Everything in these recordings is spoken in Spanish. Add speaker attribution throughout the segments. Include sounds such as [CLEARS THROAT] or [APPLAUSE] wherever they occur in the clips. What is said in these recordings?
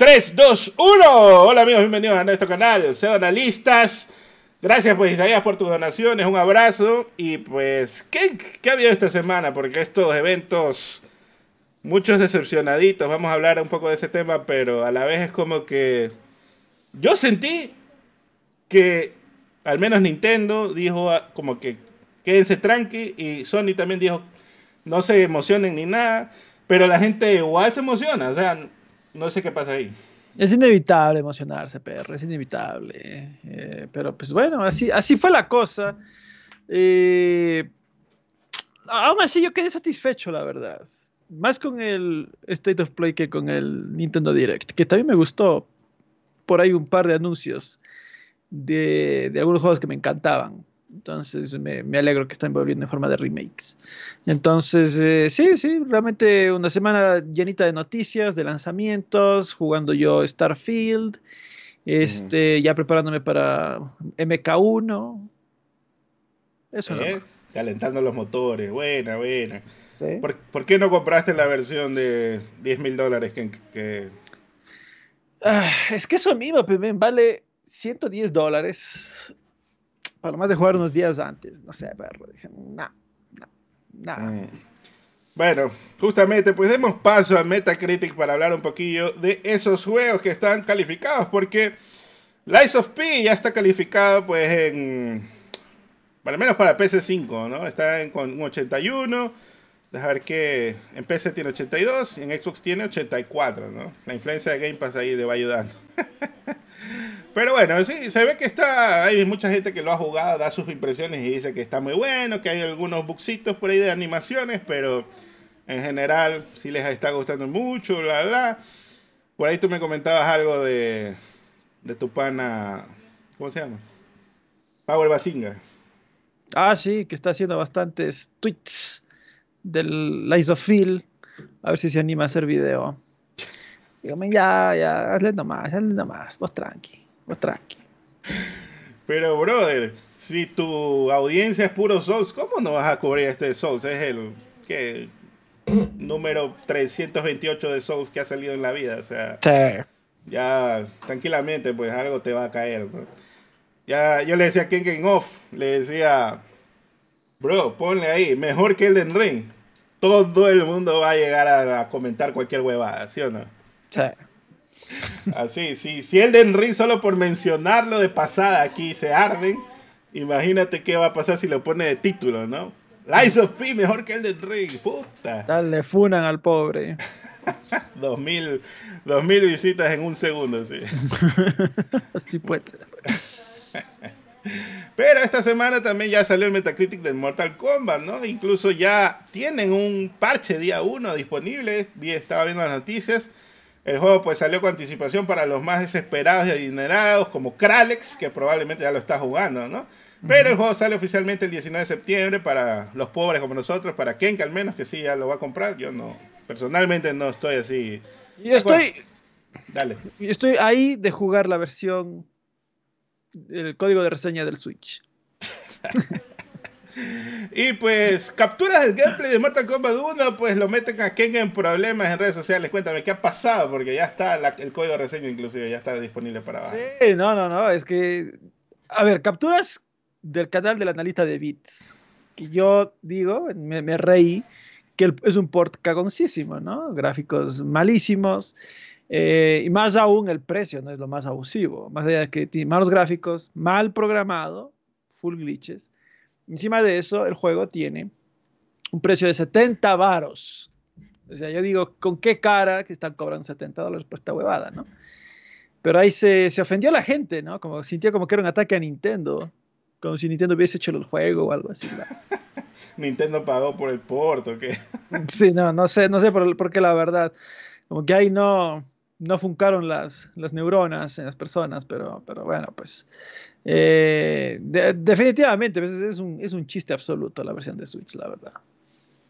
Speaker 1: 3, 2, 1. Hola amigos, bienvenidos a nuestro canal, Sean analistas. Gracias pues Isaías por tus donaciones, un abrazo. Y pues, ¿qué, ¿qué ha habido esta semana? Porque estos eventos, muchos decepcionaditos, vamos a hablar un poco de ese tema, pero a la vez es como que yo sentí que al menos Nintendo dijo ah, como que quédense tranqui y Sony también dijo no se emocionen ni nada, pero la gente igual se emociona, o sea, no sé qué pasa ahí.
Speaker 2: Es inevitable emocionarse, perro, es inevitable. Eh, pero pues bueno, así, así fue la cosa. Eh, aún así yo quedé satisfecho, la verdad. Más con el State of Play que con el Nintendo Direct, que también me gustó por ahí un par de anuncios de, de algunos juegos que me encantaban. Entonces me, me, alegro que estén volviendo en forma de remakes. Entonces, eh, sí, sí, realmente una semana llenita de noticias, de lanzamientos, jugando yo Starfield, este, ya preparándome para MK1.
Speaker 1: Eso ¿Eh? Calentando los motores, buena, buena. ¿Por, ¿Por, qué no compraste la versión de 10 mil dólares que... que...
Speaker 2: Ah, es que eso mismo, pues, vale 110 dólares para más de jugar unos días antes. No sé, perro. Dije, no, no, no.
Speaker 1: Bueno, justamente, pues demos paso a Metacritic para hablar un poquillo de esos juegos que están calificados, porque Lies of P ya está calificado, pues, en. Al menos para PC5, ¿no? Está con un 81. Deja ver que en PC tiene 82 y en Xbox tiene 84, ¿no? La influencia de Game Pass ahí le va ayudando. [LAUGHS] Pero bueno, sí, se ve que está. Hay mucha gente que lo ha jugado, da sus impresiones y dice que está muy bueno, que hay algunos buxitos por ahí de animaciones, pero en general sí les está gustando mucho, la la. Por ahí tú me comentabas algo de, de tu pana. ¿Cómo se llama? Power Basinga.
Speaker 2: Ah, sí, que está haciendo bastantes tweets del Lies of Phil. A ver si se anima a hacer video. Dígame, ya, ya, hazle nomás, hazle nomás, vos tranqui, tranqui.
Speaker 1: Pero, brother, si tu audiencia es puro Souls, ¿cómo no vas a cubrir este Souls? Es el número 328 de Souls que ha salido en la vida. O sea, ya tranquilamente, pues algo te va a caer. Ya, yo le decía a Ken Ken Off, le decía, bro, ponle ahí, mejor que el de Ring. Todo el mundo va a llegar a, a comentar cualquier huevada, ¿sí o no? Así, sí. Si el de Ring solo por mencionarlo de pasada aquí se arden, imagínate qué va a pasar si lo pone de título, ¿no? Lies of P mejor que el de Ring, puta.
Speaker 2: Dale, funan al pobre. [LAUGHS]
Speaker 1: dos, mil, dos mil visitas en un segundo, sí.
Speaker 2: Así puede ser.
Speaker 1: Pero esta semana también ya salió el Metacritic del Mortal Kombat, ¿no? Incluso ya tienen un parche día 1 disponible. Estaba viendo las noticias. El juego pues salió con anticipación para los más desesperados y adinerados como Kralex, que probablemente ya lo está jugando, ¿no? Pero el juego sale oficialmente el 19 de septiembre para los pobres como nosotros, para Ken que al menos que sí ya lo va a comprar. Yo no, personalmente no estoy así.
Speaker 2: Yo estoy, dale. Yo estoy ahí de jugar la versión, el código de reseña del Switch. [LAUGHS]
Speaker 1: Y pues, capturas del gameplay de Mortal Kombat 1, pues lo meten a Ken en problemas en redes sociales. Cuéntame, ¿qué ha pasado? Porque ya está el código de reseña, inclusive, ya está disponible para abajo.
Speaker 2: Sí, no, no, no, es que. A ver, capturas del canal del analista de bits. Que yo digo, me, reí, que es un port cagoncísimo, ¿no? Gráficos malísimos. Eh, y más aún el precio, ¿no? Es lo más abusivo. Más allá de que tiene malos gráficos, mal programado, full glitches Encima de eso, el juego tiene un precio de 70 varos. O sea, yo digo, ¿con qué cara que están cobrando 70 dólares por esta huevada, no? Pero ahí se, se, ofendió la gente, ¿no? Como sintió como que era un ataque a Nintendo. Como si Nintendo hubiese hecho el juego o algo así. [LAUGHS]
Speaker 1: Nintendo pagó por el porto, ¿qué?
Speaker 2: sí, no, no sé, no sé por, por qué la verdad. Como que ahí no, no funcaron las, las neuronas en las personas, pero, pero bueno, pues eh, definitivamente pues, es un, es un chiste absoluto la versión de Switch, la verdad.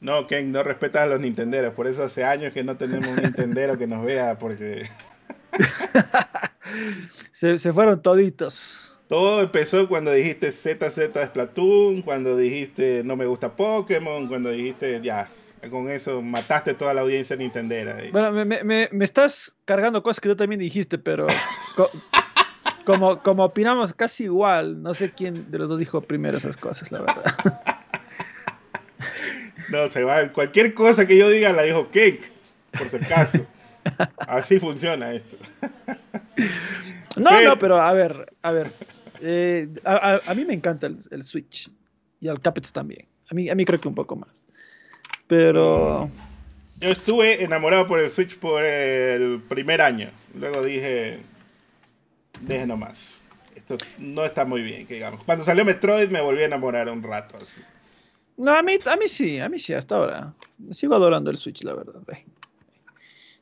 Speaker 1: No, Ken, no respetas a los nintenderos, por eso hace años que no tenemos un [LAUGHS] nintendero que nos vea, porque... [LAUGHS]
Speaker 2: se, se, fueron toditos.
Speaker 1: Todo empezó cuando dijiste ZZ Splatoon, cuando dijiste no me gusta Pokémon, cuando dijiste ya, Con eso mataste toda la audiencia nintendera.
Speaker 2: Bueno, me, me, me, estás cargando cosas que tú también dijiste, pero [LAUGHS] como, como opinamos casi igual, no sé quién de los dos dijo primero esas cosas, la verdad. [LAUGHS]
Speaker 1: No, se va. Cualquier cosa que yo diga la dijo Cake, por si acaso. [LAUGHS] Así funciona esto.
Speaker 2: No, no, pero a ver, a ver. Eh, a, mí me encanta el, Switch. Y al Capets también. A mí, a mí creo que un poco más. Pero.
Speaker 1: Yo estuve enamorado por el Switch por el primer año. Luego dije. Deje nomás. Esto no está muy bien, que digamos. Cuando salió Metroid me volví a enamorar un rato así.
Speaker 2: No, a mí, a mí sí, a mí sí, hasta ahora. Sigo adorando el Switch, la verdad.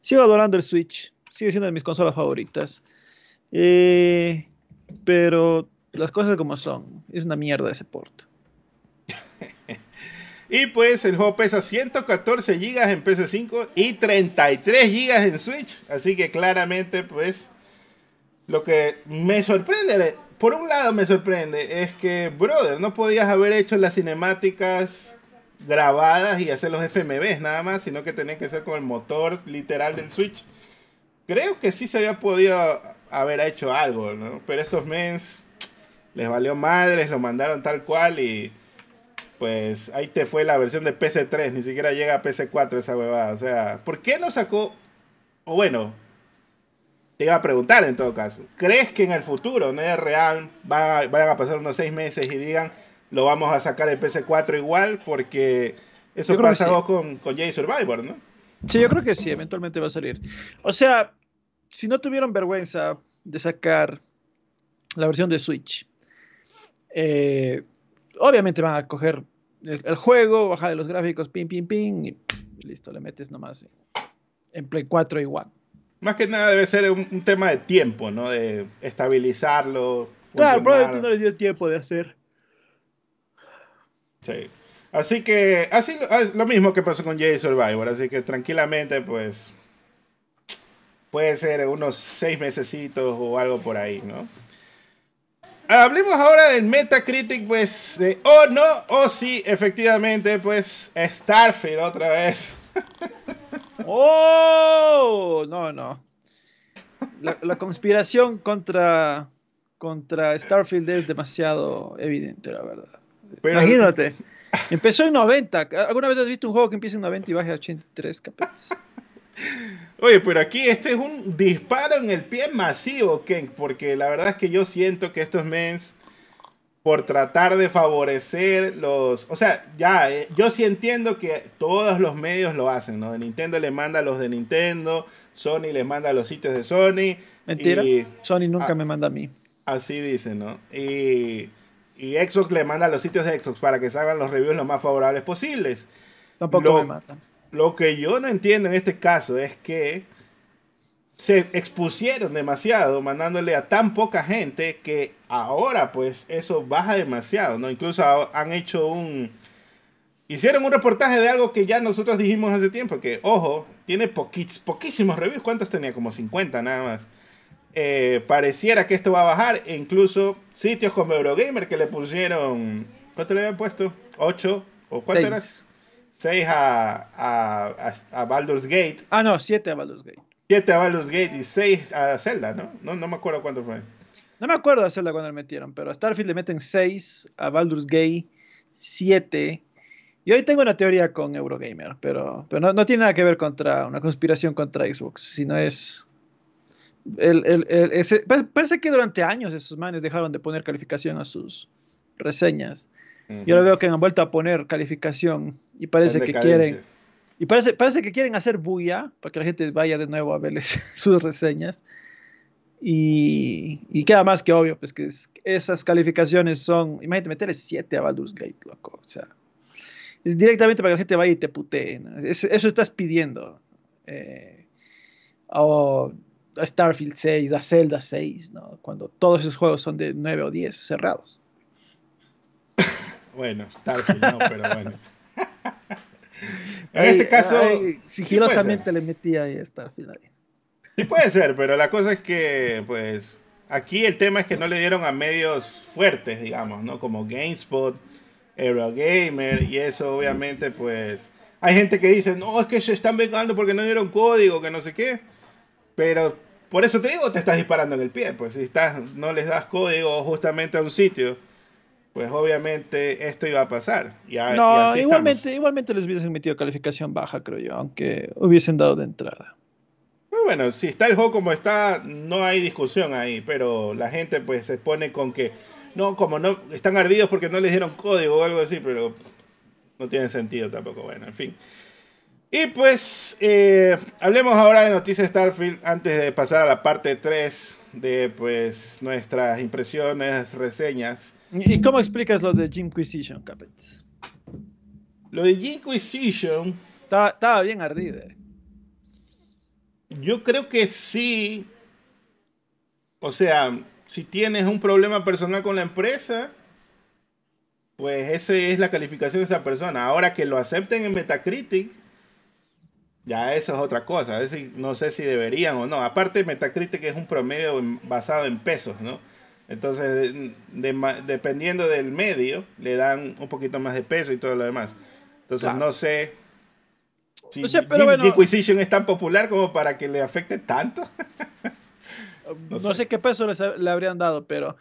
Speaker 2: Sigo adorando el Switch. Sigue siendo de mis consolas favoritas. Eh, pero las cosas como son. Es una mierda ese port.
Speaker 1: Y pues el juego pesa 114 GB en PS5 y 33 GB en Switch. Así que claramente, pues, lo que me sorprende por un lado me sorprende es que, brother, no podías haber hecho las cinemáticas grabadas y hacer los FMVs nada más, sino que tenía que ser con el motor literal del Switch. Creo que sí se había podido haber hecho algo, ¿no? Pero estos mens les valió madres, lo mandaron tal cual y pues ahí te fue la versión de PC3, ni siquiera llega a PC4 esa huevada. O sea, ¿por qué no sacó? O bueno, te iba a preguntar en todo caso, ¿crees que en el futuro, no es real, vayan a pasar unos seis meses y digan, lo vamos a sacar en PC4 igual? Porque eso pasa con, con J Survivor, ¿no?
Speaker 2: Sí, yo creo que sí, eventualmente va a salir. O sea, si no tuvieron vergüenza de sacar la versión de Switch, eh, obviamente van a coger el, juego, bajar los gráficos, ping, ping, ping, y listo, le metes nomás en Play 4 igual.
Speaker 1: Más que nada debe ser un, tema de tiempo, ¿no? De estabilizarlo.
Speaker 2: Claro, probablemente no les dio tiempo de hacer.
Speaker 1: Sí. Así que, así lo mismo que pasó con Jay Survivor. Así que tranquilamente, pues. Puede ser unos seis mesecitos o algo por ahí, ¿no? Hablemos ahora del Metacritic, pues, de oh no, oh sí, efectivamente, pues, Starfield otra vez. [LAUGHS]
Speaker 2: ¡Oh! No, no. La, conspiración contra, contra Starfield es demasiado evidente, la verdad. Imagínate. Empezó en 90. ¿Alguna vez has visto un juego que empieza en 90 y baja a 83 capaz?
Speaker 1: Oye, pero aquí este es un disparo en el pie masivo, Ken, porque la verdad es que yo siento que estos mens por tratar de favorecer los... O sea, ya, eh, yo sí entiendo que todos los medios lo hacen, ¿no? De Nintendo le manda a los de Nintendo, Sony le manda a los sitios de Sony.
Speaker 2: Mentira, Sony nunca me manda a mí.
Speaker 1: Así dicen, ¿no? Y, y Xbox le manda a los sitios de Xbox para que salgan los reviews lo más favorables posibles.
Speaker 2: Tampoco me matan.
Speaker 1: Lo que yo no entiendo en este caso es que se expusieron demasiado mandándole a tan poca gente que ahora pues eso baja demasiado, ¿no? Incluso han hecho un... Hicieron un reportaje de algo que ya nosotros dijimos hace tiempo, que ojo, tiene poquísimos reviews, ¿cuántos tenía? Como 50 nada más. Eh, pareciera que esto va a bajar, e incluso sitios como Eurogamer que le pusieron, ¿cuánto le habían puesto? ¿8? ¿O cuánto era? 6 a, a, a, Baldur's Gate.
Speaker 2: Ah, no, 7 a Baldur's Gate.
Speaker 1: 7 a Baldur's Gate y 6 a Zelda, ¿no? ¿no? No me acuerdo cuánto fue.
Speaker 2: No me acuerdo de Zelda cuando le metieron, pero a Starfield le meten 6, a Baldur's Gate 7. Y hoy tengo una teoría con Eurogamer, pero, pero no, tiene nada que ver contra una conspiración contra Xbox, sino es... El, el, ese, parece que durante años esos manes dejaron de poner calificación a sus reseñas. Yo lo veo que han vuelto a poner calificación y parece que quieren y parece, parece que quieren hacer bulla para que la gente vaya de nuevo a verles [LAUGHS] sus reseñas. Y, y, queda más que obvio, pues que esas calificaciones son, imagínate, meterle 7 a Baldur's Gate, loco. O sea, es directamente para que la gente vaya y te putee. eso estás pidiendo. Eh, o a Starfield 6, a Zelda 6, ¿no? Cuando todos esos juegos son de 9 o 10 cerrados. [LAUGHS]
Speaker 1: Bueno, Starfield no, pero bueno. [LAUGHS] En este caso.
Speaker 2: sigilosamente le metía ahí hasta final.
Speaker 1: Sí puede ser, pero la cosa es que, pues, aquí el tema es que no le dieron a medios fuertes, digamos, ¿no? Como GameSpot, Eurogamer, y eso obviamente, pues, Hay gente que dice, no, es que se están vengando porque no dieron código, que no sé qué. Pero por eso te digo, te estás disparando en el pie. Pues si estás, no les das código justamente a un sitio, pues obviamente esto iba a pasar.
Speaker 2: no, igualmente, igualmente les hubiesen metido calificación baja, creo yo, aunque hubiesen dado de entrada.
Speaker 1: Bueno, si está el juego como está, no hay discusión ahí, pero la gente pues se pone con que, no, como no, están ardidos porque no les dieron código o algo así, pero no tiene sentido tampoco. Bueno, en fin. Y pues, eh, hablemos ahora de Noticias Starfield antes de pasar a la parte 3 de pues nuestras impresiones, reseñas.
Speaker 2: ¿Y cómo explicas lo de Jimquisition, Capet?
Speaker 1: Lo de Jimquisition...
Speaker 2: Estaba, bien ardido. Eh.
Speaker 1: Yo creo que sí. O sea, si tienes un problema personal con la empresa, pues esa es la calificación de esa persona. Ahora que lo acepten en Metacritic, ya eso es otra cosa. no sé si deberían o no. Aparte, Metacritic es un promedio basado en pesos, ¿no? Entonces, dependiendo del medio, le dan un poquito más de peso y todo lo demás. Entonces, no sé si pero Inquisition es tan popular como para que le afecte tanto. [LAUGHS]
Speaker 2: no, sé. qué peso le habrían dado, pero,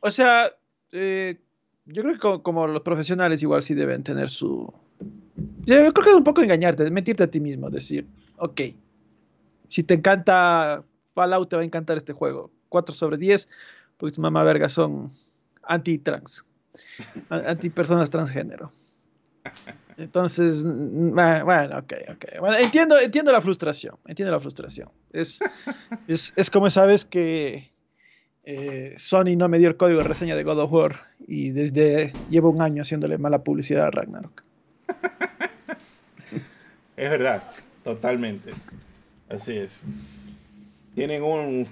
Speaker 2: o sea, eh, yo creo que como, los profesionales igual sí deben tener su... Yo creo que es un poco engañarte, mentirte a ti mismo, decir, ok, si te encanta Fallout, te va a encantar este juego. 4 sobre 10, porque tu mamá verga son anti-trans, anti-personas transgénero. Entonces, bueno, ok, ok. Bueno, entiendo, entiendo la frustración, entiendo la frustración. Es, es, es como sabes que eh, Sony no me dio el código de reseña de God of War y desde llevo un año haciéndole mala publicidad a Ragnarok.
Speaker 1: es verdad, totalmente. Así es. Tienen un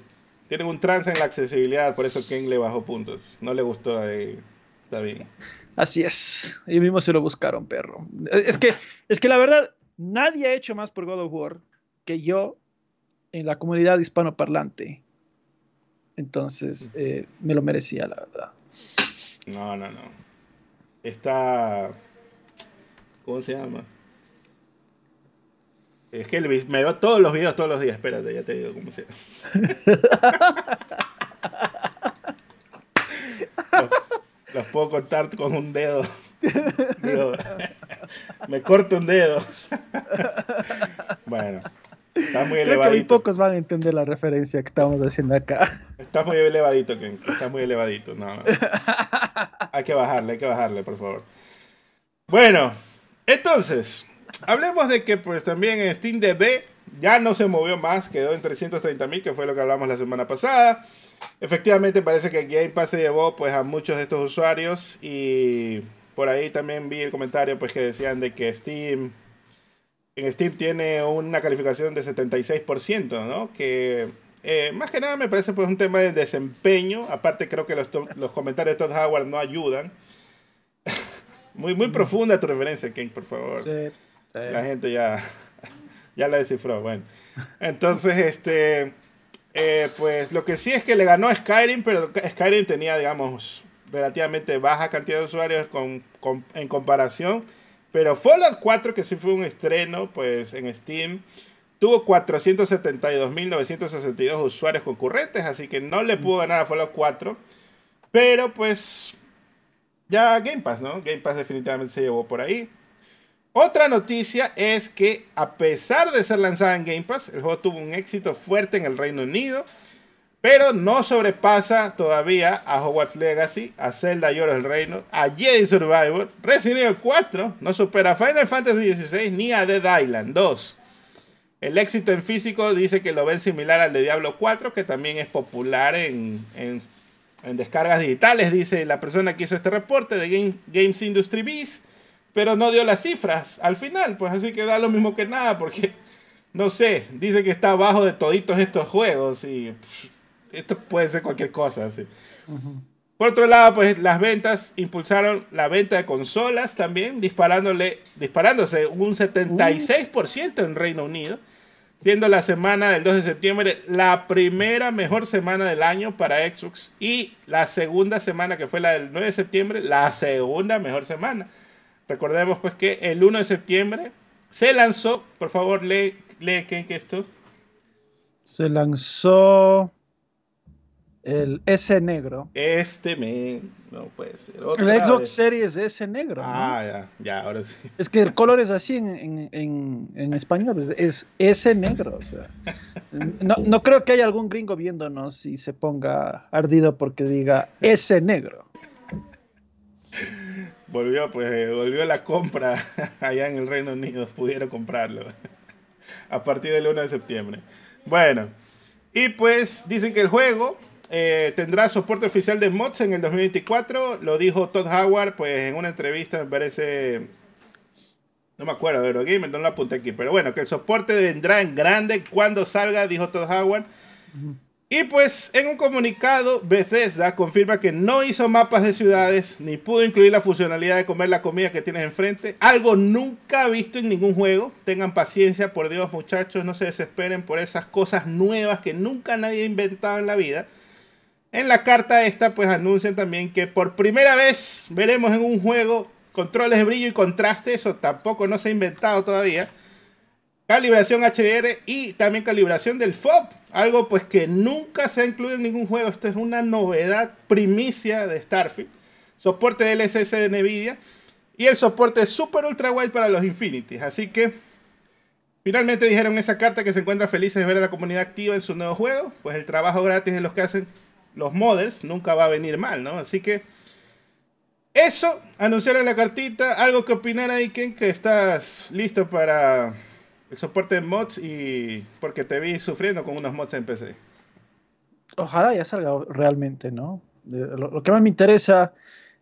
Speaker 1: tienen un trance en la accesibilidad, por eso Ken le bajó puntos. No le gustó a David.
Speaker 2: Así es. Ellos mismos se lo buscaron, perro. Es que, es que la verdad, nadie ha hecho más por God of War que yo en la comunidad hispanoparlante. Entonces, eh, me lo merecía, la verdad.
Speaker 1: No, no, no. Está. ¿Cómo se llama? Es que me veo todos los videos todos los días. Espérate, ya te digo cómo se [LAUGHS] los, puedo contar con un dedo. [LAUGHS] me corto un dedo. bueno. Está muy elevadito. Que muy
Speaker 2: pocos van a entender la referencia que estamos haciendo acá.
Speaker 1: Está muy elevadito, Ken. Está muy elevadito. No, Hay que bajarle, hay que bajarle, por favor. Bueno, entonces, hablemos de que pues también SteamDB ya no se movió más, quedó en 330 mil, que fue lo que hablamos la semana pasada. Efectivamente parece que Game Pass se llevó pues a muchos de estos usuarios y por ahí también vi el comentario pues que decían de que Steam en Steam tiene una calificación de 76%, ¿no? Que eh, más que nada me parece pues un tema de desempeño. Aparte creo que los, los comentarios de Todd Howard no ayudan. [LAUGHS] muy, muy profunda tu referencia, King, por favor. Sí, La gente ya, [LAUGHS] ya la descifró. Bueno, entonces, este, eh, pues lo que sí es que le ganó a Skyrim, pero Skyrim tenía, digamos, relativamente baja cantidad de usuarios con, en comparación pero Fallout 4, que sí fue un estreno, pues en Steam, tuvo 472.962 usuarios concurrentes, así que no le pudo ganar a Fallout 4. Pero pues ya Game Pass, ¿no? Game Pass definitivamente se llevó por ahí. Otra noticia es que a pesar de ser lanzada en Game Pass, el juego tuvo un éxito fuerte en el Reino Unido. Pero no sobrepasa todavía a Hogwarts Legacy, a Zelda Lloros del Reino, a Jedi Survivor, Resident Evil 4, no supera a Final Fantasy XVI ni a Dead Island 2. El éxito en físico dice que lo ven similar al de Diablo 4, que también es popular en, descargas digitales, dice la persona que hizo este reporte de Game, Games Industry Biz, pero no dio las cifras al final, pues así que da lo mismo que nada, porque no sé, dice que está abajo de toditos estos juegos y esto puede ser cualquier cosa. Por otro lado, pues las ventas impulsaron la venta de consolas también, disparándole, disparándose un 76% en Reino Unido, siendo la semana del 2 de septiembre la primera mejor semana del año para Xbox y la segunda semana, que fue la del 9 de septiembre, la segunda mejor semana. Recordemos pues que el 1 de septiembre Se lanzó, por favor, lee, lee ¿qué es esto?
Speaker 2: Se lanzó el S negro.
Speaker 1: Este me. No puede ser.
Speaker 2: el Xbox Series S negro.
Speaker 1: Ah, ya, ya, ahora sí.
Speaker 2: Es que el color es así en, en, en, español, es S negro. O sea, no, no, creo que haya algún gringo viéndonos y se ponga ardido porque diga S negro.
Speaker 1: Volvió, pues, volvió la compra [LAUGHS] allá en el Reino Unido, pudieron comprarlo [LAUGHS] a partir del 1 de septiembre. Bueno, y pues dicen que el juego eh, tendrá soporte oficial de mods en el 2024. Lo dijo Todd Howard, pues en una entrevista, me parece. No me acuerdo, pero aquí no lo apunté aquí. Pero bueno, que el soporte vendrá en grande cuando salga, dijo Todd Howard. Y pues en un comunicado, Bethesda confirma que no hizo mapas de ciudades ni pudo incluir la funcionalidad de comer la comida que tienes enfrente. Algo nunca visto en ningún juego. Tengan paciencia, por Dios, muchachos, no se desesperen por esas cosas nuevas que nunca nadie ha inventado en la vida. En la carta esta pues anuncian también que por primera vez veremos en un juego controles de brillo y contraste, eso tampoco no se ha inventado todavía. Calibración HDR y también calibración del FOB, algo pues que nunca se ha incluido en ningún juego, esto es una novedad primicia de Starfield. Soporte de LSS de Nvidia y el soporte super ultra wide para los Infinities, así que Finalmente dijeron esa carta que se encuentra felices de ver a la comunidad activa en su nuevo juego, pues el trabajo gratis de los que hacen los modders, nunca va a venir mal, ¿no? Así que eso, anunciar en la cartita, algo que opinar ahí, Ken, que estás listo para el soporte de mods y porque te vi sufriendo con unos mods en PC.
Speaker 2: Ojalá ya salga realmente, ¿no? Lo, que más me interesa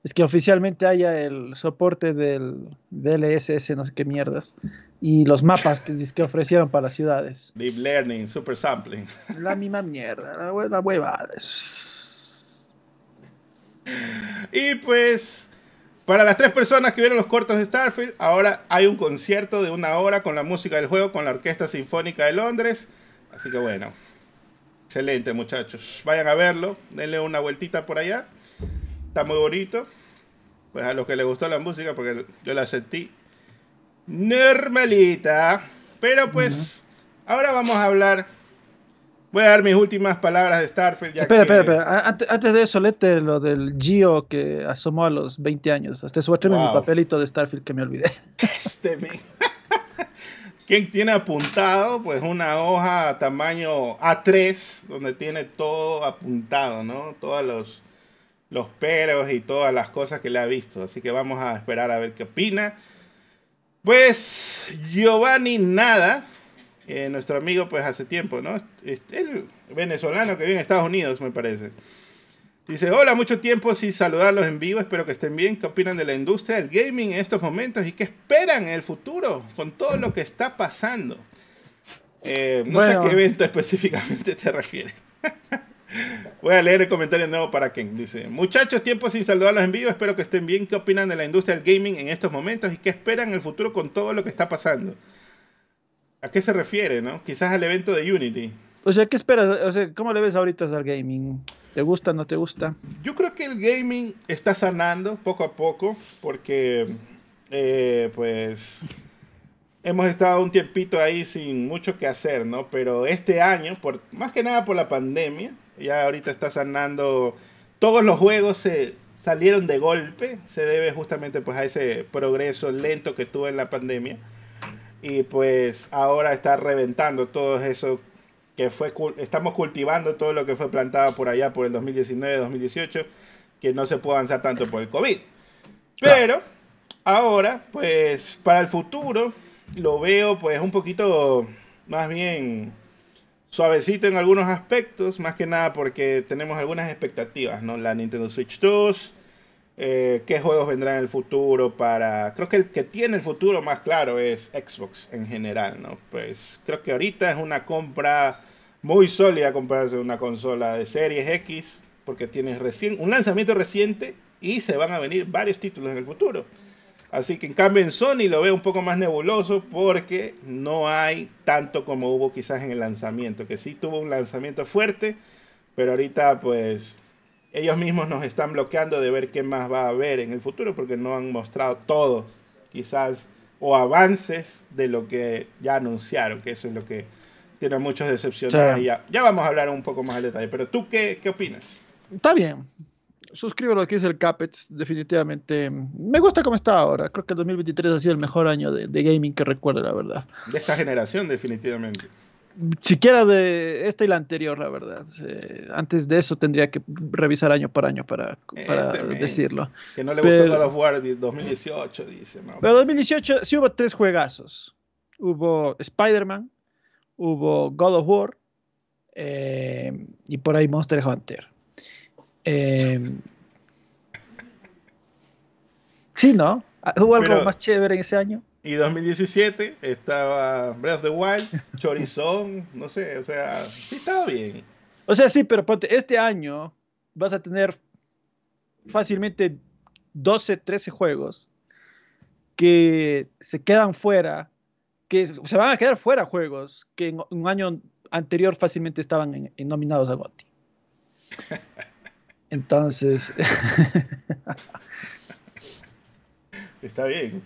Speaker 2: es que oficialmente haya el soporte del DLSS, no sé qué mierdas, y los mapas que, que ofrecieron para las ciudades.
Speaker 1: Deep Learning, Super Sampling. [LAUGHS]
Speaker 2: La misma mierda, la, la huevada.
Speaker 1: Y pues, para las tres personas que vieron los cortos de Starfield, ahora hay un concierto de una hora con la música del juego, con la Orquesta Sinfónica de Londres. Así que bueno, excelente muchachos. Vayan a verlo, denle una vueltita por allá. Está muy bonito. Pues a los que les gustó la música, porque yo la sentí normalita. Pero pues, ahora vamos a hablar. Voy a dar mis últimas palabras de Starfield.
Speaker 2: espera, espera, espera. Antes, de eso, lete lo del Gio que asomó a los 20 años. Hasta su wow. mi papelito de Starfield que me olvidé. [LAUGHS]
Speaker 1: Este [LAUGHS] ¿Quién tiene apuntado? Pues una hoja tamaño A3, donde tiene todo apuntado, ¿no? Todos los, los peros y todas las cosas que le ha visto. Así que vamos a esperar a ver qué opina. Pues Giovanni Nada, eh, nuestro amigo pues hace tiempo, ¿no? El venezolano que vive en Estados Unidos, me parece. Dice, hola, mucho tiempo sin saludarlos en vivo, espero que estén bien. ¿Qué opinan de la industria del gaming en estos momentos y qué esperan en el futuro con todo lo que está pasando? Eh, no sé a qué evento específicamente te refieres. [LAUGHS] Voy a leer el comentario nuevo para Ken. Dice, muchachos, tiempo sin saludarlos en vivo. Espero que estén bien. ¿Qué opinan de la industria del gaming en estos momentos y qué esperan en el futuro con todo lo que está pasando? ¿A qué se refiere, no? Quizás al evento de Unity.
Speaker 2: O sea, ¿qué esperas? O sea, ¿cómo le ves ahorita al gaming? ¿Te gusta, no te gusta?
Speaker 1: Yo creo que el gaming está sanando poco a poco porque, eh, pues, hemos estado un tiempito ahí sin mucho que hacer, ¿no? Pero este año, por, más que nada por la pandemia, ya ahorita está sanando. Todos los juegos se salieron de golpe. Se debe justamente pues a ese progreso lento que tuvo en la pandemia. Y pues ahora está reventando todo eso que fue estamos cultivando todo lo que fue plantado por allá por el 2019, 2018, que no se pudo avanzar tanto por el COVID. Pero ahora, pues para el futuro lo veo pues un poquito más bien suavecito en algunos aspectos, más que nada porque tenemos algunas expectativas, ¿no? La Nintendo Switch 2, eh, qué juegos vendrán en el futuro para... Creo que el que tiene el futuro más claro es Xbox en general, ¿no? Pues creo que ahorita es una compra muy sólida comprarse una consola de Series X, porque tienes recién, un lanzamiento reciente y se van a venir varios títulos en el futuro. Así que en cambio en Sony lo veo un poco más nebuloso porque no hay tanto como hubo quizás en el lanzamiento, que sí tuvo un lanzamiento fuerte, pero ahorita pues ellos mismos nos están bloqueando de ver qué más va a haber en el futuro porque no han mostrado todo quizás o avances de lo que ya anunciaron, que eso es lo que tiene muchos decepcionados. Ya, ya vamos a hablar un poco más al detalle, pero tú qué, qué opinas?
Speaker 2: Está bien. Suscribo lo que es el Capex, definitivamente. Me gusta cómo está ahora. Creo que el 2023 ha sido el mejor año de, de gaming que recuerdo, la verdad.
Speaker 1: De esta generación, definitivamente
Speaker 2: siquiera de esta y la anterior, la verdad. Eh, antes de eso tendría que revisar año por año para, este decirlo.
Speaker 1: Que no le gustó God of War 2018, dice.
Speaker 2: Pero 2018 sí hubo tres juegazos. Hubo Spider-Man, hubo God of War eh, y por ahí Monster Hunter. Eh, [LAUGHS] sí, ¿no? ¿Hubo algo más chévere en ese año?
Speaker 1: Y 2017 estaba Breath of the Wild, [LAUGHS] Chorizón, no sé, o sea, sí estaba bien.
Speaker 2: O sea, sí, pero este año vas a tener fácilmente 12, 13 juegos que se quedan fuera, que se van a quedar fuera juegos que en un año anterior fácilmente estaban nominados a GOTY. [LAUGHS] Entonces... [LAUGHS]
Speaker 1: Está bien.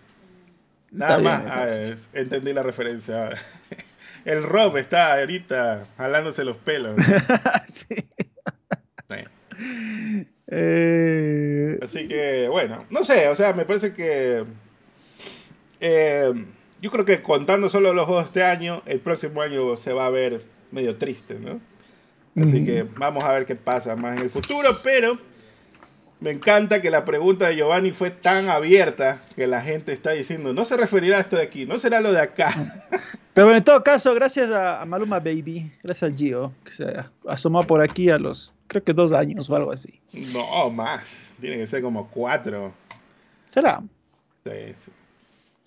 Speaker 1: Nada más, ah, entendí la referencia. [LAUGHS] El Rob está ahorita jalándose los pelos. [LAUGHS] sí. Eh, Así que, bueno, no sé, o sea, me parece que. Eh, yo creo que contando solo los juegos de este año, el próximo año se va a ver medio triste, ¿no? Así que vamos a ver qué pasa más en el futuro, pero me encanta que la pregunta de Giovanni fue tan abierta que la gente está diciendo, no se referirá a esto de aquí, no será lo de acá. [LAUGHS]
Speaker 2: Pero en todo caso, gracias a, Maluma Baby, gracias a Gio, que se asomó por aquí a los, creo que dos años o algo así.
Speaker 1: No, más, tiene que ser como cuatro.
Speaker 2: ¿Será? Sí, sí.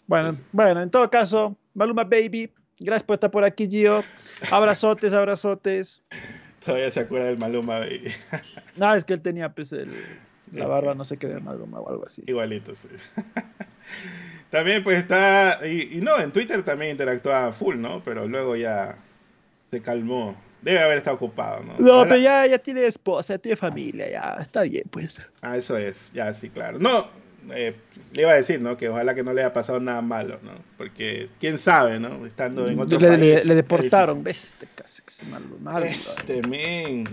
Speaker 2: Bueno, bueno, en todo caso, Maluma Baby, gracias por estar por aquí, Gio. Abrazotes, abrazotes. [LAUGHS]
Speaker 1: Todavía se acuerda del Maluma Baby. [LAUGHS]
Speaker 2: no, es que él tenía pues el la barba no se quede más o algo así.
Speaker 1: Igualito, sí. [LAUGHS] también pues está, y, no, en Twitter también interactuaba full, ¿no? Pero luego ya se calmó. Debe haber estado ocupado, ¿no?
Speaker 2: No, pero ya, ya tiene esposa, tiene familia, ya está bien, pues.
Speaker 1: Ah, eso es, ya sí, claro. No, eh, le iba a decir, ¿no? Que ojalá que no le haya pasado nada malo, ¿no? Porque quién sabe, ¿no? Estando en otro
Speaker 2: le,
Speaker 1: país.
Speaker 2: Le, deportaron, ves, casi malo, malo.
Speaker 1: Este, men.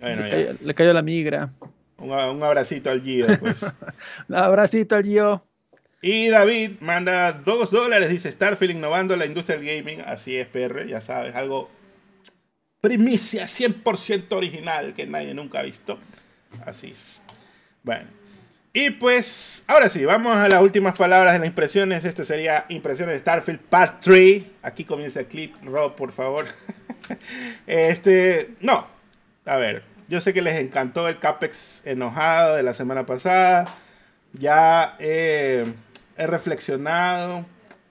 Speaker 2: Bueno, le, cayó, le, cayó, la migra.
Speaker 1: Un, abracito al Gio, pues. [LAUGHS]
Speaker 2: un abracito al Gio.
Speaker 1: Y David manda dos dólares, dice Starfield innovando la industria del gaming. Así es, PR, ya sabes, algo primicia 100% original que nadie nunca ha visto. Así es. Bueno. Y pues, ahora sí, vamos a las últimas palabras de las impresiones. Este sería Impresiones de Starfield Part 3. Aquí comienza el clip, Rob, por favor. [LAUGHS] este, no. A ver, yo sé que les encantó el CAPEX enojado de la semana pasada. Ya he reflexionado,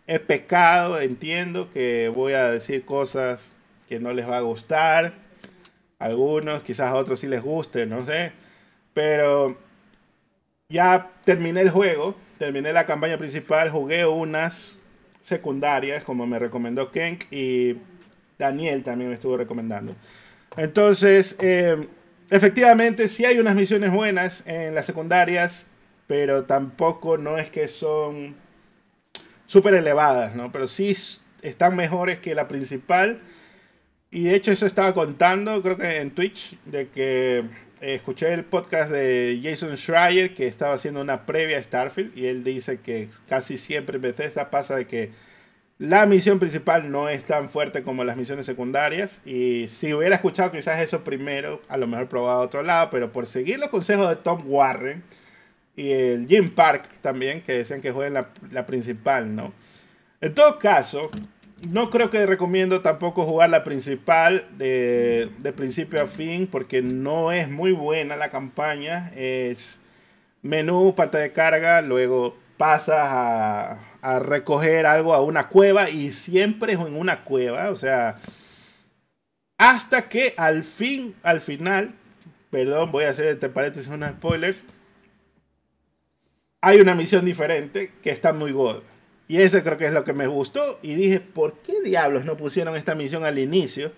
Speaker 1: he pecado, entiendo que voy a decir cosas que no les va a gustar. Algunos, quizás a otros sí les guste, no sé. Pero ya terminé el juego, terminé la campaña principal, jugué unas secundarias, como me recomendó Kenk y Daniel también me estuvo recomendando. Entonces, eh, efectivamente, sí hay unas misiones buenas en las secundarias, pero tampoco no es que son súper elevadas, ¿no? Pero sí están mejores que la principal. Y de hecho eso estaba contando, creo que en Twitch, de que escuché el podcast de Jason Schreier que estaba haciendo una previa a Starfield y él dice que casi siempre en Bethesda pasa de que la misión principal no es tan fuerte como las misiones secundarias. Y si hubiera escuchado quizás eso primero, a lo mejor probado otro lado. Pero por seguir los consejos de Tom Warren y el Jim Park también, que decían que jueguen la, principal, ¿no? En todo caso, no creo que recomiendo tampoco jugar la principal de, de, principio a fin, porque no es muy buena la campaña. Es menú, pantalla de carga, luego pasas a, a recoger algo a una cueva y siempre es en una cueva, o sea, hasta que al fin, al final, perdón, voy a hacer entre paréntesis unos spoilers, hay una misión diferente que está muy god. Y eso creo que es lo que me gustó. Y dije, ¿por qué diablos no pusieron esta misión al inicio?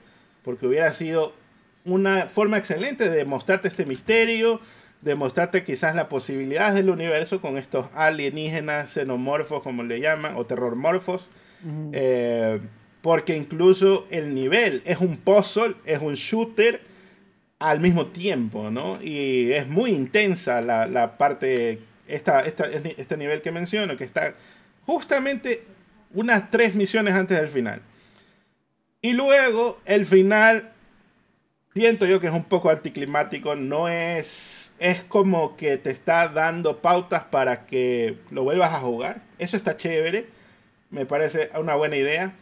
Speaker 1: Porque hubiera sido una forma excelente de mostrarte este misterio, demostrarte quizás la posibilidad del universo con estos alienígenas xenomorfos, como le llaman, o terrormorfos. Eh, porque incluso el nivel es un puzzle, es un shooter al mismo tiempo, ¿no? Y es muy intensa la, la parte, esta, esta, este nivel que menciono, que está justamente unas tres misiones antes del final. Y luego el final, siento yo que es un poco anticlimático, no es, es como que te está dando pautas para que lo vuelvas a jugar. Eso está chévere, me parece una buena idea.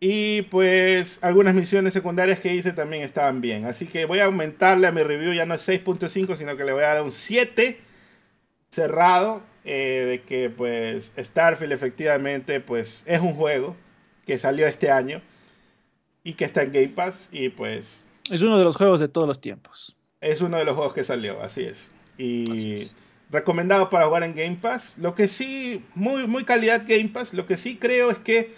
Speaker 1: Y pues algunas misiones secundarias que hice también estaban bien. Así que voy a aumentarle a mi review, ya no es 6.5, sino que le voy a dar un 7 cerrado. Eh, de que pues Starfield efectivamente pues es un juego que salió este año y que está en Game Pass y pues...
Speaker 2: Es uno de los juegos de todos los tiempos.
Speaker 1: Es uno de los juegos que salió, así es. Y recomendado para jugar en Game Pass. Lo que sí, muy, muy calidad Game Pass, lo que sí creo es que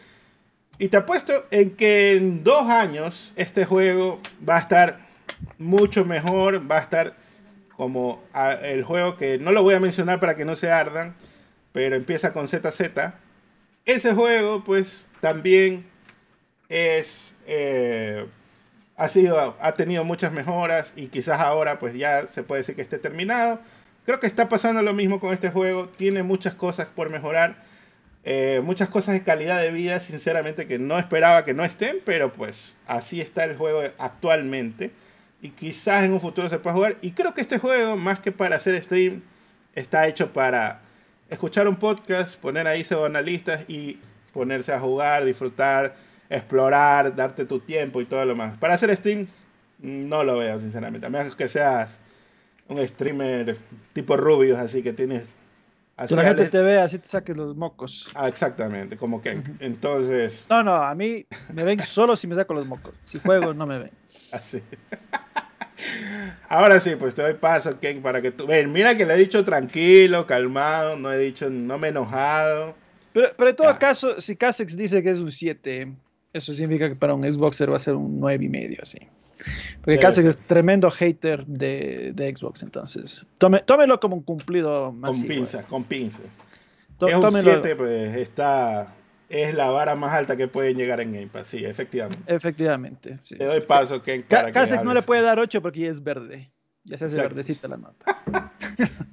Speaker 1: y te apuesto en que en dos años este juego va a estar mucho mejor, va a estar como el juego que no lo voy a mencionar para que no se ardan, pero empieza con ZZ. Ese juego pues también es... Eh, ha, sido, ha tenido muchas mejoras y quizás ahora pues ya se puede decir que esté terminado. Creo que está pasando lo mismo con este juego, tiene muchas cosas por mejorar eh, muchas cosas de calidad de vida, sinceramente, que no esperaba que no estén, pero pues así está el juego actualmente. Y quizás en un futuro se pueda jugar. Y creo que este juego, más que para hacer stream, está hecho para escuchar un podcast, poner ahí analistas y ponerse a jugar, disfrutar, explorar, darte tu tiempo y todo lo más. Para hacer stream, no lo veo, sinceramente. A menos que seas un streamer tipo Rubius, así que tienes
Speaker 2: que la gente te vea, así te saques los mocos.
Speaker 1: Ah, exactamente, como que entonces...
Speaker 2: No, no, a mí me ven solo si me saco los mocos. Si juego, no me ven. [LAUGHS] Así.
Speaker 1: Ahora sí, pues te doy paso, Ken, para que tú... Ven, mira que le he dicho tranquilo, calmado, no he dicho, no me he enojado.
Speaker 2: Pero, pero en todo caso, si Casex dice que es un 7, eso significa que para un Xboxer va a ser un 9 y medio, así. Porque Casex es tremendo hater de, de Xbox, entonces tome, tómelo como un cumplido
Speaker 1: Con pinzas, con pinzas. Es un 7, pues está, es la vara más alta que pueden llegar en Game Pass, sí, efectivamente.
Speaker 2: Efectivamente, sí.
Speaker 1: Te doy paso,
Speaker 2: que Casex no le puede dar 8 porque ya es verde. Ya se hace verdecita la nota.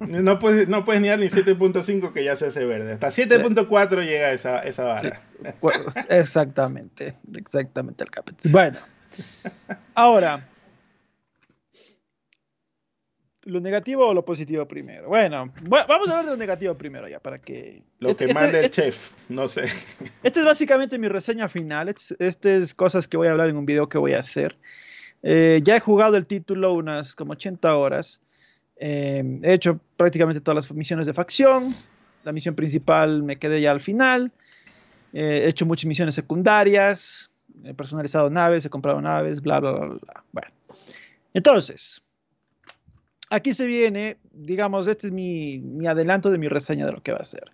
Speaker 2: [LAUGHS]
Speaker 1: no, puedes, no puedes ni dar ni 7.5 que ya se hace verde. Hasta 7.4 llega esa, esa vara. [LAUGHS]
Speaker 2: exactamente, exactamente el Capex. Bueno. Ahora, ¿lo negativo o lo positivo primero? Bueno, vamos a hablar de lo negativo primero ya, para que...
Speaker 1: Lo que este, mande el este, chef, no sé.
Speaker 2: Esta es básicamente mi reseña final. Estas es cosas que voy a hablar en un video que voy a hacer. Eh, ya he jugado el título unas como 80 horas. Eh, he hecho prácticamente todas las misiones de facción. La misión principal me quedé ya al final. Eh, he hecho muchas misiones secundarias he personalizado naves, he comprado naves, bla, bla, bla, bla. Bueno, entonces, aquí se viene, digamos, este es mi, mi, adelanto de mi reseña de lo que va a ser.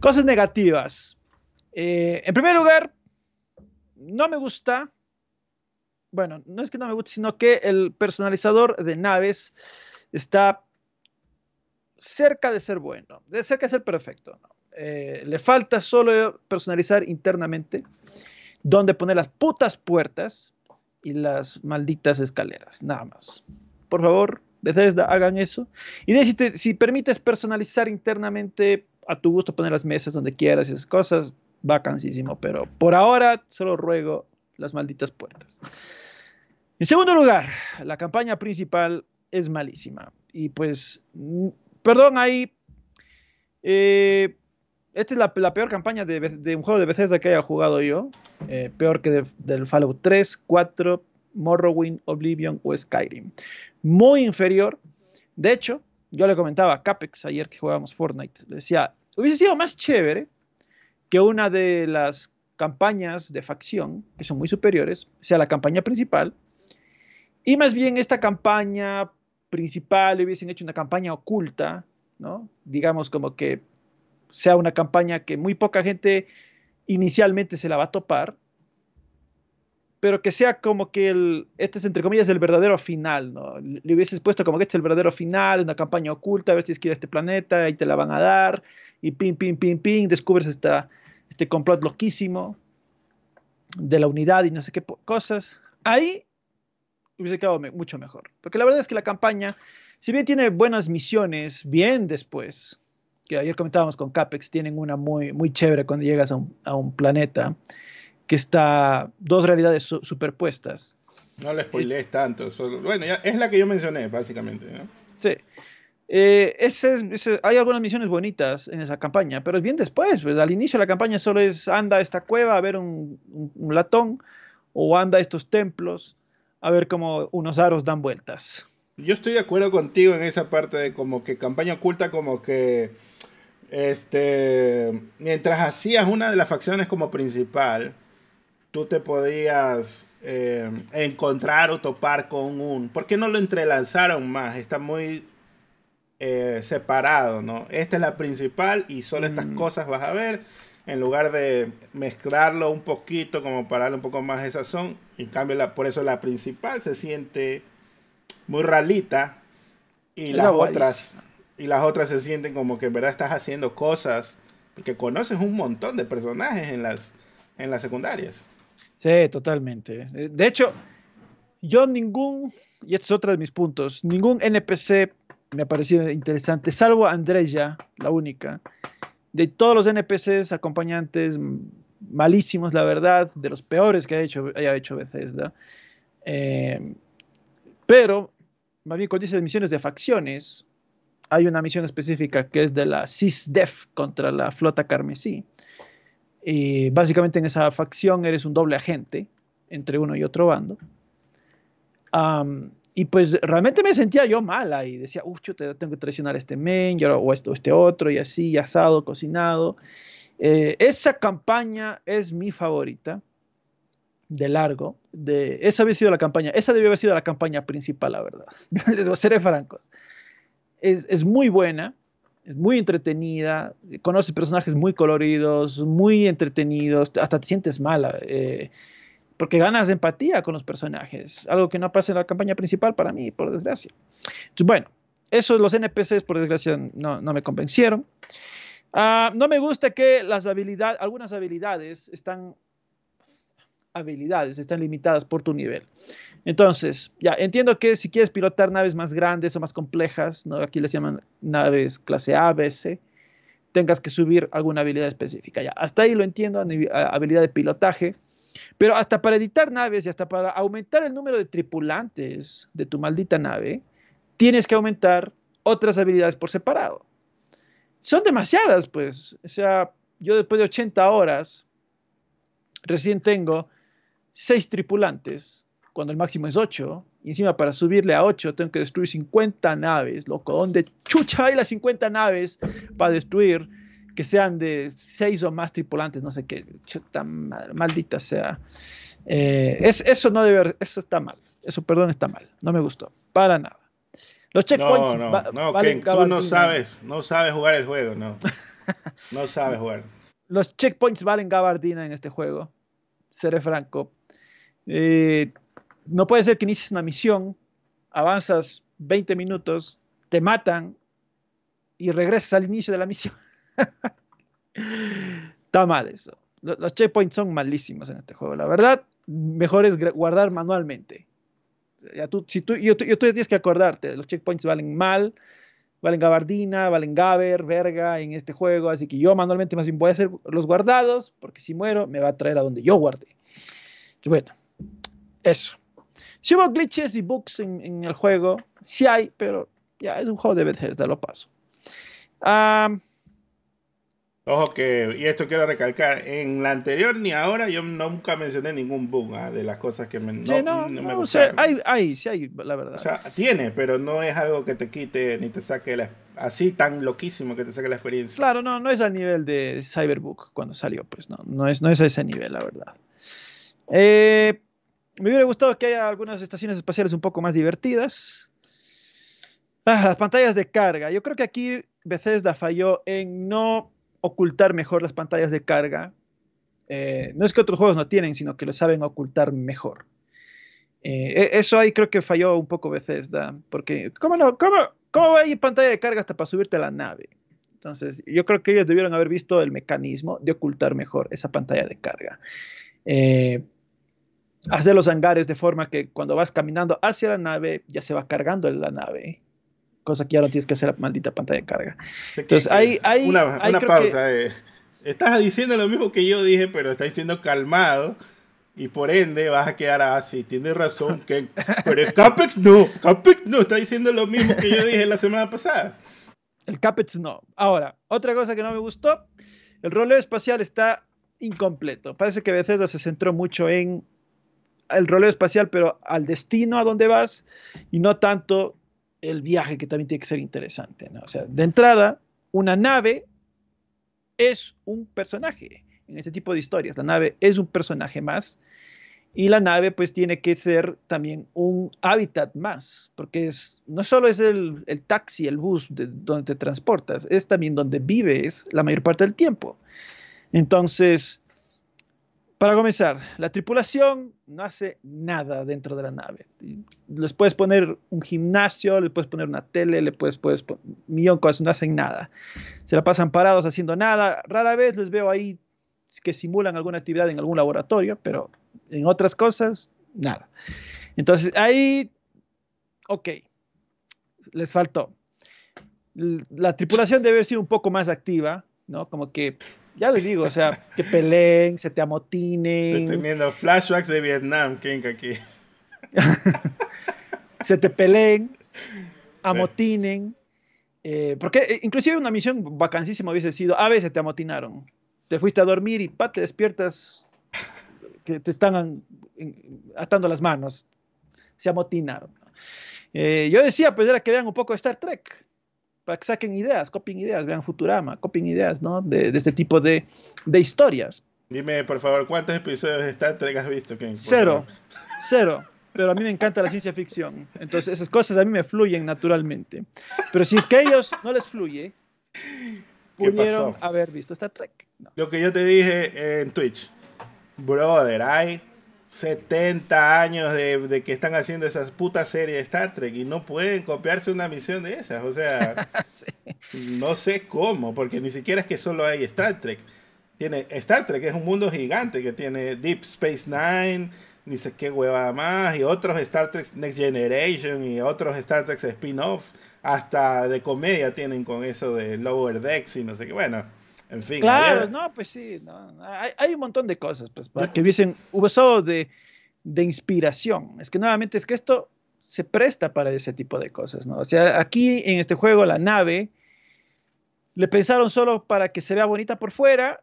Speaker 2: Cosas negativas. Eh, en primer lugar, no me gusta, bueno, no es que no me guste, sino que el personalizador de naves está cerca de ser bueno, de cerca de ser perfecto. Eh, le falta solo personalizar internamente donde poner las putas puertas y las malditas escaleras, nada más. Por favor, Bethesda, hagan eso. Y de, si, permites personalizar internamente a tu gusto, poner las mesas donde quieras y esas cosas, vacancísimo. Pero por ahora, solo ruego las malditas puertas. En segundo lugar, la campaña principal es malísima. Y pues, mm, perdón, ahí eh, esta es la, peor campaña de, un juego de Bethesda que haya jugado yo. Eh, peor que del Fallout 3, 4, Morrowind, Oblivion o Skyrim. Muy inferior. De hecho, yo le comentaba a Capex ayer que jugábamos Fortnite. Le decía, hubiese sido más chévere que una de las campañas de facción, que son muy superiores, sea la campaña principal. Y más bien esta campaña principal hubiesen hecho una campaña oculta, ¿no? Digamos como que sea una campaña que muy poca gente inicialmente se la va a topar pero que sea como que el, este es entre comillas el verdadero final, ¿no? Le hubieses puesto como que este es el verdadero final, una campaña oculta, a ver si tienes que a este planeta, ahí te la van a dar, y ping, ping, ping, ping, descubres esta, este complot loquísimo de la unidad y no sé qué cosas. Ahí hubiese quedado mucho mejor, porque la verdad es que la campaña, si bien tiene buenas misiones, bien después, que ayer comentábamos con Capex, tienen una muy, muy chévere cuando llegas a un, a un planeta que está dos realidades superpuestas.
Speaker 1: No le spoilees tanto. bueno, ya, es la que yo mencioné, básicamente.
Speaker 2: Sí. Eh, ese, hay algunas misiones bonitas en esa campaña, pero es bien después. Pues, al inicio de la campaña solo es anda a esta cueva a ver un, latón o anda a estos templos a ver cómo unos aros dan vueltas.
Speaker 1: Yo estoy de acuerdo contigo en esa parte de como que campaña oculta, como que este mientras hacías una de las facciones como principal, tú te podías eh, encontrar o topar con un... ¿Por qué no lo entrelazaron más? Está muy eh, separado, ¿no? Esta es la principal y solo estas cosas vas a ver. En lugar de mezclarlo un poquito como para darle un poco más de sazón. En cambio, la, por eso la principal se siente muy ralita. Y las otras... Y las otras se sienten como que en verdad estás haciendo cosas. Porque conoces un montón de personajes en las, en las secundarias.
Speaker 2: Sí, totalmente. Eh, de hecho, yo ningún, y este es otro de mis puntos, ningún NPC me ha parecido interesante, salvo Andrea, la única. De todos los NPCs acompañantes malísimos, la verdad, de los peores que hecho, haya hecho Bethesda. Eh, pero, más bien cuando dice misiones de facciones, hay una misión específica que es de la CISDEF contra la flota carmesí y básicamente en esa facción eres un doble agente entre uno y otro bando. Y pues realmente me sentía yo mala y decía, uff, yo tengo que traicionar a este men, o esto, este otro, y así, asado, cocinado. Eh, esa campaña es mi favorita, de largo. De, esa había sido la campaña, esa debió haber sido la campaña principal, la verdad. [LAUGHS] Seré francos. Es, es muy buena es muy entretenida, conoces personajes muy coloridos, muy entretenidos, hasta te sientes mala, eh, porque ganas empatía con los personajes, algo que no pasa en la campaña principal para mí, por desgracia. Entonces, bueno, esos los NPCs, por desgracia, no, me convencieron. Ah, no me gusta que las habilidades, algunas habilidades están habilidades están limitadas por tu nivel. Entonces, ya entiendo que si quieres pilotar naves más grandes o más complejas, ¿no? aquí les llaman naves clase A, B, C, tengas que subir alguna habilidad específica. Ya, hasta ahí lo entiendo, habilidad de pilotaje, pero hasta para editar naves y hasta para aumentar el número de tripulantes de tu maldita nave, tienes que aumentar otras habilidades por separado. Son demasiadas, pues. O sea, yo después de 80 horas, recién tengo seis tripulantes, cuando el máximo es 8, y encima para subirle a 8 tengo que destruir 50 naves, loco. ¿Dónde chucha hay las 50 naves para destruir que sean de 6 o más tripulantes? No sé qué, chuta, maldita sea. Eh, es, eso no debe, eso está mal. Eso, perdón, está mal. No me gustó. Para nada.
Speaker 1: Los checkpoints. No, no, no, Ken, tú no sabes, no sabes jugar el juego, no. [LAUGHS] No sabes jugar.
Speaker 2: Los checkpoints valen gabardina en este juego. Seré franco. Eh, no puede ser que inicies una misión, avanzas 20 minutos, te matan y regresas al inicio de la misión. Está mal eso. Los checkpoints son malísimos en este juego, la verdad. Mejor es guardar manualmente. Ya tú, si tú, yo, tú tienes que acordarte, los checkpoints valen mal, valen gabardina, valen gaber, verga en este juego, así que yo manualmente más bien voy a hacer los guardados, porque si muero me va a traer a donde yo guardé. Bueno, eso. Si hubo glitches y bugs en, el juego, sí hay, pero ya es un juego de Bethesda, lo paso.
Speaker 1: Ojo que, y esto quiero recalcar, en la anterior ni ahora yo nunca mencioné ningún bug ah, de las cosas que me, no,
Speaker 2: me gustaron. hay, hay, sí hay, la verdad. O
Speaker 1: sea, tiene, pero no es algo que te quite ni te saque la, así tan loquísimo que te saque la experiencia.
Speaker 2: Claro, no, no es al nivel de Cyberbook cuando salió, pues no, no es, no es a ese nivel, la verdad. Eh, me hubiera gustado que haya algunas estaciones espaciales un poco más divertidas. Ah, las pantallas de carga. Yo creo que aquí Bethesda falló en no ocultar mejor las pantallas de carga. Eh, no es que otros juegos no tienen, sino que lo saben ocultar mejor. Eh, e, eso ahí creo que falló un poco Bethesda, porque ¿cómo, no, cómo, cómo ir pantalla de carga hasta para subirte a la nave? Entonces, yo creo que ellos debieron haber visto el mecanismo de ocultar mejor esa pantalla de carga. Eh, hacer los hangares de forma que cuando vas caminando hacia la nave, ya se va cargando la nave. Cosa que ya no tienes que hacer la maldita pantalla de carga. Entonces, hay, hay,
Speaker 1: una, una pausa. Eh. Estás diciendo lo mismo que yo dije, pero estás diciendo calmado. Y por ende vas a quedar así. Tienes razón. Que, pero el Capex no. Capex no. Está diciendo lo mismo que yo dije la semana pasada.
Speaker 2: El Capex no. Ahora, otra cosa que no me gustó, el roleo espacial está incompleto. Parece que Bethesda se centró mucho en el roleo espacial, pero al destino a donde vas y no tanto el viaje, que también tiene que ser interesante. O sea, de entrada, una nave es un personaje en este tipo de historias. La nave es un personaje más y la nave pues tiene que ser también un hábitat más, porque es, no solo es el, taxi, el bus de donde te transportas, es también donde vives la mayor parte del tiempo. Entonces, para comenzar, la tripulación no hace nada dentro de la nave. Les puedes poner un gimnasio, le puedes poner una tele, le puedes, poner un millón de cosas, no hacen nada. Se la pasan parados haciendo nada. Rara vez les veo ahí que simulan alguna actividad en algún laboratorio, pero en otras cosas, nada. Entonces, ahí, ok, les faltó. La tripulación debe ser un poco más activa, ¿no? Como que, ya les digo, o sea, te peleen, se te amotinen.
Speaker 1: Estoy teniendo flashbacks de Vietnam, King, aquí. [LAUGHS]
Speaker 2: se te peleen, amotinen. Eh, porque eh, inclusive una misión vacancísima hubiese sido, a veces te amotinaron. Te fuiste a dormir y pa, te despiertas que te están atando las manos, se amotinaron. Eh, yo decía, pues era que vean un poco de Star Trek, para que saquen ideas, copien ideas, vean Futurama, copien ideas, ¿no? De, este tipo de, historias.
Speaker 1: Dime, por favor, ¿cuántos episodios de Star Trek has visto, Ken?
Speaker 2: Cero, cero. Pero a mí me encanta la ciencia ficción. Entonces esas cosas a mí me fluyen naturalmente. Pero si es que a ellos no les fluye, pudieron haber visto Star Trek.
Speaker 1: Lo que yo te dije en Twitch brother, hay 70 años de, que están haciendo esas putas series de Star Trek y no pueden copiarse una misión de esas. O sea, [LAUGHS] no sé cómo, porque ni siquiera es que solo hay Star Trek. Tiene Star Trek, es un mundo gigante que tiene Deep Space Nine, ni sé qué huevada más, y otros Star Trek Next Generation y otros Star Trek spin-off. Hasta de comedia tienen con eso de Lower Decks y no sé qué. Bueno, en fin.
Speaker 2: Claro, no, pues sí, hay, un montón de cosas pues, para que hubiesen usado de, de inspiración. Es que nuevamente es que esto se presta para ese tipo de cosas, ¿no? O sea, aquí en este juego la nave le pensaron solo para que se vea bonita por fuera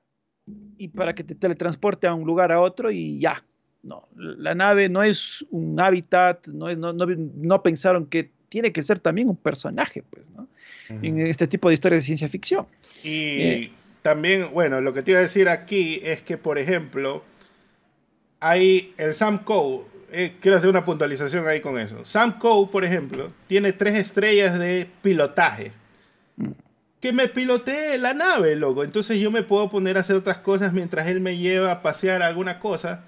Speaker 2: y para que te teletransporte a un lugar a otro y ya. No, la nave no es un hábitat, no, no, no, pensaron que tiene que ser también un personaje, pues, ¿no? En este tipo de historias de ciencia ficción.
Speaker 1: Y eh, también, bueno, lo que te iba a decir aquí es que, por ejemplo, hay el Sam Coe, eh, quiero hacer una puntualización ahí con eso. Sam Coe, por ejemplo, tiene tres estrellas de pilotaje. Que me pilotee la nave, loco. Entonces yo me puedo poner a hacer otras cosas mientras él me lleva a pasear alguna cosa,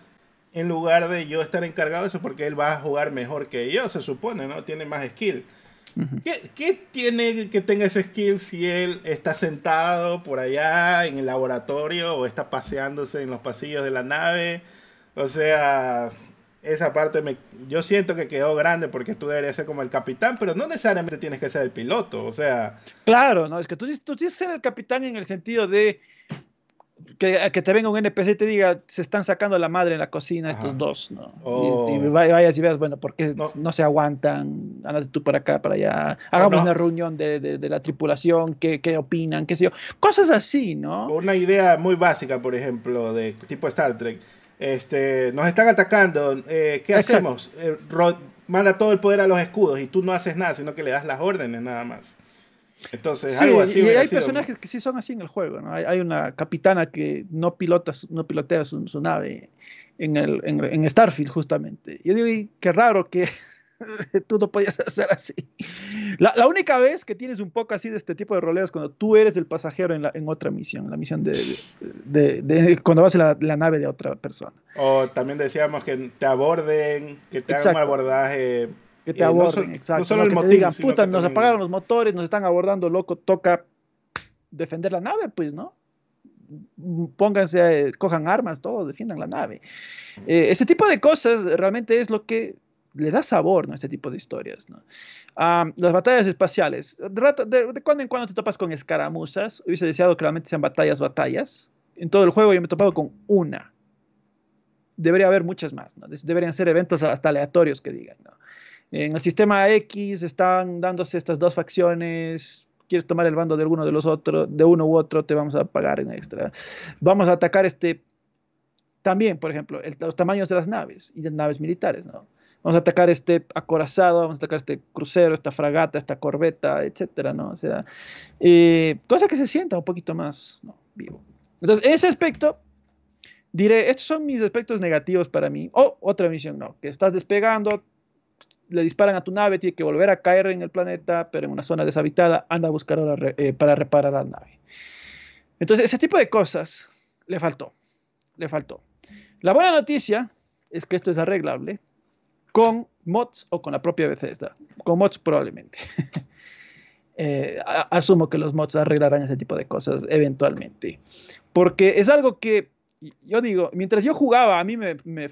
Speaker 1: en lugar de yo estar encargado de eso, porque él va a jugar mejor que yo, se supone, ¿no? Tiene más skill. ¿Qué, tiene que tenga ese skill si él está sentado por allá en el laboratorio o está paseándose en los pasillos de la nave? O sea, esa parte me, yo siento que quedó grande porque tú deberías ser como el capitán, pero no necesariamente tienes que ser el piloto, o sea...
Speaker 2: Claro, no, es que tú, tú tienes que ser el capitán en el sentido de que, que, te venga un NPC y te diga, se están sacando la madre en la cocina estos dos, ¿no? Y, oh. vayas y veas, bueno, ¿por qué no, se aguantan? Ándate tú para acá, para allá. Hagamos una reunión de, de, la tripulación, ¿qué, ¿qué, opinan? ¿Qué sé yo? Cosas así, ¿no?
Speaker 1: Una idea muy básica, por ejemplo, de tipo Star Trek. Este, nos están atacando, eh, ¿qué hacemos? Eh, manda todo el poder a los escudos y tú no haces nada, sino que le das las órdenes nada más. Entonces, algo así.
Speaker 2: Y hay personajes que sí son así en el juego, ¿no? Hay, una capitana que no pilota, no pilotea su, nave en, el, en, Starfield, justamente. Yo digo, qué raro que [LAUGHS] tú no podías hacer así. La, única vez que tienes un poco así de este tipo de roleos cuando tú eres el pasajero en, la, en otra misión, la misión de, de, cuando vas a la, nave de otra persona.
Speaker 1: O también decíamos que te aborden, que te hagan un abordaje.
Speaker 2: Que te aborden, exacto. No solo el te digan, puta, nos apagaron los motores, nos están abordando, loco, toca defender la nave, pues, ¿no? Pónganse, cojan armas, todos defiendan la nave. Eh, ese tipo de cosas realmente es lo que le da sabor, ¿no? Este tipo de historias, ¿no? las batallas espaciales. De, cuando en cuando te topas con escaramuzas. Hubiese deseado que realmente sean batallas, batallas. En todo el juego yo me he topado con una. Debería haber muchas más, ¿no? Deberían ser eventos hasta aleatorios que digan, ¿no? En el sistema X están dándose estas dos facciones. Quieres tomar el bando de alguno de los otros, de uno u otro, te vamos a pagar en extra. Vamos a atacar este. También, por ejemplo, los tamaños de las naves y de naves militares, ¿no? vamos a atacar este acorazado, vamos a atacar este crucero, esta fragata, esta corbeta, etcétera, ¿no? O sea, eh, cosa que se sienta un poquito más vivo. Entonces, en ese aspecto, diré, estos son mis aspectos negativos para mí. O otra misión, no, que estás despegando, le disparan a tu nave, tiene que volver a caer en el planeta, pero en una zona deshabitada, anda a buscar eh, para reparar la nave. Entonces, ese tipo de cosas le faltó, le faltó. La buena noticia es que esto es arreglable con mods o con la propia Bethesda. Con mods probablemente. [LAUGHS] Eh, asumo que los mods arreglarán ese tipo de cosas eventualmente. Porque es algo que, yo digo, mientras yo jugaba, a mí me,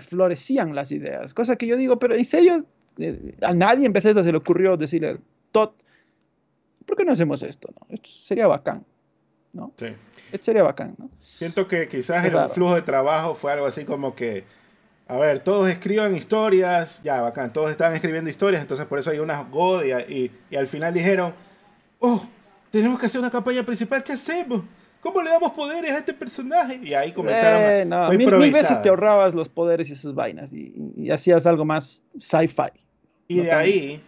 Speaker 2: florecían las ideas. Cosa que yo digo, pero en serio, eh, a nadie en Bethesda se le ocurrió decirle, Todd, ¿por qué no hacemos esto? Esto sería bacán. ¿no? Sí. Esto sería bacán. ¿no?
Speaker 1: Siento que quizás el flujo de trabajo fue algo así como que a ver, todos escriban historias, ya, bacán, todos estaban escribiendo historias, entonces por eso hay unas God y, al final dijeron, oh, tenemos que hacer una campaña principal, ¿qué hacemos? ¿Cómo le damos poderes a este personaje? Y ahí comenzaron
Speaker 2: eh, no, mil, veces te ahorrabas los poderes y esas vainas y, hacías algo más sci-fi.
Speaker 1: Y de ahí,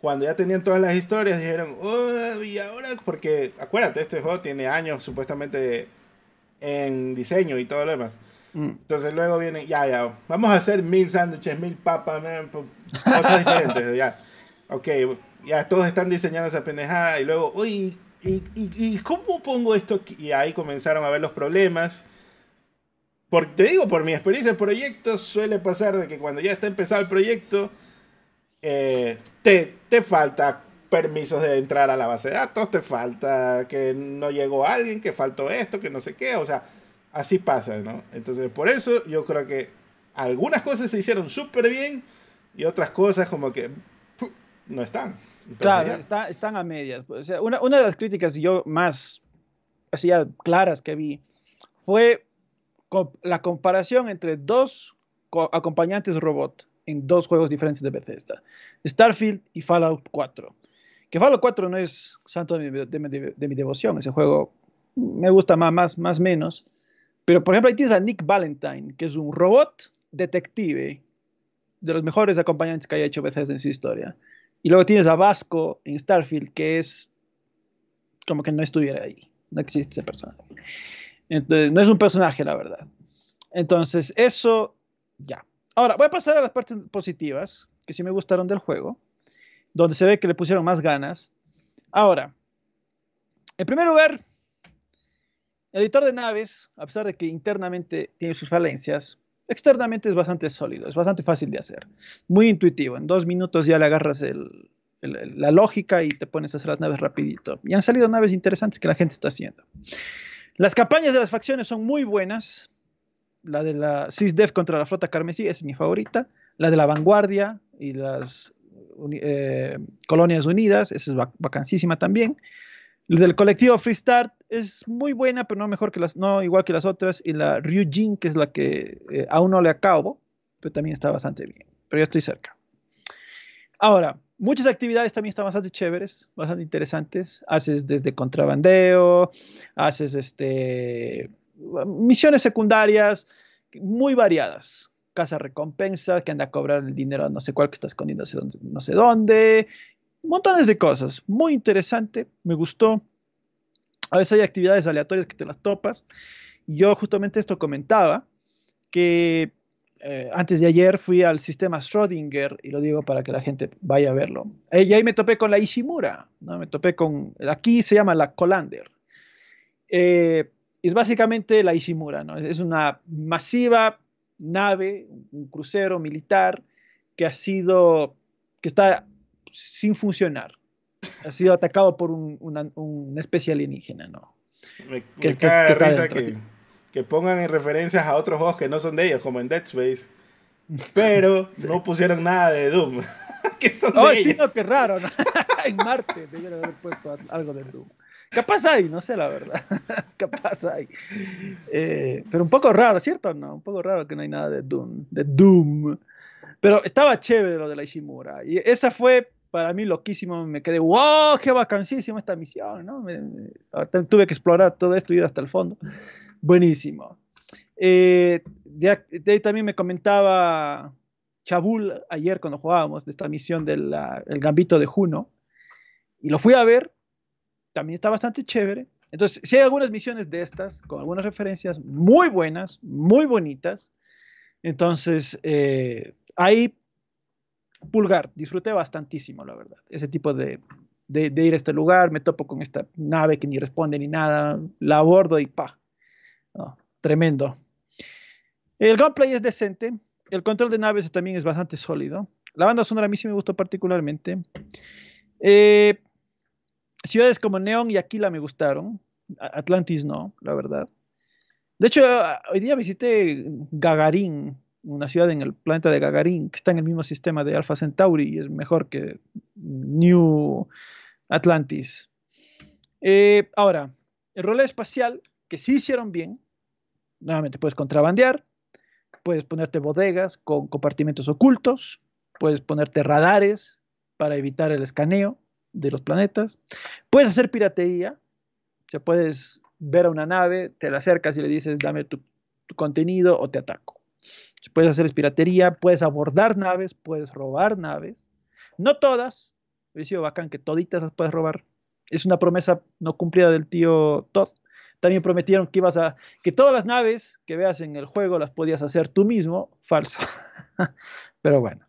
Speaker 1: cuando ya tenían todas las historias, dijeron, oh, y ahora, porque acuérdate, este juego tiene años supuestamente en diseño y todo lo demás. Mm. Entonces luego viene, ya, ya, vamos a hacer mil sándwiches, mil papas, cosas diferentes, [LAUGHS] ya. Ok, ya todos están diseñando esa pendejada y luego, uy, ¿y, cómo pongo esto? Y ahí comenzaron a ver los problemas. Porque te digo, por mi experiencia en proyectos, suele pasar de que cuando ya está empezado el proyecto, eh, te, te falta permisos de entrar a la base de datos, te falta que no llegó alguien, que faltó esto, que no sé qué, o sea, así pasa, ¿no? Entonces, por eso yo creo que algunas cosas se hicieron súper bien y otras cosas como que no están.
Speaker 2: Claro, están a medias. O sea, una, una, de las críticas yo más así claras que vi fue la comparación entre dos acompañantes robot en dos juegos diferentes de Bethesda, Starfield y Fallout 4. Que Fallout 4 no es santo de mi, de mi devoción, ese juego me gusta más, más, más menos, pero, por ejemplo, ahí tienes a Nick Valentine, que es un robot detective, de los mejores acompañantes que haya hecho Bethesda en su historia. Y luego tienes a Vasco en Starfield, que es como que no estuviera ahí. No existe ese personaje. Entonces, no es un personaje, la verdad. Entonces, eso ya. Ahora, voy a pasar a las partes positivas, que sí me gustaron del juego, donde se ve que le pusieron más ganas. Ahora, en primer lugar, el editor de naves, a pesar de que internamente tiene sus falencias, externamente es bastante sólido, es bastante fácil de hacer, muy intuitivo. En dos minutos ya le agarras la lógica y te pones a hacer las naves rapidito. Y han salido naves interesantes que la gente está haciendo. Las campañas de las facciones son muy buenas. La de la CISDEF contra la flota carmesí es mi favorita. La de la vanguardia y las eh, colonias unidas, esa es vacancísima también. Del colectivo Freestart es muy buena, pero no mejor que las, no igual que las otras. Y la Ryujin, que es la que eh, aún no le acabo, pero también está bastante bien. Pero ya estoy cerca. Ahora, muchas actividades también están bastante chéveres, bastante interesantes. Haces desde contrabandeo, haces este, misiones secundarias muy variadas. Casa recompensa, que anda a cobrar el dinero a no sé cuál que está escondiendo no sé dónde. Montones de cosas. Muy interesante, me gustó. A veces hay actividades aleatorias que te las topas. Yo justamente esto comentaba, que eh, antes de ayer fui al sistema Schrödinger, y lo digo para que la gente vaya a verlo. y ahí me topé con la Ishimura, ¿no? me topé con, aquí se llama la Colander. Eh, es básicamente la Ishimura, ¿no? es una masiva nave, un crucero militar que ha sido, que está sin funcionar. Ha sido atacado por un, una, una especie alienígena, ¿no?
Speaker 1: Me, que, cae risa que, que, pongan en referencias a otros juegos que no son de ellos, como en Dead Space, [LAUGHS] pero no pusieron nada de Doom. [LAUGHS] que son
Speaker 2: oh,
Speaker 1: de
Speaker 2: sí,
Speaker 1: ellos.
Speaker 2: no, qué raro, ¿no? [LAUGHS] en Marte debieron haber puesto algo de Doom. Capaz hay, no sé la verdad. Capaz hay. Eh, pero un poco raro, ¿cierto? No, un poco raro que no hay nada de Doom. De Doom. Pero estaba chévere lo de la Ishimura. Y esa fue para mí loquísimo. Me quedé, wow, qué vacancísimo esta misión. ¿no? Me, tuve que explorar todo esto ir hasta el fondo. Buenísimo. Eh, de, de, ahí también me comentaba Chabul ayer cuando jugábamos de esta misión del Gambito de Juno. Y lo fui a ver también está bastante chévere. Entonces, si hay algunas misiones de estas, con algunas referencias muy buenas, muy bonitas, entonces eh, ahí pulgar, disfruté bastantísimo, la verdad. Ese tipo de, de, ir a este lugar, me topo con esta nave que ni responde ni nada, la abordo y pa. Tremendo. El gameplay es decente, el control de naves también es bastante sólido. La banda sonora a mí sí me gustó particularmente. Eh, ciudades como Neon y Aquila me gustaron. Atlantis no, la verdad. De hecho, hoy día visité Gagarin, una ciudad en el planeta de Gagarin, que está en el mismo sistema de Alpha Centauri y es mejor que New Atlantis. Eh, ahora, el rol espacial, que sí hicieron bien, nuevamente puedes contrabandear, puedes ponerte bodegas con compartimentos ocultos, puedes ponerte radares para evitar el escaneo, de los planetas. Puedes hacer piratería, o sea, puedes ver a una nave, te la acercas y le dices, dame tu contenido o te ataco. Puedes hacer piratería, puedes abordar naves, puedes robar naves. No todas, he sido bacán que toditas las puedes robar. Es una promesa no cumplida del tío Todd. También prometieron que ibas a que todas las naves que veas en el juego las podías hacer tú mismo. Falso. [LAUGHS] Pero bueno.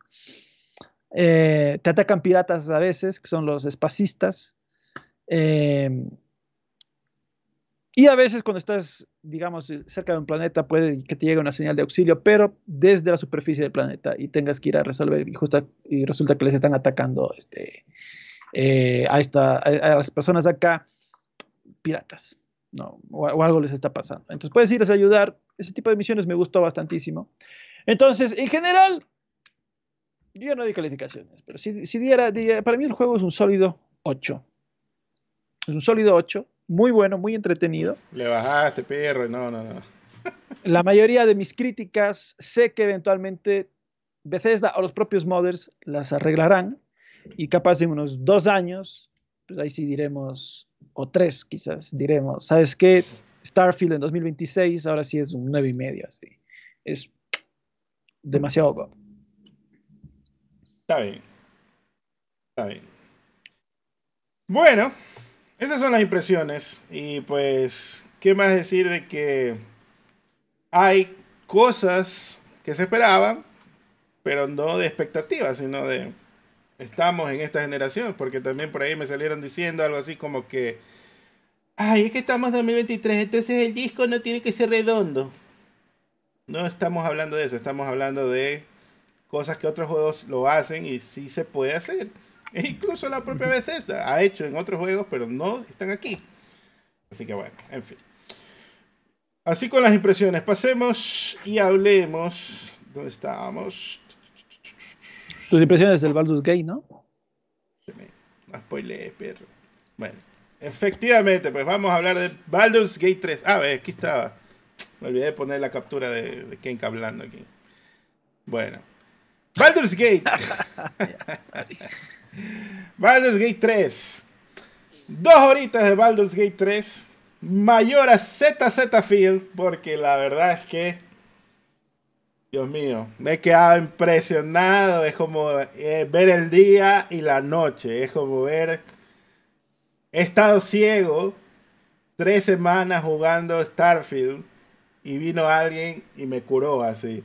Speaker 2: Eh, te atacan piratas a veces, que son los espacistas. Eh, y a veces cuando estás, digamos, cerca de un planeta puede que te llegue una señal de auxilio, pero desde la superficie del planeta y tengas que ir a resolver y, resulta que les están atacando este, eh, a, esta, a, las personas acá, piratas, ¿no? O, algo les está pasando. Entonces puedes irles a ayudar. Ese tipo de misiones me gustó bastantísimo. Entonces, en general, yo no di calificaciones, pero si, si diera, diera, para mí el juego es un sólido 8. Es un sólido 8, muy bueno, muy entretenido.
Speaker 1: Le bajaste, perro, no, no, no.
Speaker 2: La mayoría de mis críticas sé que eventualmente Bethesda o los propios modders las arreglarán y capaz en unos dos años, pues ahí sí diremos, o tres quizás diremos, ¿sabes qué? Starfield en 2026 ahora sí es un 9 y medio, así. Es demasiado God.
Speaker 1: Está bien. Está bien. Bueno, esas son las impresiones. Y pues, ¿qué más decir de que hay cosas que se esperaban, pero no de expectativas, sino de estamos en esta generación? Porque también por ahí me salieron diciendo algo así como que, ay, es que estamos en 2023, entonces el disco no tiene que ser redondo. No estamos hablando de eso, estamos hablando de cosas que otros juegos lo hacen y sí se puede hacer. E incluso la propia Bethesda ha hecho en otros juegos, pero no están aquí. Así que bueno, en fin. Así con las impresiones, pasemos y hablemos. ¿Dónde estábamos?
Speaker 2: Tus impresiones del Baldur's Gate, ¿no?
Speaker 1: Spoiler, perro. Bueno, efectivamente, pues vamos a hablar de Baldur's Gate 3. Ah, ver, aquí estaba. Me olvidé de poner la captura de, de Kenk hablando aquí. Bueno, Baldur's Gate. [LAUGHS] Baldur's Gate 3. Dos horitas de Baldur's Gate 3. Mayor a ZZ Field. Porque la verdad es que. Dios mío, me he quedado impresionado. Es como eh, ver el día y la noche. Es como ver. He estado ciego tres semanas jugando Starfield. Y vino alguien y me curó así.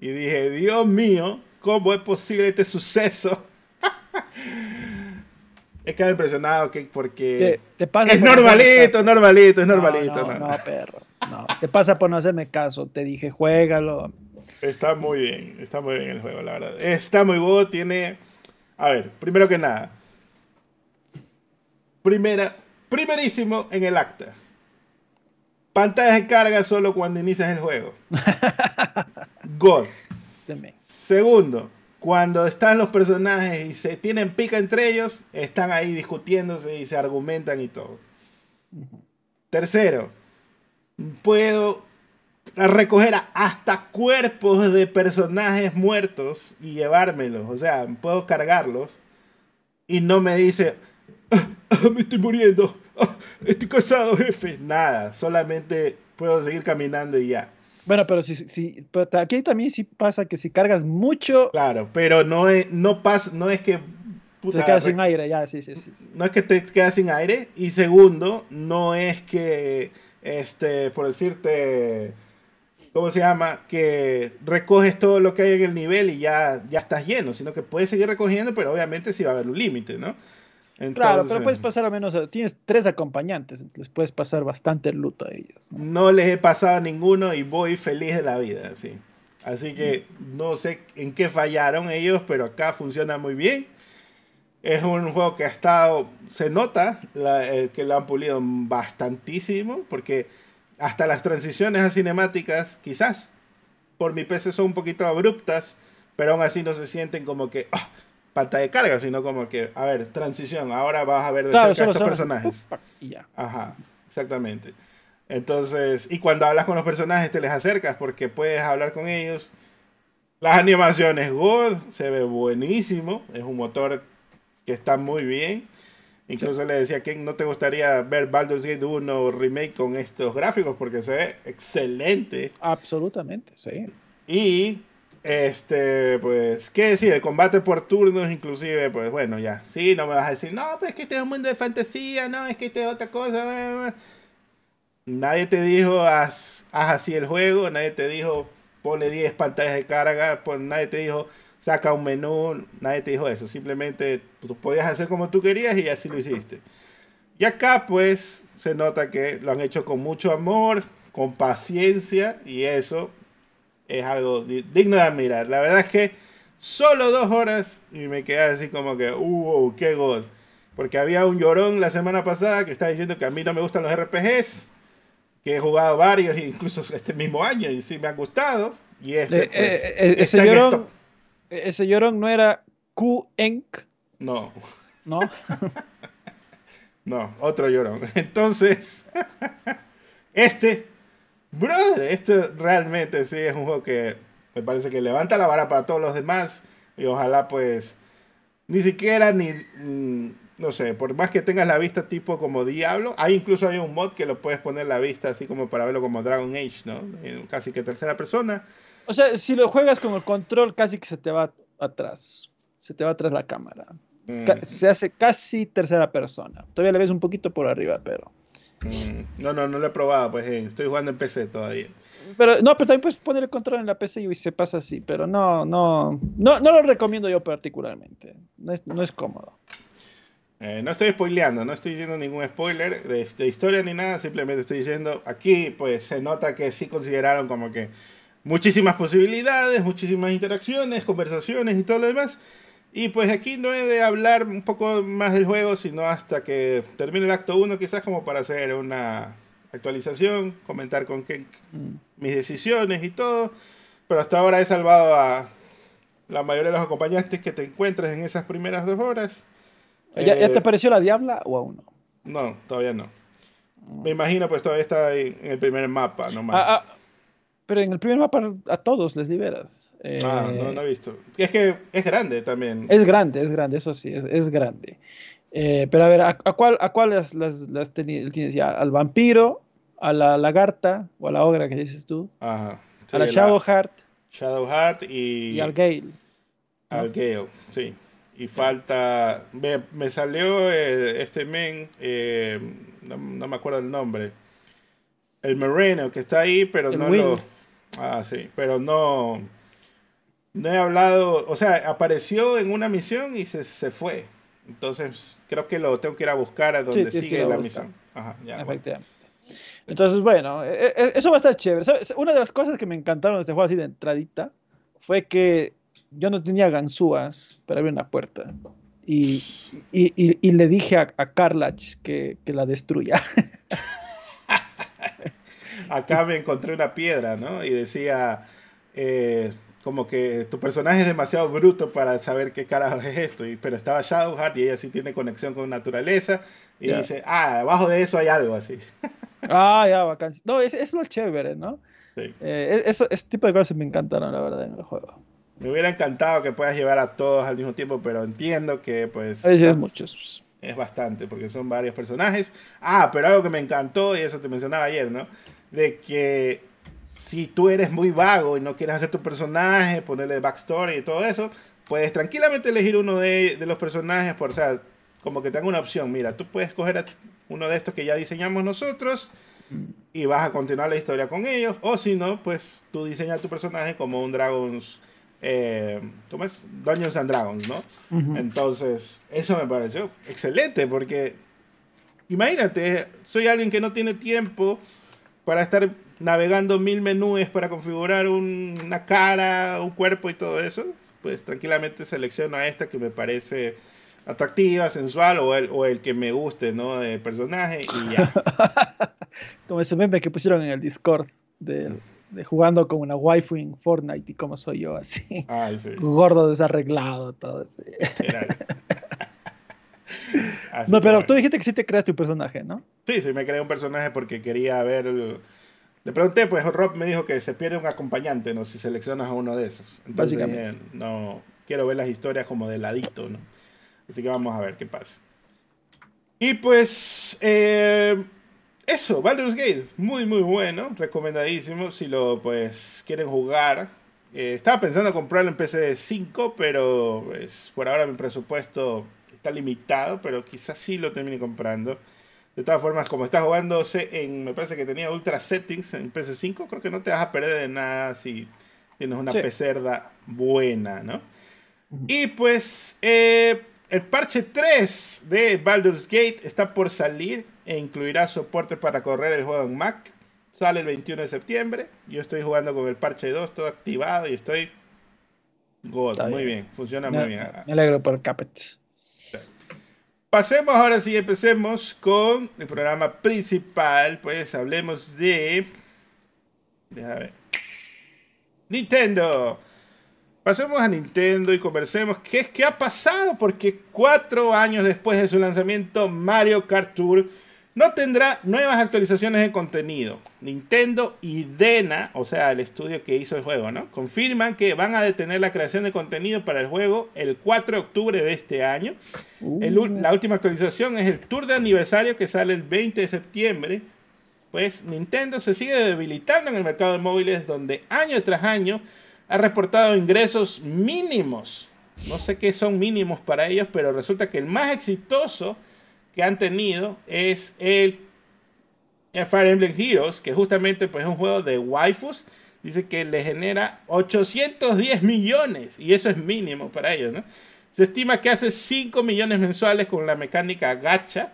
Speaker 1: Y dije, Dios mío, ¿cómo es posible este suceso? He quedado impresionado que porque
Speaker 2: te pasa
Speaker 1: es normalito, normalito, es normalito.
Speaker 2: No, no, perro. No, te pasa por no hacerme caso. Te dije, juégalo.
Speaker 1: Está muy bien, está muy bien el juego, la verdad. Está muy bueno, tiene... A ver, primero que nada. Primera, primerísimo en el acta. Pantalla de carga solo cuando inicias el juego. [LAUGHS] God. Segundo, cuando están los personajes y se tienen pica entre ellos, están ahí discutiéndose y se argumentan y todo. Tercero, puedo recoger hasta cuerpos de personajes muertos y llevármelos. O sea, puedo cargarlos y no me dice, ah, ah, me estoy muriendo, ah, estoy casado, jefe. Nada, solamente puedo seguir caminando y ya.
Speaker 2: Bueno, pero si, si aquí también sí pasa que si cargas mucho.
Speaker 1: Claro, pero no es, no pasa, no es que.
Speaker 2: se queda sin aire, ya, sí, sí, sí,
Speaker 1: No es que te quedas sin aire. Y segundo, no es que, este, por decirte, ¿cómo se llama? Que recoges todo lo que hay en el nivel y ya, ya estás lleno, sino que puedes seguir recogiendo, pero obviamente sí va a haber un límite, ¿no?
Speaker 2: Claro, pero puedes pasar al menos, tienes tres acompañantes, les puedes pasar bastante luto a ellos.
Speaker 1: ¿no? les he pasado a ninguno y voy feliz de la vida, sí. Así que no sé en qué fallaron ellos, pero acá funciona muy bien. Es un juego que ha estado, se nota eh, que lo han pulido bastantísimo, porque hasta las transiciones a cinemáticas, quizás por mi PC son un poquito abruptas, pero aún así no se sienten como que, ah, pantalla de carga, sino como que, a ver, transición, ahora vas a ver de cerca estos personajes.
Speaker 2: Y ya.
Speaker 1: Ajá, exactamente. Entonces, y cuando hablas con los personajes te les acercas porque puedes hablar con ellos. Las animaciones God, se ve buenísimo, es un motor que está muy bien. Incluso le decía que no te gustaría ver Baldur's Gate 1 remake con estos gráficos porque se ve excelente.
Speaker 2: Absolutamente, sí.
Speaker 1: Y este, pues, ¿qué decir? El combate por turnos, inclusive, pues bueno, ya. Sí, no me vas a decir, no, pero es que este es un mundo de fantasía, no, es que este es otra cosa. Nadie te dijo, haz, así el juego, nadie te dijo, ponle 10 pantallas de carga, pues, nadie te dijo, saca un menú, nadie te dijo eso. Simplemente tú podías hacer como tú querías y así lo hiciste. Y acá, pues, se nota que lo han hecho con mucho amor, con paciencia, y eso es algo digno de admirar. La verdad es que solo dos horas y me quedé así como que, uh, qué gol. Porque había un llorón la semana pasada que estaba diciendo que a mí no me gustan los RPGs, que he jugado varios, incluso este mismo año, y sí me han gustado. Y este, eh, pues,
Speaker 2: eh, eh, ese, llorón, ese llorón no era Q-Enk.
Speaker 1: No.
Speaker 2: ¿No? [LAUGHS]
Speaker 1: no, otro llorón. [LAUGHS] Entonces, [LAUGHS] este Brother, esto realmente sí es un juego que me parece que levanta la vara para todos los demás. Y ojalá pues ni siquiera ni... Mm, no sé, por más que tengas la vista tipo como Diablo, hay incluso hay un mod que lo puedes poner la vista así como para verlo como Dragon Age, ¿no? Casi que tercera persona.
Speaker 2: O sea, si lo juegas con el control, casi que se te va atrás. Se te va atrás la cámara. Mm. Se hace casi tercera persona. Todavía le ves un poquito por arriba, pero.
Speaker 1: Mm, no, no, no lo he probado, pues eh, estoy jugando en PC todavía.
Speaker 2: Pero no, pero también puedes poner el control en la PC y se pasa así, pero no, no, no, no lo recomiendo yo particularmente. No es, no es cómodo.
Speaker 1: Eh, no estoy spoileando, no estoy diciendo ningún spoiler de, de, historia ni nada, simplemente estoy diciendo aquí, pues se nota que sí consideraron como que muchísimas posibilidades, muchísimas interacciones, conversaciones y todo lo demás. Y pues aquí no he de hablar un poco más del juego, sino hasta que termine el acto 1, quizás como para hacer una actualización, comentar con qué, mm. mis decisiones y todo. Pero hasta ahora he salvado a la mayoría de los acompañantes que te encuentres en esas primeras dos horas.
Speaker 2: ¿Ya, te eh, pareció la Diabla o aún no?
Speaker 1: No, todavía no. Mm. Me imagino pues todavía está en el primer mapa, nomás. Ah, ah,
Speaker 2: pero en el primer mapa a todos les liberas.
Speaker 1: ah, no, no he visto. Es que es grande también.
Speaker 2: Es grande, es grande, eso sí, es, es grande. Eh, pero a ver, ¿a, cuál, a cuál las, las, tienes ya? ¿Al vampiro? ¿A la lagarta? ¿O a la ogra que dices tú?
Speaker 1: Ajá.
Speaker 2: a la Shadowheart.
Speaker 1: Shadowheart y...
Speaker 2: Y al Gale.
Speaker 1: Al Gale, sí. Y falta... Me, me salió eh, este men, eh, no, no, me acuerdo el nombre. El Moreno, que está ahí, pero no lo Ah, sí, pero no, No he hablado, o sea, apareció en una misión y se, se fue. Entonces, creo que lo tengo que ir a buscar a donde sigue la misión. Ajá,
Speaker 2: ya, Efectivamente. Entonces, bueno, e, e, eso va a estar chévere. Una de las cosas que me encantaron de este juego así de entradita fue que yo no tenía ganzúas para abrir una puerta. Y, y, y, le dije a, a Carlach que, que la destruya. [LAUGHS]
Speaker 1: Acá me encontré una piedra, ¿no? Y decía, eh, como que tu personaje es demasiado bruto para saber qué carajo es esto. Y, pero estaba Shadowheart y ella sí tiene conexión con naturaleza. Y dice, ah, abajo de eso hay algo así. [LAUGHS]
Speaker 2: Ah, ya, bacán. No, es, es lo chévere, ¿no? Sí. Eh, eso, ese tipo de cosas me encantaron, la verdad, en el juego.
Speaker 1: Me hubiera encantado que puedas llevar a todos al mismo tiempo, pero entiendo que, pues.
Speaker 2: es muchos.
Speaker 1: Es bastante, porque son varios personajes. Ah, pero algo que me encantó, y eso te mencionaba ayer, ¿no? De que si tú eres muy vago y no quieres hacer tu personaje, ponerle backstory y todo eso, puedes tranquilamente elegir uno de, de los personajes, por, o sea, como que tenga una opción. Mira, tú puedes coger uno de estos que ya diseñamos nosotros y vas a continuar la historia con ellos. O si no, pues tú diseñas tu personaje como un Dragons. Eh, ¿Cómo es? Dungeons and Dragons, ¿no? Entonces, eso me pareció excelente porque imagínate, soy alguien que no tiene tiempo para estar navegando mil menús para configurar una cara, un cuerpo y todo eso, pues tranquilamente selecciono a esta que me parece atractiva, sensual o el, o el que me guste, ¿no? De personaje y ya. [LAUGHS]
Speaker 2: como ese meme que pusieron en el Discord de, jugando con una waifu en Fortnite y como soy yo así.
Speaker 1: Ay, sí. [LAUGHS]
Speaker 2: Gordo, desarreglado, todo [LAUGHS] así. no, pero tú dijiste que sí te creaste un personaje, ¿no?
Speaker 1: Sí, sí, me creé un personaje porque quería ver... Le pregunté, pues Rob me dijo que se pierde un acompañante, ¿no? Si seleccionas a uno de esos. Entonces dije, no, quiero ver las historias como de ladito, ¿no? Así que vamos a ver qué pasa. Y pues, eh, eso, Baldur's Gate, muy muy bueno, recomendadísimo si lo pues quieren jugar. Eh, estaba pensando comprarlo en PC 5, pero pues, por ahora mi presupuesto está limitado, pero quizás sí lo termine comprando. De todas formas, como está jugándose en, me parece que tenía Ultra Settings en PS5, creo que no te vas a perder de nada si tienes una sí. buena, ¿no? Y pues, eh, el parche 3 de Baldur's Gate está por salir e incluirá soporte para correr el juego en Mac. Sale el 21 de septiembre. Yo estoy jugando con el parche 2 todo activado y estoy God. Muy bien. funciona muy bien.
Speaker 2: Me alegro por Capets.
Speaker 1: Pasemos ahora sí, empecemos con el programa principal. Pues hablemos de. Déjame ver. Nintendo. Pasemos a Nintendo y conversemos qué es que ha pasado, porque cuatro años después de su lanzamiento, Mario Kart Tour no tendrá nuevas actualizaciones de contenido. Nintendo y Dena, o sea, el estudio que hizo el juego, ¿no? Confirman que van a detener la creación de contenido para el juego el 4 de octubre de este año. Uh. la última actualización es el tour de aniversario que sale el 20 de septiembre. Pues Nintendo se sigue debilitando en el mercado de móviles donde año tras año ha reportado ingresos mínimos. No sé qué son mínimos para ellos, pero resulta que el más exitoso que han tenido es el, Fire Emblem Heroes, que justamente pues, es un juego de waifus. Dice que le genera 810 millones y eso es mínimo para ellos. ¿no? Se estima que hace 5 millones mensuales con la mecánica gacha.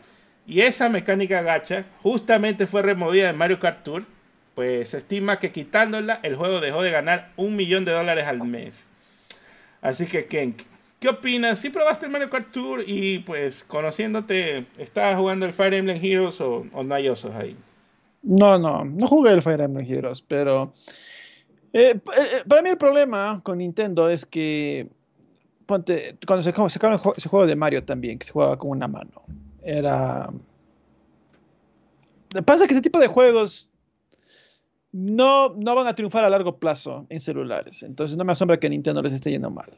Speaker 1: Y esa mecánica gacha justamente fue removida de Mario Kart Tour. Pues se estima que quitándola el juego dejó de ganar un millón de dólares al mes. Así que Kenk, ¿Qué opinas? ¿Sí probaste el Mario Kart Tour y pues conociéndote, ¿estabas jugando el Fire Emblem Heroes o, no hay osos ahí?
Speaker 2: No, no, no jugué el Fire Emblem Heroes, pero eh, eh, para mí el problema con Nintendo es que ponte, cuando se sacaron ese juego de Mario también, que se jugaba con una mano, era... Pasa que ese tipo de juegos no, no van a triunfar a largo plazo en celulares, entonces no me asombra que Nintendo les esté yendo mal.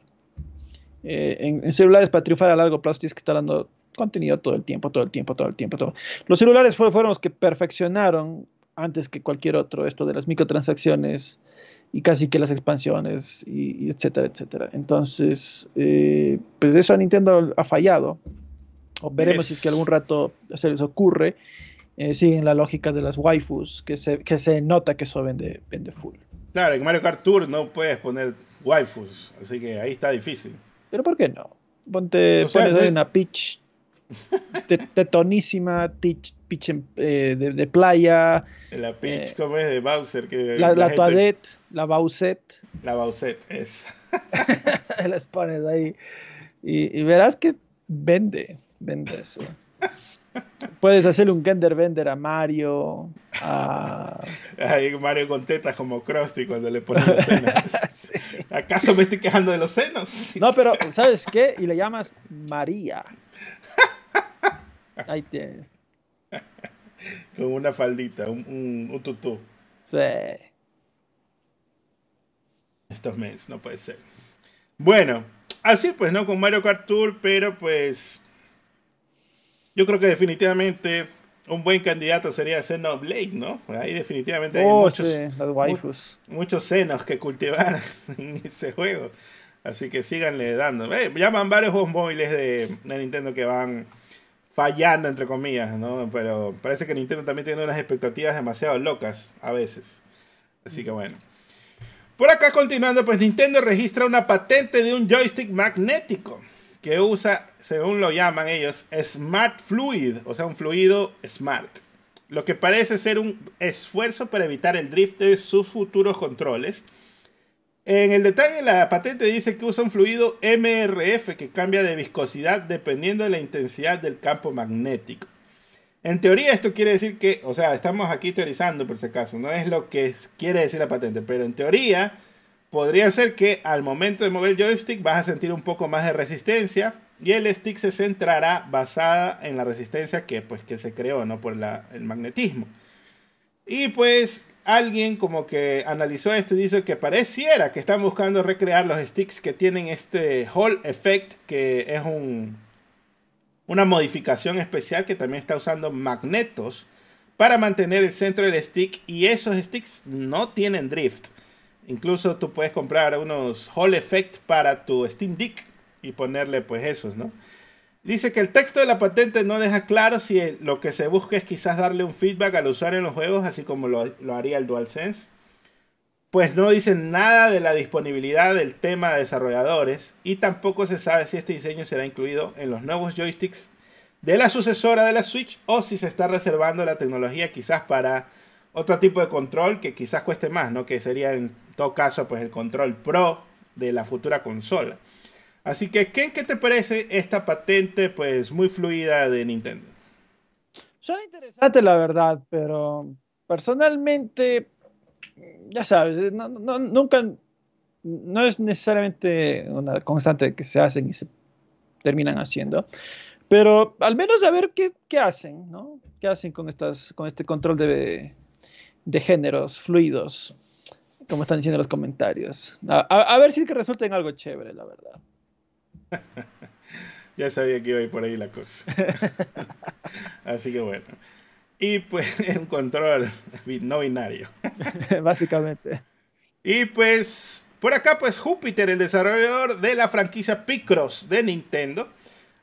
Speaker 2: Eh, en, celulares para triunfar a largo plazo tienes que estar dando contenido todo el tiempo, todo el tiempo, todo el tiempo. Todo. Los celulares fueron los que perfeccionaron antes que cualquier otro esto de las microtransacciones y casi que las expansiones y, etcétera, etcétera. Entonces, eh, pues eso a Nintendo ha fallado. O veremos si es que algún rato se les ocurre. Eh, siguen la lógica de las waifus, que se, que se nota que eso vende, vende full.
Speaker 1: Claro, en Mario Kart Tour no puedes poner waifus. Así que ahí está difícil.
Speaker 2: Pero ¿por qué no? Ponte, pones una pitch tetonísima, pitch, eh, de, playa.
Speaker 1: La pitch, eh, como es de Bowser. Que
Speaker 2: la, la, toadette, la Bowsette.
Speaker 1: La Bowsette, es. [LAUGHS]
Speaker 2: Las pones ahí. Y, y, verás que vende, vende eso. [LAUGHS] Puedes hacerle un Gender Bender a Mario. A...
Speaker 1: Mario con tetas como Krusty cuando le ponen los senos. [LAUGHS] ¿Acaso me estoy quejando de los senos?
Speaker 2: No, pero ¿sabes qué? Y le llamas María. Ahí tienes.
Speaker 1: Con una faldita, un, un, tutú.
Speaker 2: Sí.
Speaker 1: Estos meses, no puede ser. Bueno, así pues, ¿no? Con Mario Kart Tour, pero pues yo creo que definitivamente un buen candidato sería Xenoblade, ¿no? Ahí definitivamente hay oh, muchos, muchos senos que cultivar [LAUGHS] en ese juego. Así que síganle dando. Eh, llaman varios juegos móviles de, Nintendo que van fallando, entre comillas, ¿no? Pero parece que Nintendo también tiene unas expectativas demasiado locas a veces. Así que bueno. Por acá continuando, pues Nintendo registra una patente de un joystick magnético que usa, según lo llaman ellos, Smart Fluid, o sea, un fluido smart. Lo que parece ser un esfuerzo para evitar el drift de sus futuros controles. En el detalle, la patente dice que usa un fluido MRF que cambia de viscosidad dependiendo de la intensidad del campo magnético. En teoría esto quiere decir que, o sea, estamos aquí teorizando por si acaso, no es lo que quiere decir la patente, pero en teoría podría ser que al momento de mover el joystick vas a sentir un poco más de resistencia y el stick se centrará basada en la resistencia que, pues, que se creó ¿no? por el magnetismo. Y pues alguien como que analizó esto y dice que pareciera que están buscando recrear los sticks que tienen este Hall Effect, que es un, una modificación especial que también está usando magnetos para mantener el centro del stick y esos sticks no tienen drift. Incluso tú puedes comprar unos Hall Effect para tu Steam Deck y ponerle pues esos, ¿no? Dice que el texto de la patente no deja claro si lo que se busca es quizás darle un feedback al usuario en los juegos, así como lo, lo haría el DualSense. Pues no dice nada de la disponibilidad del tema de desarrolladores y tampoco se sabe si este diseño será incluido en los nuevos joysticks de la sucesora de la Switch o si se está reservando la tecnología quizás para otro tipo de control que quizás cueste más, ¿no? Que sería en todo caso pues el control Pro de la futura consola. Así que, ¿qué, ¿qué te parece esta patente pues muy fluida de Nintendo?
Speaker 2: Suena interesante la verdad, pero personalmente, ya sabes, nunca, no es necesariamente una constante que se hacen y se terminan haciendo. Pero al menos a ver qué, qué hacen, ¿no? ¿Qué hacen con, estas, con este control de, de géneros fluidos, como están diciendo los comentarios. A, ver si que resulta en algo chévere, la verdad. [LAUGHS]
Speaker 1: ya sabía que iba a ir por ahí la cosa. [LAUGHS] Así que bueno. Y pues [LAUGHS] un control no binario.
Speaker 2: Básicamente.
Speaker 1: Y pues por acá pues Júpiter, el desarrollador de la franquicia Picross de Nintendo,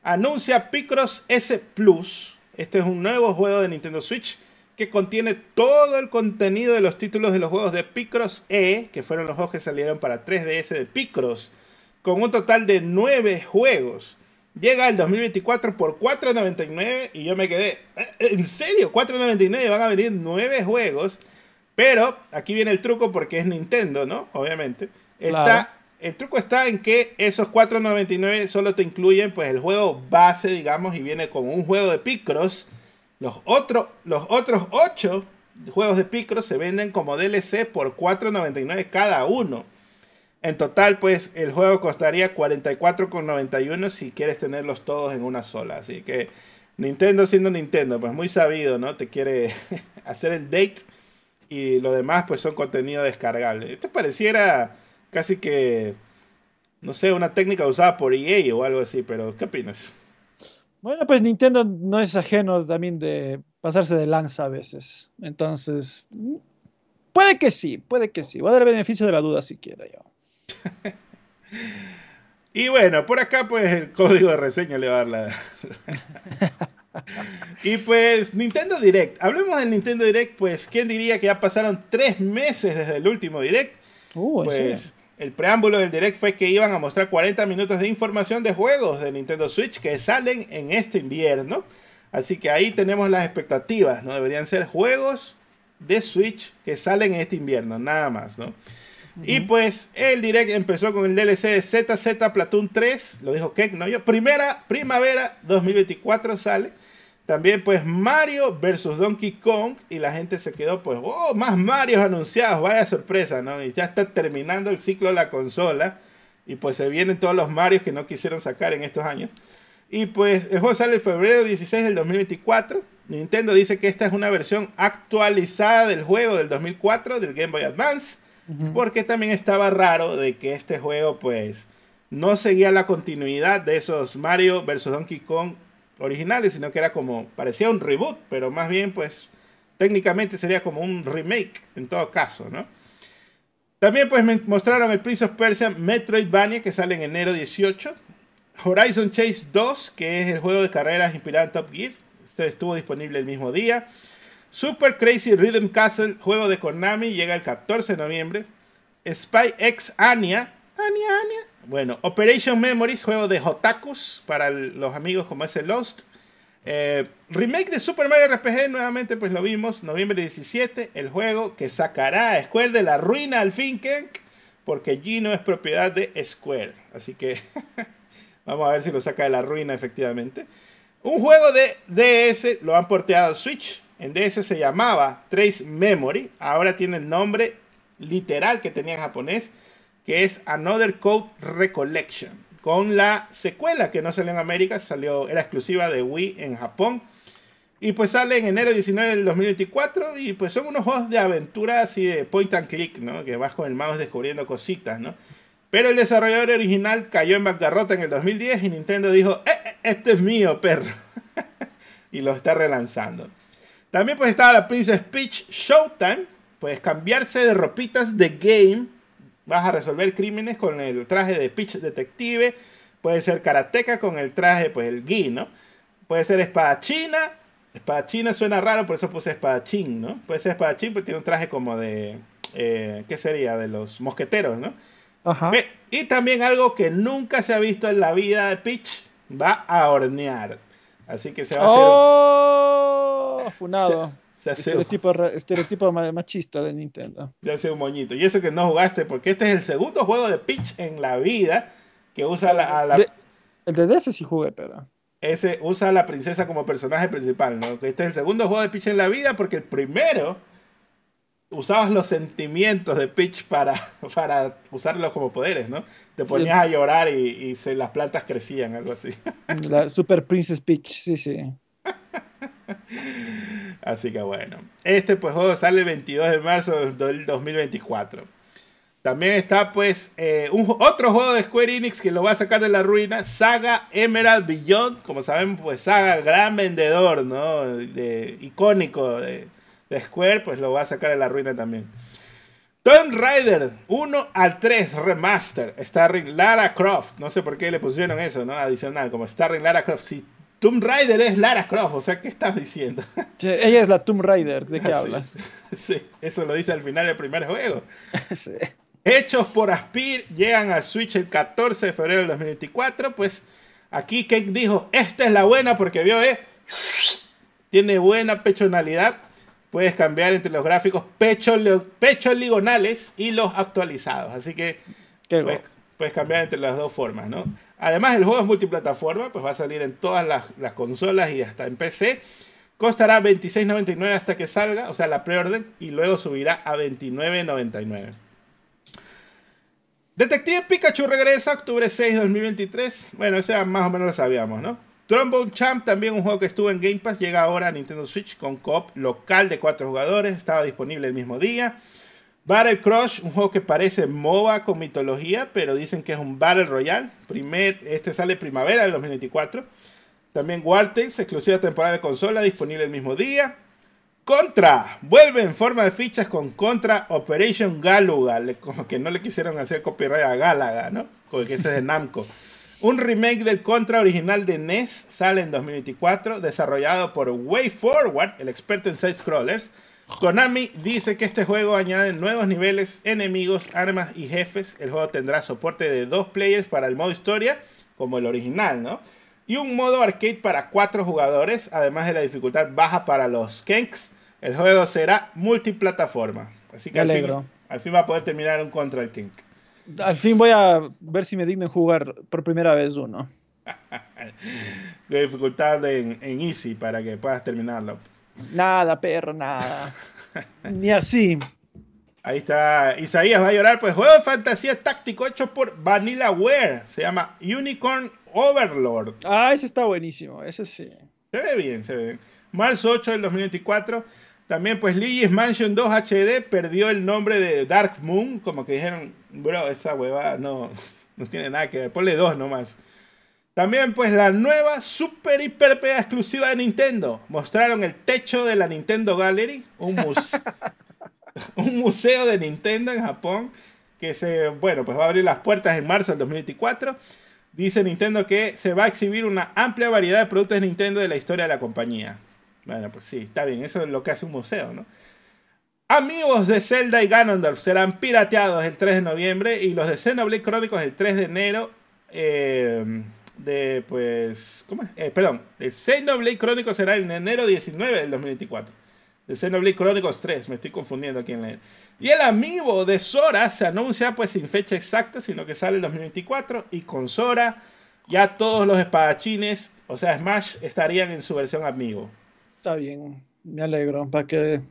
Speaker 1: anuncia Picross S Plus. Este es un nuevo juego de Nintendo Switch que contiene todo el contenido de los títulos de los juegos de Picross E, que fueron los juegos que salieron para 3DS de Picross, con un total de 9 juegos. Llega el 2024 por 4.99 y yo me quedé, eh, ¿en serio? 4.99 van a venir 9 juegos. Pero aquí viene el truco porque es Nintendo, ¿no? Obviamente. Está, El truco está en que esos 4.99 solo te incluyen pues el juego base, digamos, y viene con un juego de Picross los, los otros 8 juegos de Picross se venden como DLC por 4.99 cada uno. En total, pues el juego costaría 44,91 si quieres tenerlos todos en una sola. Así que Nintendo siendo Nintendo, pues muy sabido, ¿no? Te quiere [LAUGHS] hacer el date y lo demás pues son contenido descargable. Esto pareciera casi que, no sé, una técnica usada por EA o algo así, pero ¿qué opinas?
Speaker 2: Bueno, pues Nintendo no es ajeno también de pasarse de lanza a veces. Entonces, puede que sí, puede que sí. Voy a dar el beneficio de la duda si quiero yo. [LAUGHS]
Speaker 1: y bueno, por acá pues el código de reseña le va a dar la... [LAUGHS] y pues Nintendo Direct. Hablemos del Nintendo Direct, pues ¿quién diría que ya pasaron tres meses desde el último Direct? Uh, pues el preámbulo del direct fue que iban a mostrar 40 minutos de información de juegos de Nintendo Switch que salen en este invierno. Así que ahí tenemos las expectativas, ¿no? Deberían ser juegos de Switch que salen en este invierno, nada más, ¿no? Y pues el direct empezó con el DLC de ZZ Platoon 3, lo dijo Kek, no yo. Primera primavera 2024 sale. También pues Mario versus Donkey Kong y la gente se quedó pues, oh, más Mario anunciados, vaya sorpresa, ¿no? Y ya está terminando el ciclo de la consola y pues se vienen todos los Marios que no quisieron sacar en estos años. Y pues el juego sale el febrero 16 del 2024. Nintendo dice que esta es una versión actualizada del juego del 2004 del Game Boy Advance porque también estaba raro de que este juego pues no seguía la continuidad de esos Mario vs Donkey Kong originales, sino que era como, parecía un reboot, pero más bien pues técnicamente sería como un remake en todo caso, ¿no? También pues me mostraron el Prince of Persia Metroidvania que sale en enero 18, Horizon Chase 2, que es el juego de carreras inspirado en Top Gear, este estuvo disponible el mismo día. Super Crazy Rhythm Castle, juego de Konami, llega el 14 de noviembre. Spy X Anya. Anya, Anya. Bueno, Operation Memories, juego de Hotakus para los amigos como ese Lost. Eh, remake de Super Mario RPG, nuevamente pues lo vimos, noviembre 17, el juego que sacará a Square de la ruina al fin, porque Gino es propiedad de Square. Así que [LAUGHS] vamos a ver si lo saca de la ruina efectivamente. Un juego de DS lo han porteado a Switch, en DS se llamaba Trace Memory, ahora tiene el nombre literal que tenía en japonés, que es Another Code Recollection, con la secuela que no salió en América, salió, era exclusiva de Wii en Japón. Y pues sale en enero 19 del 2024 y pues son unos juegos de aventura así de point and click, ¿no? Que vas con el mouse descubriendo cositas, ¿no? Pero el desarrollador original cayó en bancarrota en el 2010 y Nintendo dijo, eh, eh este es mío, perro. [LAUGHS] y lo está relanzando. También pues estaba la Princess Peach Showtime. Puedes cambiarse de ropitas de game. Vas a resolver crímenes con el traje de Peach Detective. Puede ser karateca con el traje, pues el gi, ¿no? Puede ser espadachina. Espadachina suena raro, por eso puse espadachín, ¿no? Puede ser espadachín, pues tiene un traje como de... Eh, ¿Qué sería? De los mosqueteros, ¿no? Ajá. Y también algo que nunca se ha visto en la vida de Peach. Va a hornear. Así que se va a hacer...
Speaker 2: ¡Oh! funado. Estereotipo, machista de Nintendo.
Speaker 1: Ya hace un moñito. Y eso que no jugaste, porque este es el segundo juego de Peach en la vida que usa la, la...
Speaker 2: el de DS sí jugué, pero...
Speaker 1: Ese usa a la princesa como personaje principal, ¿no? Este es el segundo juego de Peach en la vida porque el primero usabas los sentimientos de Peach para, [LAUGHS] para usarlos como poderes, ¿no? Te ponías a llorar y, se, las plantas crecían, algo así.
Speaker 2: La Super Princess Peach, sí, sí. [LAUGHS] [LAUGHS]
Speaker 1: Así que bueno. Este pues juego sale el 22 de marzo del 2024. También está pues eh, un, otro juego de Square Enix que lo va a sacar de la ruina, Saga Emerald Beyond. Como sabemos pues Saga, gran vendedor, ¿no? Icónico de, Square, pues lo va a sacar de la ruina también. Tomb Raider 1 al 3 Remaster, starring Lara Croft. No sé por qué le pusieron eso, ¿no? Adicional, como starring Lara Croft. Tomb Raider es Lara Croft, o sea, ¿qué estás diciendo? [LAUGHS]
Speaker 2: ella es la Tomb Raider, ¿de qué hablas? [LAUGHS]
Speaker 1: Sí, eso lo dice al final del primer juego. [LAUGHS] sí. Hechos por Aspir llegan a Switch el 14 de febrero del 2024. Pues aquí Cake dijo, esta es la buena porque vio, eh, tiene buena pechonalidad. Puedes cambiar entre los gráficos pecho, ligonales y los actualizados. Así que puedes, puedes cambiar entre las dos formas, ¿no? Además, el juego es multiplataforma, pues va a salir en todas las, consolas y hasta en PC. Costará $26.99 hasta que salga, o sea, la preorden, y luego subirá a $29.99. Detective Pikachu regresa octubre 6 de 2023. Bueno, eso ya más o menos lo sabíamos, ¿no? Trombone Champ, también un juego que estuvo en Game Pass, llega ahora a Nintendo Switch con coop local de cuatro jugadores. Estaba disponible el mismo día. Battle Crush, un juego que parece MOBA con mitología, pero dicen que es un Battle Royale. Primer, este sale primavera del 2024. También Wartex, exclusiva temporada de consola, disponible el mismo día. Contra, vuelve en forma de fichas con Contra Operation Galuga, como que no le quisieron hacer copyright a Galaga, ¿no? Porque ese es de Namco. Un remake del Contra original de NES sale en 2024, desarrollado por Way Forward, el experto en side scrollers Konami dice que este juego añade nuevos niveles, enemigos, armas y jefes. El juego tendrá soporte de dos players para el modo historia, como el original, ¿no? Y un modo arcade para cuatro jugadores, además de la dificultad baja para los Kenks. El juego será multiplataforma. Así que al fin, al fin, va a poder terminar un contra el Kenk.
Speaker 2: Al fin voy a ver si me digno jugar por primera vez uno. [LAUGHS]
Speaker 1: de dificultad en, en Easy para que puedas terminarlo.
Speaker 2: Nada, perro, nada. Ni así.
Speaker 1: Ahí está. Isaías va a llorar. Pues juego de fantasía táctico hecho por VanillaWare. Se llama Unicorn Overlord.
Speaker 2: Ah, ese está buenísimo. Ese sí.
Speaker 1: Se ve bien, se ve bien. Marzo 8 del 2024. También, pues, Luigi's Mansion 2 HD perdió el nombre de Dark Moon. Como que dijeron, bro, esa hueva no, [LAUGHS] no tiene nada que ver. Ponle dos nomás. También, pues, la nueva Super Hiper exclusiva de Nintendo. Mostraron el techo de la Nintendo Gallery, un, [LAUGHS] un museo de Nintendo en Japón, que se, bueno, pues va a abrir las puertas en marzo del 2024. Dice Nintendo que se va a exhibir una amplia variedad de productos de Nintendo de la historia de la compañía. Bueno, pues sí, está bien, eso es lo que hace un museo, ¿no? Amigos de Zelda y Ganondorf serán pirateados el 3 de noviembre y los de Xenoblade Chronicles el 3 de enero. Eh, de, pues, ¿cómo es? Eh, perdón, de Xenoblade Chronicles será en enero 19 del 2024. De Xenoblade Chronicles 3, me estoy confundiendo aquí en la... Y el amigo de Sora se anuncia pues sin fecha exacta, sino que sale en 2024 y con Sora ya todos los espadachines, o sea, Smash, estarían en su versión amigo.
Speaker 2: Está bien, me alegro, para que,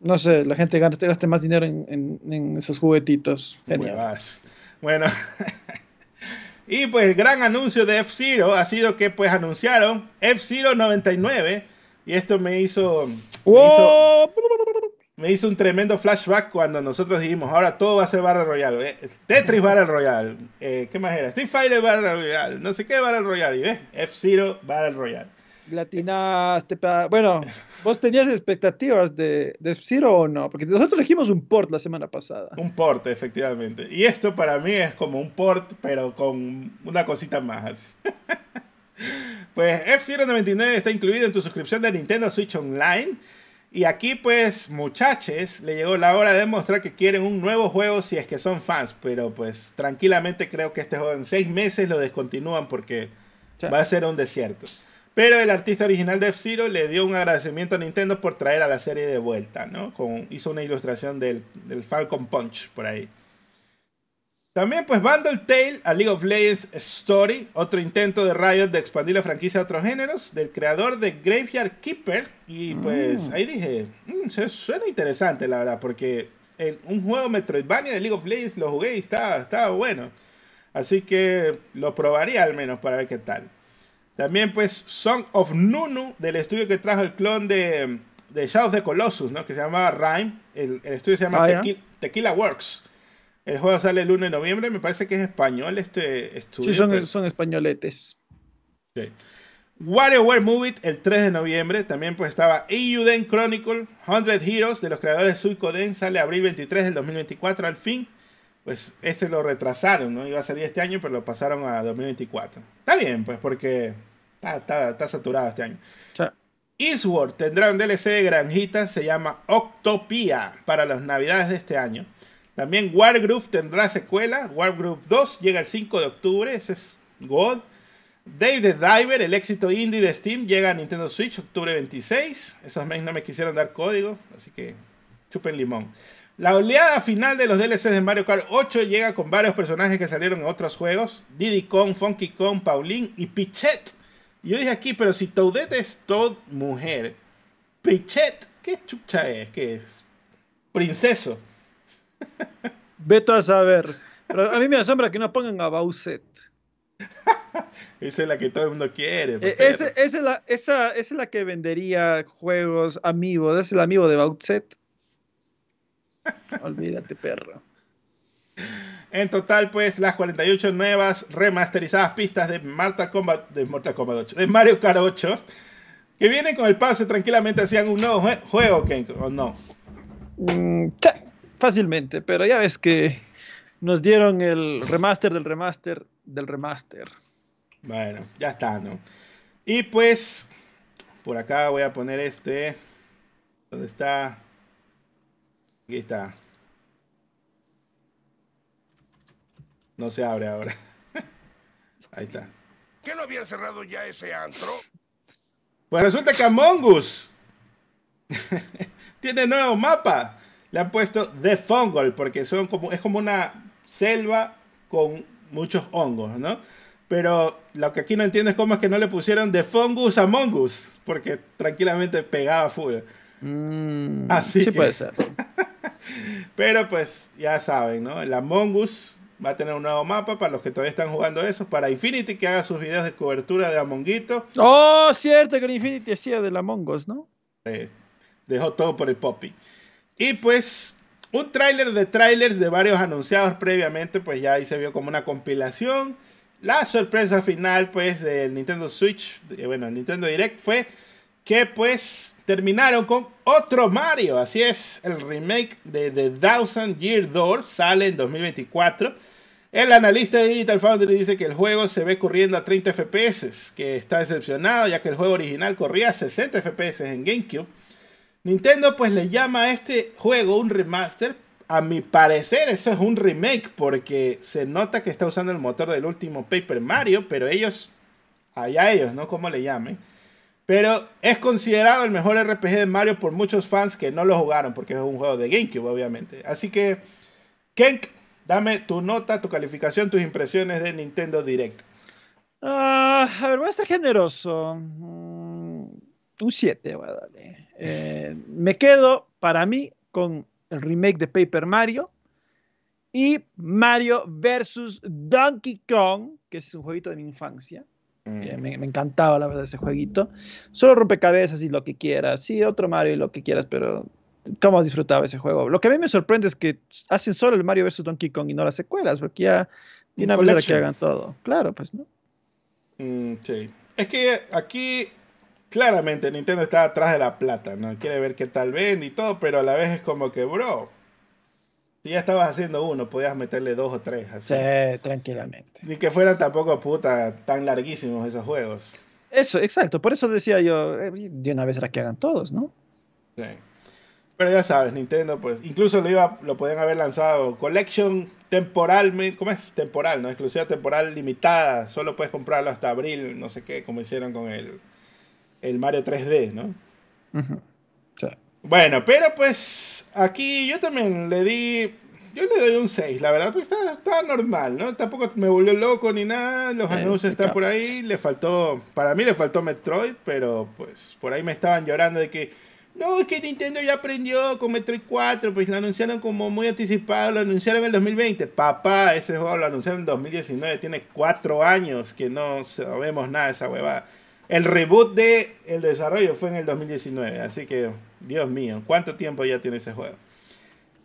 Speaker 2: no sé, la gente gaste, más dinero en, esos juguetitos.
Speaker 1: Bueno, [LAUGHS] Y pues el gran anuncio de F-Zero ha sido que pues anunciaron F-Zero 99 y esto me hizo, me hizo, un tremendo flashback cuando nosotros dijimos, ahora todo va a ser Battle Royale. ¿eh? Tetris Battle Royale. Eh, ¿Qué más era? Street Fighter Battle Royale. No sé qué Battle Royale. Y ves, F-Zero Battle Royale.
Speaker 2: Latinaste. Bueno, ¿vos tenías expectativas de, de Zero o no? Porque nosotros elegimos un port la semana pasada.
Speaker 1: Un port, efectivamente. Y esto para mí es como un port, pero con una cosita más. [LAUGHS] pues F-Zero 99 está incluido en tu suscripción de Nintendo Switch Online. Y aquí, pues, muchachos, le llegó la hora de demostrar que quieren un nuevo juego si es que son fans. Pero, pues, tranquilamente creo que este juego en seis meses lo descontinúan porque va a ser un desierto. Pero el artista original de F-Zero le dio un agradecimiento a Nintendo por traer a la serie de vuelta, ¿no? Con, hizo una ilustración del, Falcon Punch por ahí. También, pues, Bundle Tale a League of Legends Story, otro intento de Riot de expandir la franquicia a otros géneros, del creador de Graveyard Keeper. Y pues mm. ahí dije, mm, suena interesante, la verdad, porque un juego Metroidvania de League of Legends lo jugué y estaba, estaba bueno. Así que lo probaría al menos para ver qué tal. También, pues, Song of Nunu, del estudio que trajo el clon de, de Shadow of the Colossus, ¿no? Que se llama Rhyme. El, estudio se llama ah, Tequila, Works. El juego sale el 1 de noviembre. Me parece que es español este estudio.
Speaker 2: Sí, son, son españoletes.
Speaker 1: Sí. WarioWare Move It el 3 de noviembre. También pues estaba Euden Chronicle, 100 Heroes de los creadores de Suicoden. Sale abril 23 del 2024 al fin pues este lo retrasaron, ¿no? Iba a salir este año, pero lo pasaron a 2024. Está bien, pues, porque está, saturado este año. Eastward tendrá un DLC de granjitas, se llama Octopia, para las navidades de este año. También Wargroove tendrá secuela, Wargroove 2 llega el 5 de octubre, ese es God. Dave the Diver, el éxito indie de Steam, llega a Nintendo Switch octubre 26. Esos meses no me quisieron dar código, así que chupen limón. La oleada final de los DLCs de Mario Kart 8 llega con varios personajes que salieron en otros juegos. Diddy Kong, Funky Kong, Pauline y Pichet. Y yo dije aquí, pero si Toadette es Toad mujer, Pichet, ¿qué chucha es? ¿Qué es? Princeso. [LAUGHS]
Speaker 2: Veto a saber. Pero a mí me asombra que no pongan a Bowsette. [LAUGHS]
Speaker 1: esa es la que todo el mundo quiere.
Speaker 2: Eh, esa, es la, esa, es la que vendería juegos amigos. Es el amigo de Bowsette. [LAUGHS] Olvídate, perro.
Speaker 1: En total, pues, las 48 nuevas remasterizadas pistas de Mortal Kombat, de Mortal Kombat 8, de Mario Kart 8, que vienen con el pase tranquilamente hacían un nuevo juego, ¿o no?
Speaker 2: Mm, fácilmente, pero ya ves que nos dieron el remaster del remaster del remaster.
Speaker 1: Bueno, ya está, ¿no? Y pues, por acá voy a poner este, ¿dónde está? Aquí está. No se abre ahora. [LAUGHS] Ahí está.
Speaker 3: ¿Qué no habían cerrado ya ese antro?
Speaker 1: Pues resulta que Among Us [LAUGHS] tiene nuevo mapa. Le han puesto The Fungal porque son como, es como una selva con muchos hongos, ¿no? Pero lo que aquí no entiendo es cómo es que no le pusieron The Fungus Among Us, porque tranquilamente pegaba full.
Speaker 2: Mm,
Speaker 1: Así
Speaker 2: sí
Speaker 1: que-
Speaker 2: puede ser. [LAUGHS]
Speaker 1: Pero pues ya saben, ¿no? El Among Us va a tener un nuevo mapa para los que todavía están jugando eso. Para Infinity que haga sus videos de cobertura de Amonguito.
Speaker 2: Oh, cierto que Infinity hacía de la Mongos, ¿no?
Speaker 1: Eh, dejó todo por el Poppy. Y pues un tráiler de trailers de varios anunciados previamente, pues ya ahí se vio como una compilación. La sorpresa final pues del Nintendo Switch, eh, bueno, el Nintendo Direct fue que pues terminaron con otro Mario. Así es, el remake de The Thousand Year Door sale en 2024. El analista de Digital Foundry dice que el juego se ve corriendo a 30 FPS, que está decepcionado ya que el juego original corría a 60 FPS en GameCube. Nintendo pues le llama a este juego un remaster. A mi parecer eso es un remake porque se nota que está usando el motor del último Paper Mario, pero ellos, allá ellos, no como le llamen. Pero es considerado el mejor RPG de Mario por muchos fans que no lo jugaron porque es un juego de GameCube obviamente. Así que, Kenk, dame tu nota, tu calificación, tus impresiones de Nintendo Direct.
Speaker 2: Ah, a ver, voy a ser generoso. Mm, un 7 voy a darle. Eh, me quedo, para mí, con el remake de Paper Mario y Mario versus Donkey Kong, que es un jueguito de mi infancia. Eh, me, me encantaba, la verdad, ese jueguito. Solo rompecabezas y lo que quieras. Sí, otro Mario y lo que quieras, pero cómo disfrutaba ese juego. Lo que a mí me sorprende es que hacen solo el Mario vs. Donkey Kong y no las secuelas, porque ya
Speaker 1: Un
Speaker 2: una vez era que hagan todo. Claro, pues, ¿no?
Speaker 1: Mm, sí. Es que aquí claramente Nintendo está atrás de la plata, ¿no? Quiere ver qué tal vende y todo, pero a la vez es como que, bro, si ya estabas haciendo uno, podías meterle dos o tres. Así.
Speaker 2: Sí, tranquilamente.
Speaker 1: Ni que fueran tampoco puta tan larguísimos esos juegos.
Speaker 2: Eso, exacto. Por eso decía yo, eh, de una vez era que hagan todos, ¿no?
Speaker 1: Sí. Pero ya sabes, Nintendo, pues, incluso lo iba, lo podían haber lanzado Collection temporal, ¿cómo es? Temporal, ¿no? Exclusiva temporal limitada. Solo puedes comprarlo hasta abril, no sé qué, como hicieron con el, el Mario 3D, ¿no?
Speaker 2: Sí.
Speaker 1: Bueno, pero pues aquí yo también le di. Yo le doy un 6, la verdad, pues está, está normal, ¿no? Tampoco me volvió loco ni nada. Los anuncios están por ahí. Le faltó. Para mí le faltó Metroid, pero pues por ahí me estaban llorando de que. No, es que Nintendo ya aprendió con Metroid 4, pues lo anunciaron como muy anticipado, lo anunciaron en el 2020. Papá, ese juego lo anunciaron en 2019, tiene 4 años que no sabemos nada de esa huevada. El reboot de el desarrollo fue en el 2019, así que, Dios mío, ¿cuánto tiempo ya tiene ese juego?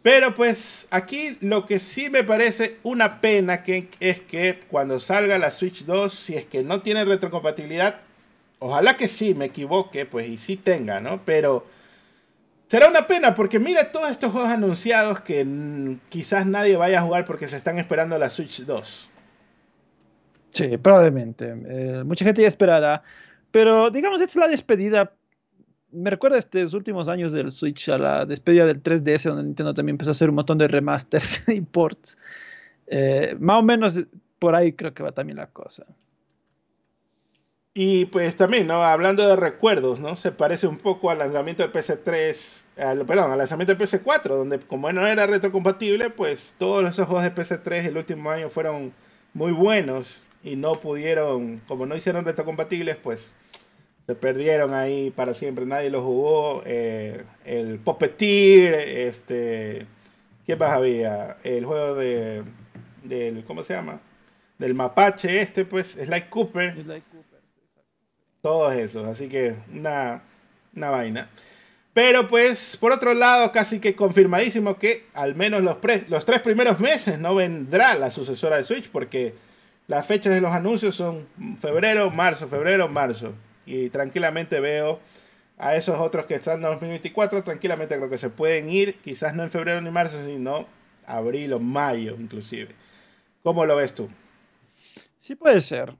Speaker 1: Pero pues aquí lo que sí me parece una pena que, es que cuando salga la Switch 2, si es que no tiene retrocompatibilidad, ojalá que sí, me equivoque, pues y sí tenga, ¿no? Pero será una pena porque mira todos estos juegos anunciados que quizás nadie vaya a jugar porque se están esperando la Switch 2.
Speaker 2: Sí, probablemente. Eh, mucha gente ya esperará. Pero digamos, esta es la despedida. Me recuerda estos últimos años del Switch a la despedida del 3DS, donde Nintendo también empezó a hacer un montón de remasters [LAUGHS] y ports. Eh, más o menos por ahí creo que va también la cosa.
Speaker 1: Y pues también, ¿no? Hablando de recuerdos, ¿no? Se parece un poco al lanzamiento de PS3, al- perdón, al lanzamiento de PS4, donde como no era retrocompatible, pues todos esos juegos de PS3 el último año fueron muy buenos y no pudieron, como no hicieron retrocompatibles, pues se perdieron ahí para siempre, nadie los jugó. eh, el Puppeteer, este, ¿qué más había? El juego de, del, ¿cómo se llama? Del mapache este, pues, Sly Cooper todos esos, así que una, una vaina. Pero pues, por otro lado, casi que confirmadísimo que al menos los, pre- los tres primeros meses no vendrá la sucesora de Switch, porque las fechas de los anuncios son febrero, marzo, febrero, marzo. Y tranquilamente veo a esos otros que están en 2024, tranquilamente creo que se pueden ir, quizás no en febrero ni marzo, sino abril o mayo inclusive. ¿Cómo lo ves tú?
Speaker 2: Sí puede ser.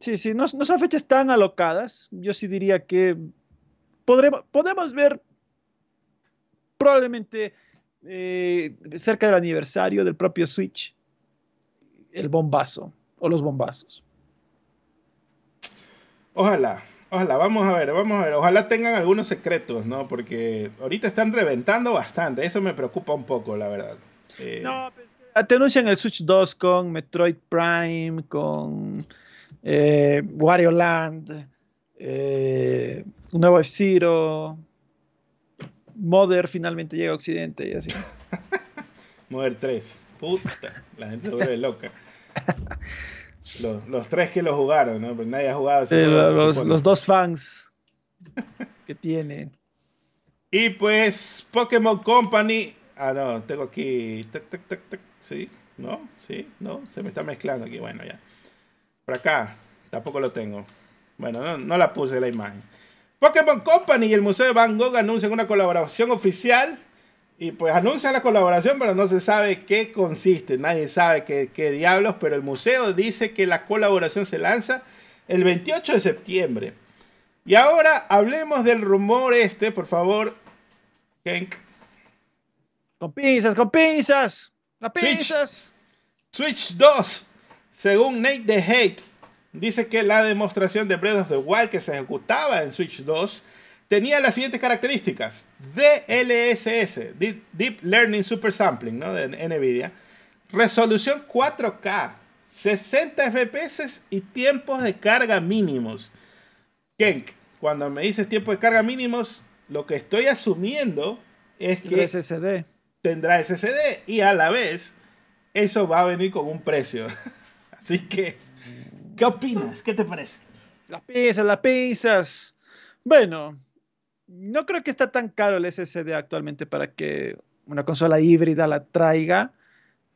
Speaker 2: Sí, sí, no, no son fechas tan alocadas. Yo sí diría que podremos, podemos ver probablemente eh, cerca del aniversario del propio Switch, el bombazo o los bombazos.
Speaker 1: Ojalá, ojalá, vamos a ver, vamos a ver, ojalá tengan algunos secretos, ¿no? Porque ahorita están reventando bastante, eso me preocupa un poco, la verdad. Eh,
Speaker 2: no, pues, te anuncian el Switch 2 con Metroid Prime, con eh, Wario Land, eh, un nuevo F-Zero, Mother finalmente llega a Occidente y así. [LAUGHS]
Speaker 1: Mother 3, puta, la gente se vuelve loca. Los, tres que lo jugaron, ¿no? Pero nadie ha jugado.
Speaker 2: los, dos fans que tiene.
Speaker 1: Y pues Pokémon Company. Ah, no, tengo aquí. Sí, no, sí, no, se me está mezclando aquí. Bueno, ya. Por acá, tampoco lo tengo. Bueno, no, no la puse la imagen. Pokémon Company y el Museo de Van Gogh anuncian una colaboración oficial y pues anuncia la colaboración, pero no se sabe qué consiste, nadie sabe qué, qué, diablos, pero el museo dice que la colaboración se lanza el 28 de septiembre. Y ahora hablemos del rumor este, por favor, Kenk.
Speaker 2: Con pinzas, con pinzas, las pinzas.
Speaker 1: Switch, Switch 2, según Nate the Hate, dice que la demostración de Breath of the Wild que se ejecutaba en Switch 2 tenía las siguientes características. DLSS, Deep Learning Super Sampling, ¿no? de NVIDIA. Resolución 4K, 60 FPS y tiempos de carga mínimos. Kenk, cuando me dices tiempo de carga mínimos, lo que estoy asumiendo es que
Speaker 2: SSD.
Speaker 1: tendrá SSD y a la vez eso va a venir con un precio. [LAUGHS] Así que, ¿qué opinas? ¿Qué te parece?
Speaker 2: Las piezas, las pizzas. Bueno, no creo que está tan caro el SSD actualmente para que una consola híbrida la traiga,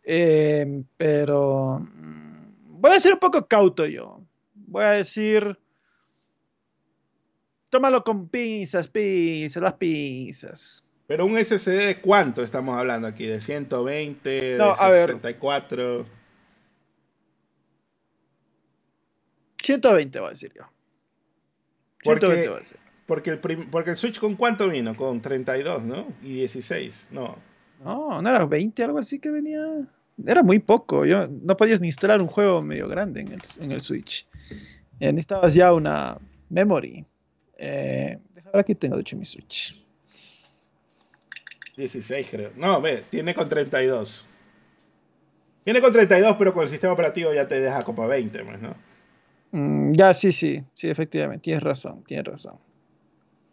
Speaker 2: eh, pero mm, voy a ser un poco cauto yo. Voy a decir, tómalo con pinzas, pinzas, las pinzas.
Speaker 1: Pero un SSD de cuánto estamos hablando aquí, de 120, de 64.
Speaker 2: 120 voy a decir yo.
Speaker 1: 120 voy a decir. Porque el, porque el Switch con cuánto vino? Con 32, ¿no? Y 16, no.
Speaker 2: No, no era 20, algo así que venía. Era muy poco. Yo, no podías ni instalar un juego medio grande en el, en el Switch. Eh, necesitabas ya una memory. Eh, aquí tengo de hecho mi Switch.
Speaker 1: 16 creo. No, ve, tiene con 32. Tiene con 32, pero con el sistema operativo ya te deja como 20, pues, ¿no?
Speaker 2: Mm, ya, sí, sí, sí, efectivamente, tienes razón, tienes razón.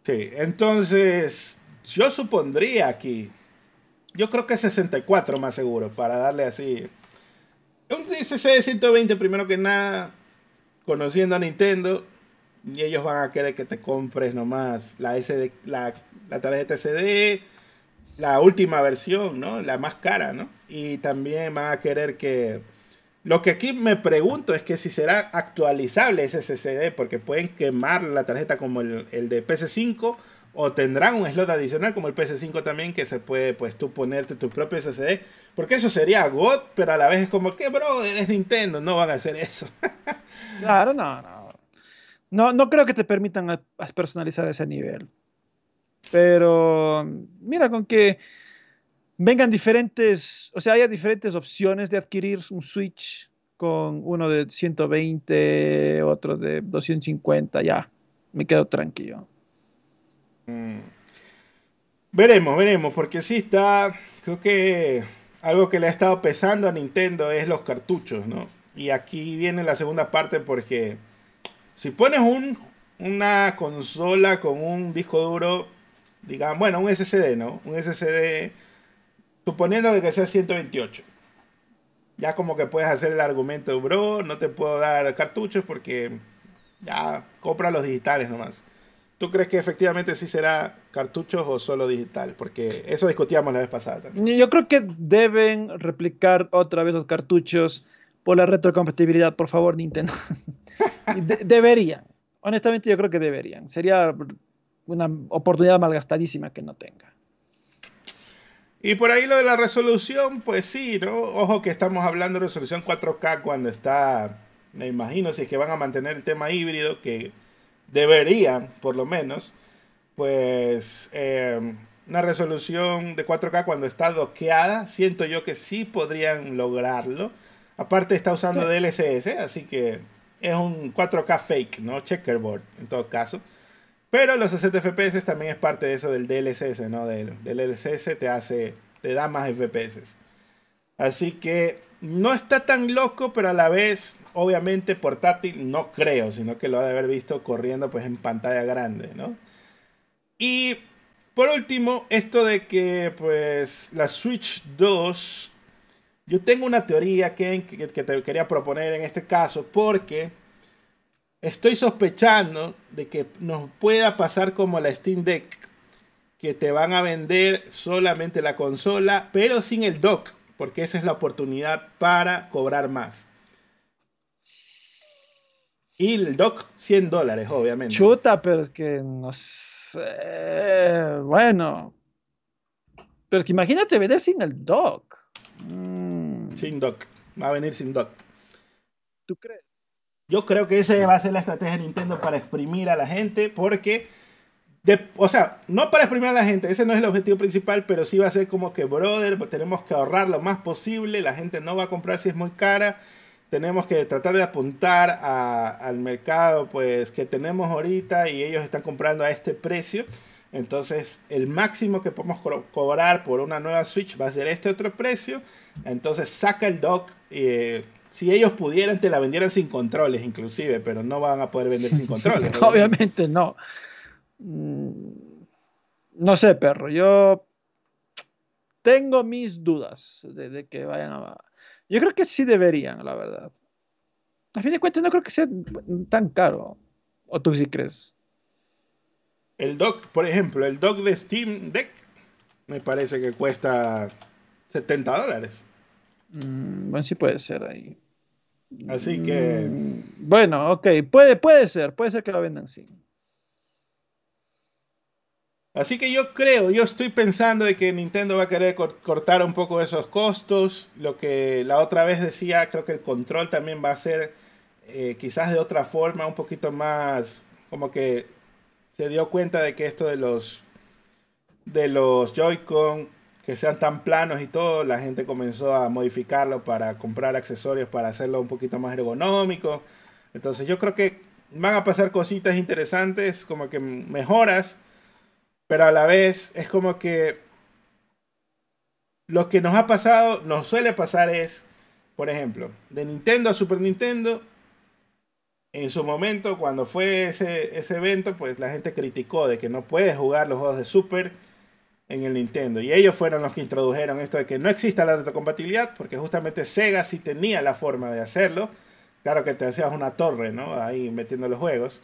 Speaker 1: Sí, entonces yo supondría aquí, yo creo que 64 más seguro, para darle así. Un CC de 120 primero que nada, conociendo a Nintendo, y ellos van a querer que te compres nomás la, SD, la, la tarjeta SD, la última versión, ¿no? La más cara, ¿no? Y también van a querer que... Lo que aquí me pregunto es que si será actualizable ese SSD, porque pueden quemar la tarjeta como el, el de PS5 o tendrán un slot adicional como el PS5 también que se puede pues tú ponerte tu propio SSD, porque eso sería God, pero a la vez es como que bro, es Nintendo, no van a hacer eso. [LAUGHS]
Speaker 2: claro, no, no. No, no creo que te permitan personalizar ese nivel. Pero mira, con que vengan diferentes, o sea, haya diferentes opciones de adquirir un Switch con uno de 120, otro de 250, ya, me quedo tranquilo.
Speaker 1: Mm. Veremos, veremos, porque sí está, creo que algo que le ha estado pesando a Nintendo es los cartuchos, ¿no? Y aquí viene la segunda parte porque si pones un, una consola con un disco duro, digamos, bueno, un SSD, ¿no? Un SSD suponiendo que sea 128. Ya como que puedes hacer el argumento, bro, no te puedo dar cartuchos porque ya compra los digitales nomás. ¿Tú crees que efectivamente sí será cartuchos o solo digital? Porque eso discutíamos la vez pasada también.
Speaker 2: Yo creo que deben replicar otra vez los cartuchos por la retrocompatibilidad, por favor, Nintendo. [LAUGHS] deberían. Honestamente, yo creo que deberían. Sería una oportunidad malgastadísima que no tenga.
Speaker 1: Y por ahí lo de la resolución, pues sí, ¿no? Ojo que estamos hablando de resolución 4K cuando está, me imagino, si es que van a mantener el tema híbrido, que deberían, por lo menos, pues eh, una resolución de 4K cuando está doqueada. Siento yo que sí podrían lograrlo. Aparte está usando DLSS, así que es un 4K fake, ¿no? Checkerboard en todo caso. Pero los 60 FPS también es parte de eso del DLSS, ¿no? Del, DLSS te hace, te da más FPS. Así que no está tan loco, pero a la vez, obviamente portátil no creo, sino que lo ha de haber visto corriendo pues en pantalla grande, ¿no? Y por último, esto de que pues la Switch 2, yo tengo una teoría que, que te quería proponer en este caso, porque estoy sospechando de que nos pueda pasar como la Steam Deck, que te van a vender solamente la consola, pero sin el dock, porque esa es la oportunidad para cobrar más. Y el dock, 100 dólares, obviamente.
Speaker 2: Chuta, pero es que no sé. Bueno. Pero es que imagínate vender sin el dock.
Speaker 1: Mm. Sin dock. Va a venir sin dock.
Speaker 2: ¿Tú crees?
Speaker 1: Yo creo que esa va a ser la estrategia de Nintendo para exprimir a la gente, porque, o sea, no para exprimir a la gente, ese no es el objetivo principal, pero sí va a ser como que, brother, tenemos que ahorrar lo más posible, la gente no va a comprar si es muy cara, tenemos que tratar de apuntar al mercado, pues, que tenemos ahorita y ellos están comprando a este precio. Entonces, el máximo que podemos cobrar por una nueva Switch va a ser este otro precio. Entonces, saca el dock. Eh, si ellos pudieran, te la vendieran sin controles, inclusive, pero no van a poder vender sin [LAUGHS] controles. [LAUGHS]
Speaker 2: obviamente no. Mm, no sé, perro. Yo tengo mis dudas de, que vayan a. Yo creo que sí deberían, la verdad. A fin de cuentas, no creo que sea tan caro. ¿O tú sí crees?
Speaker 1: El dock, por ejemplo, el dock de Steam Deck me parece que cuesta 70 dólares.
Speaker 2: Mm, bueno, sí puede ser ahí.
Speaker 1: Así que.
Speaker 2: Mm, bueno, ok, puede, puede ser, puede ser que lo vendan sí.
Speaker 1: Así que yo creo, yo estoy pensando de que Nintendo va a querer cortar un poco esos costos. Lo que la otra vez decía, creo que el control también va a ser eh, quizás de otra forma, un poquito más, como que se dio cuenta de que esto de los de los Joy-Con que sean tan planos y todo, la gente comenzó a modificarlo para comprar accesorios para hacerlo un poquito más ergonómico. Entonces yo creo que van a pasar cositas interesantes, como que mejoras, pero a la vez es como que lo que nos ha pasado, nos suele pasar es, por ejemplo, de Nintendo a Super Nintendo, en su momento, cuando fue ese, ese evento, pues la gente criticó de que no puedes jugar los juegos de Super en el Nintendo. Y ellos fueron los que introdujeron esto de que no exista la retrocompatibilidad, porque justamente Sega sí tenía la forma de hacerlo. Claro que te hacías una torre, ¿no? Ahí metiendo los juegos.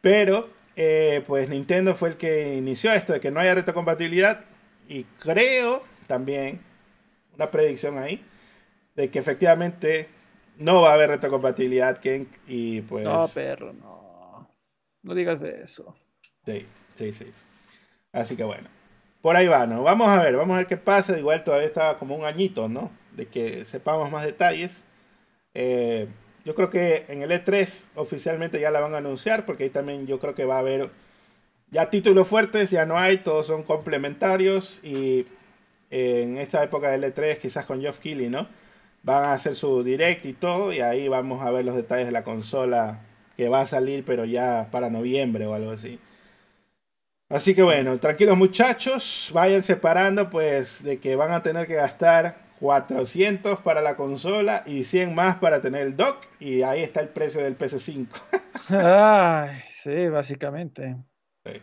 Speaker 1: Pero, eh, pues Nintendo fue el que inició esto de que no haya retrocompatibilidad. Y creo también, una predicción ahí, de que efectivamente no va a haber retrocompatibilidad, Ken. Y pues.
Speaker 2: No, perro, no. No digas eso.
Speaker 1: Sí, sí, sí. Así que bueno por ahí va, ¿no? Vamos a ver, vamos a ver qué pasa. Igual todavía está como un añito, ¿no? De que sepamos más detalles. Eh, yo creo que en el E3 oficialmente ya la van a anunciar, porque ahí también yo creo que va a haber ya títulos fuertes, ya no hay, todos son complementarios. Y en esta época del E3, quizás con Geoff Keighley, ¿no? Van a hacer su direct y todo, y ahí vamos a ver los detalles de la consola que va a salir, pero ya para noviembre o algo así. Así que bueno, tranquilos muchachos, vayan separando pues de que van a tener que gastar 400 para la consola y 100 más para tener el dock y ahí está el precio del PS5. [LAUGHS]
Speaker 2: Ay, sí, básicamente.
Speaker 1: Sí,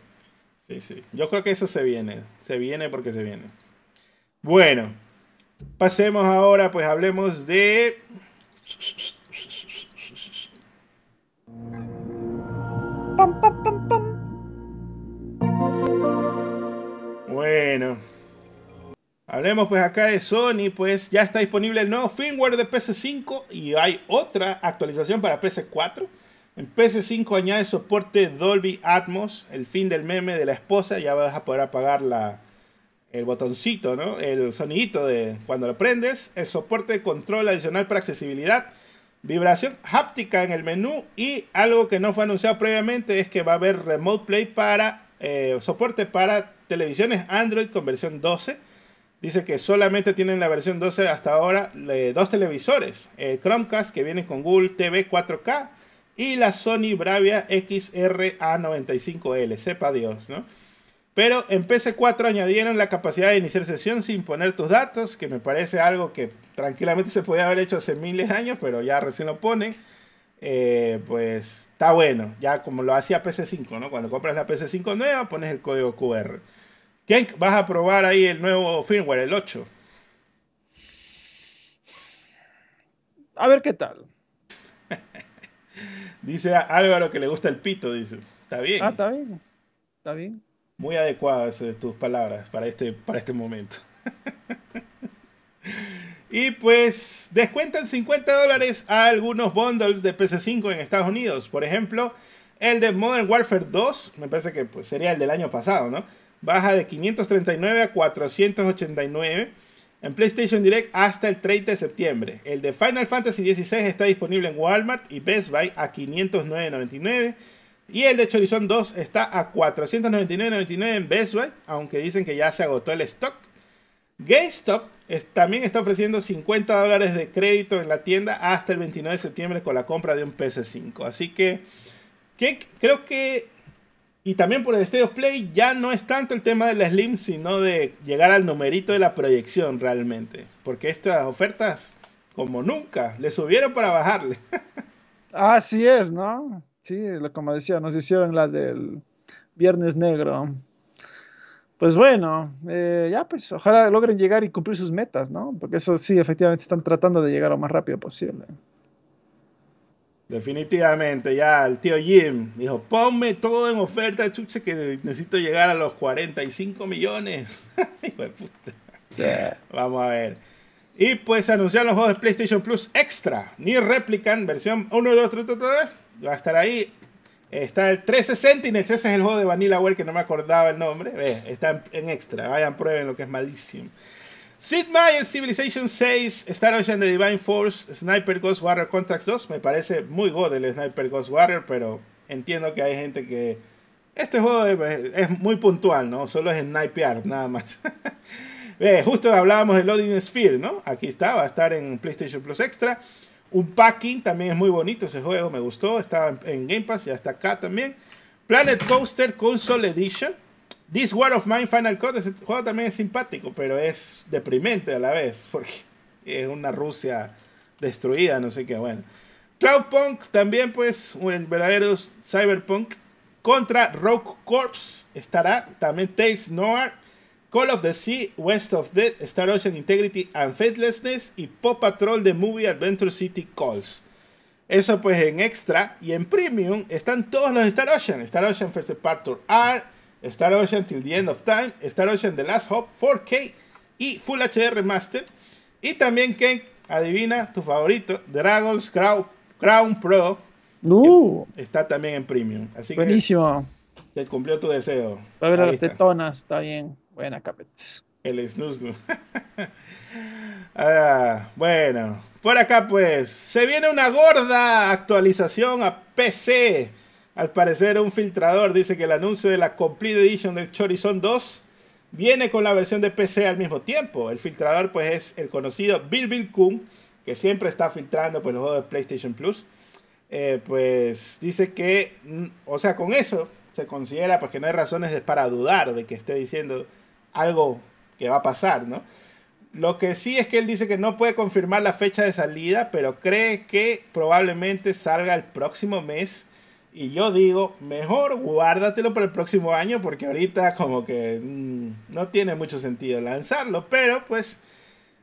Speaker 1: sí, sí. Yo creo que eso se viene, se viene porque se viene. Bueno, pasemos ahora, pues hablemos de... Pam, pam, pam, pam. Bueno. Hablemos pues acá de Sony, pues ya está disponible el nuevo firmware de PS5 y hay otra actualización para PS4. En PS5 añade soporte Dolby Atmos, el fin del meme de la esposa, ya vas a poder apagar la, el botoncito, ¿no? El sonidito de cuando lo prendes, el soporte de control adicional para accesibilidad, vibración háptica en el menú y algo que no fue anunciado previamente es que va a haber Remote Play para eh, soporte para televisiones Android con versión 12. Dice que solamente tienen la versión 12 hasta ahora dos televisores. El Chromecast que viene con Google TV 4K y la Sony Bravia XR-A95L. Sepa Dios, ¿no? Pero en PC4 añadieron la capacidad de iniciar sesión sin poner tus datos, que me parece algo que tranquilamente se podía haber hecho hace miles de años, pero ya recién lo ponen. Eh, pues está bueno, ya como lo hacía PC5, ¿no? Cuando compras la PC5 nueva, pones el código QR. ¿Qué vas a probar ahí el nuevo firmware, el 8?
Speaker 2: A ver qué tal. [LAUGHS]
Speaker 1: dice Álvaro que le gusta el pito, dice. Está bien.
Speaker 2: Ah, está bien. Está bien.
Speaker 1: Muy adecuadas tus palabras para este, para este momento. [LAUGHS] y pues descuentan 50 dólares a algunos bundles de PC5 en Estados Unidos. Por ejemplo, el de Modern Warfare 2, me parece que pues, sería el del año pasado, ¿no? Baja de 539 a 489 en PlayStation Direct hasta el 30 de septiembre. El de Final Fantasy XVI está disponible en Walmart y Best Buy a 509.99 y el de Chorizón 2 está a 499.99 en Best Buy, aunque dicen que ya se agotó el stock. GameStop también está ofreciendo 50 dólares de crédito en la tienda hasta el 29 de septiembre con la compra de un PS5. Así que, creo que, y también por el State of Play, ya no es tanto el tema de la Slim, sino de llegar al numerito de la proyección realmente. Porque estas ofertas, como nunca, le subieron para bajarle. [LAUGHS]
Speaker 2: Así es, ¿no? Sí, como decía, nos hicieron la del Viernes Negro. Pues bueno, eh, ya pues ojalá logren llegar y cumplir sus metas, ¿no? Porque eso sí, efectivamente están tratando de llegar lo más rápido posible.
Speaker 1: Definitivamente, ya el tío Jim dijo, ponme todo en oferta, chuche, que necesito llegar a los 45 millones. [LAUGHS] Hijo de puta. Vamos a ver. Y pues anunciaron los juegos de PlayStation Plus Extra, ni Replicant, versión 1, 2, 3, 3, 3 va a estar ahí. Está el 360 y ese es el juego de Vanillaware que no me acordaba el nombre. está en, extra. Vayan, prueben lo que es malísimo. Sid Meier, Civilization 6, Star Ocean The Divine Force, Sniper Ghost Warrior Contracts 2. Me parece muy god el Sniper Ghost Warrior, pero entiendo que hay gente que. Este juego es, muy puntual, ¿no? Solo es snipear, nada más. [LAUGHS] justo hablábamos de Loading Sphere, ¿no? Aquí está, va a estar en PlayStation Plus Extra. Un packing también es muy bonito ese juego, me gustó. Estaba en Game Pass, ya está acá también. Planet Coaster Console Edition. This War of Mine Final Cut. Ese juego también es simpático, pero es deprimente a la vez, porque es una Rusia destruida, no sé qué. Bueno. Cloudpunk también, pues, un verdadero cyberpunk. Contra Rogue Corps estará también Tales Noir Call of the Sea, West of Dead, Star Ocean Integrity and Faithlessness y Pop Patrol The Movie Adventure City Calls. Eso pues en extra y en premium están todos los Star Ocean. Star Ocean First Part Tour R, Star Ocean Till the End of Time, Star Ocean The Last Hope 4K y Full HD Remaster. Y también, Ken, adivina tu favorito, Dragon's Crown, Crown Pro.
Speaker 2: Uh,
Speaker 1: está también en premium. Así
Speaker 2: buenísimo.
Speaker 1: que te cumplió tu deseo.
Speaker 2: Va a ver las tetonas, está bien. Buena, Capets.
Speaker 1: El snusnu. [LAUGHS] ah, bueno, por acá pues, se viene una gorda actualización a PC. Al parecer un filtrador dice que el anuncio de la Complete Edition del Chorizon 2 viene con la versión de PC al mismo tiempo. El filtrador pues es el conocido Bill Bill Kun, que siempre está filtrando pues, los juegos de PlayStation Plus. Eh, pues dice que, mm, o sea, con eso se considera pues que no hay razones para dudar de que esté diciendo algo que va a pasar, ¿no? Lo que sí es que él dice que no puede confirmar la fecha de salida, pero cree que probablemente salga el próximo mes. Y yo digo, mejor guárdatelo para el próximo año porque ahorita como que mm, no tiene mucho sentido lanzarlo. Pero pues,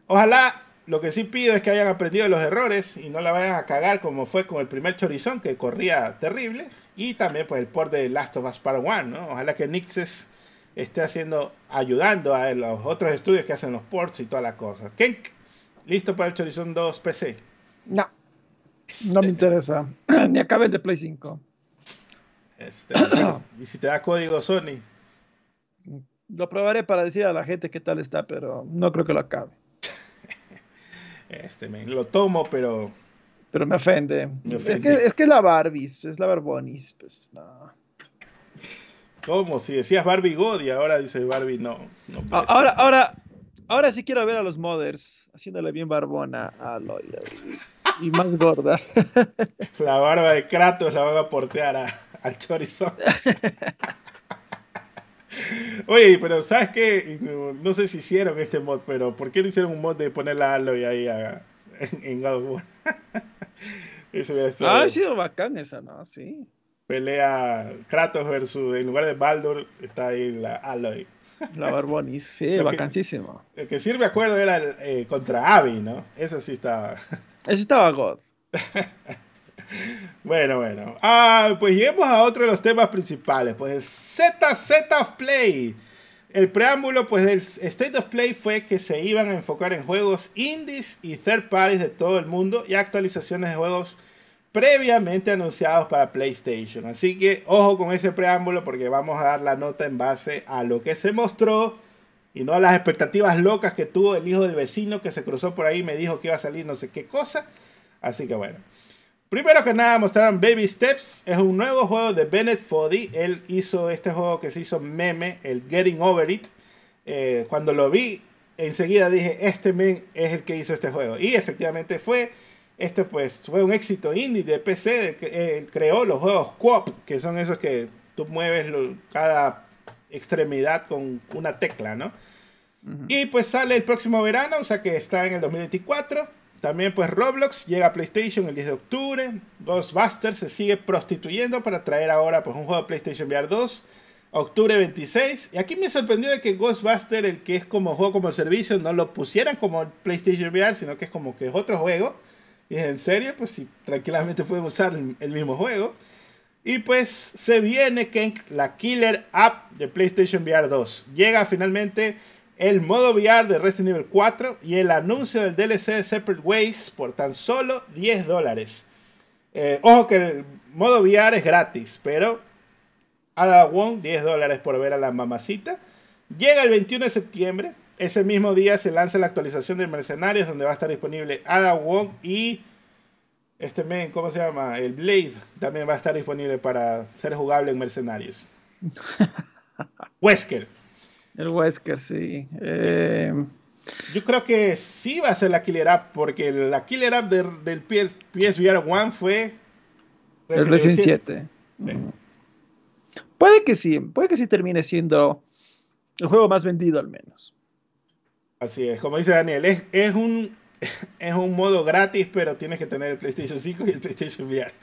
Speaker 1: ojalá lo que sí pido es que hayan aprendido los errores y no la vayan a cagar como fue con el primer Chorizón que corría terrible. Y también pues el port de Last of Us Part 1, ¿no? Ojalá que Nixes esté haciendo, ayudando a los otros estudios que hacen los ports y todas las cosas. Kenk, ¿listo para el Chorizon 2 PC?
Speaker 2: No. No me interesa. [CLEARS THROAT] Ni acabes de Play 5.
Speaker 1: Este, y si te da código Sony.
Speaker 2: Lo probaré para decir a la gente qué tal está, pero no creo que lo acabe.
Speaker 1: Este, me lo tomo, pero.
Speaker 2: Pero me ofende. Es, que, es que la Barbies, es la Barbonis, pues no.
Speaker 1: ¿Cómo? Si decías Barbie God y ahora dice Barbie no. no.
Speaker 2: Ahora, ahora, ahora sí quiero ver a los mothers haciéndole bien barbona a Aloy. Y más gorda. [LAUGHS]
Speaker 1: La barba de Kratos la van a portear a- al Chorizón. [LAUGHS] Oye, pero ¿sabes qué? No, sé si hicieron este mod, pero ¿por qué no hicieron un mod de poner la Aloy ahí a- en, en God of War? [LAUGHS] Eso hubiera estado
Speaker 2: Ah, ha sido bacán esa, ¿no? Sí.
Speaker 1: Pelea Kratos versus, en lugar de Baldur, está ahí la Aloy.
Speaker 2: La Barbonis, sí, [LAUGHS]
Speaker 1: Lo que-
Speaker 2: bacanísimo.
Speaker 1: El que sí me acuerdo era eh, contra Abby, ¿no? Eso sí estaba.
Speaker 2: Ese estaba God.
Speaker 1: Bueno, bueno. Ah, pues lleguemos a otro de los temas principales, pues el ZZ of Play. El preámbulo, pues, del State of Play fue que se iban a enfocar en juegos indies y third parties de todo el mundo y actualizaciones de juegos previamente anunciados para PlayStation. Así que ojo con ese preámbulo porque vamos a dar la nota en base a lo que se mostró y no a las expectativas locas que tuvo el hijo del vecino que se cruzó por ahí y me dijo que iba a salir no sé qué cosa. Así que bueno. Primero que nada mostraron Baby Steps, es un nuevo juego de Bennett Foddy. Él hizo este juego que se hizo meme, el Getting Over It. Eh, cuando lo vi, enseguida dije, este men es el que hizo este juego. Y efectivamente fue. Este pues fue un éxito indie de PC. que, Él creó los juegos Coop, que son esos que tú mueves lo- cada extremidad con una tecla, ¿no? Y pues sale el próximo verano, o sea que está en el 2024. También pues Roblox llega a PlayStation el 10 de octubre. Ghostbusters se sigue prostituyendo para traer ahora pues un juego de PlayStation VR 2. Octubre 26. Y aquí me sorprendió de que Ghostbusters, el que es como juego como servicio, no lo pusieran como PlayStation VR, sino que es como que es otro juego. Y en serio, pues sí, tranquilamente pueden usar el, mismo juego. Y pues se viene Kenk, la killer app de PlayStation VR 2. Llega finalmente el modo VR de Resident Evil 4 y el anuncio del DLC de Separate Ways por tan solo 10 dólares. Eh, ojo que el modo VR es gratis, pero Ada Wong 10 dólares por ver a la mamacita. Llega el 21 de septiembre. Ese mismo día se lanza la actualización de Mercenarios donde va a estar disponible Ada Wong y este men, ¿cómo se llama? El Blade también va a estar disponible para ser jugable en Mercenarios. [LAUGHS] Wesker.
Speaker 2: El Wesker, sí. Eh,
Speaker 1: Yo creo que sí va a ser la Killer App, porque la Killer App de- del PS PSVR 1 fue
Speaker 2: el Resident 7.
Speaker 1: Sí.
Speaker 2: Ujú. Puede que sí, puede que sí termine siendo el juego más vendido al menos.
Speaker 1: Así es, como dice Daniel, es, es un, [LAUGHS] es un modo gratis, pero tienes que tener el PlayStation 5 y el PlayStation VR.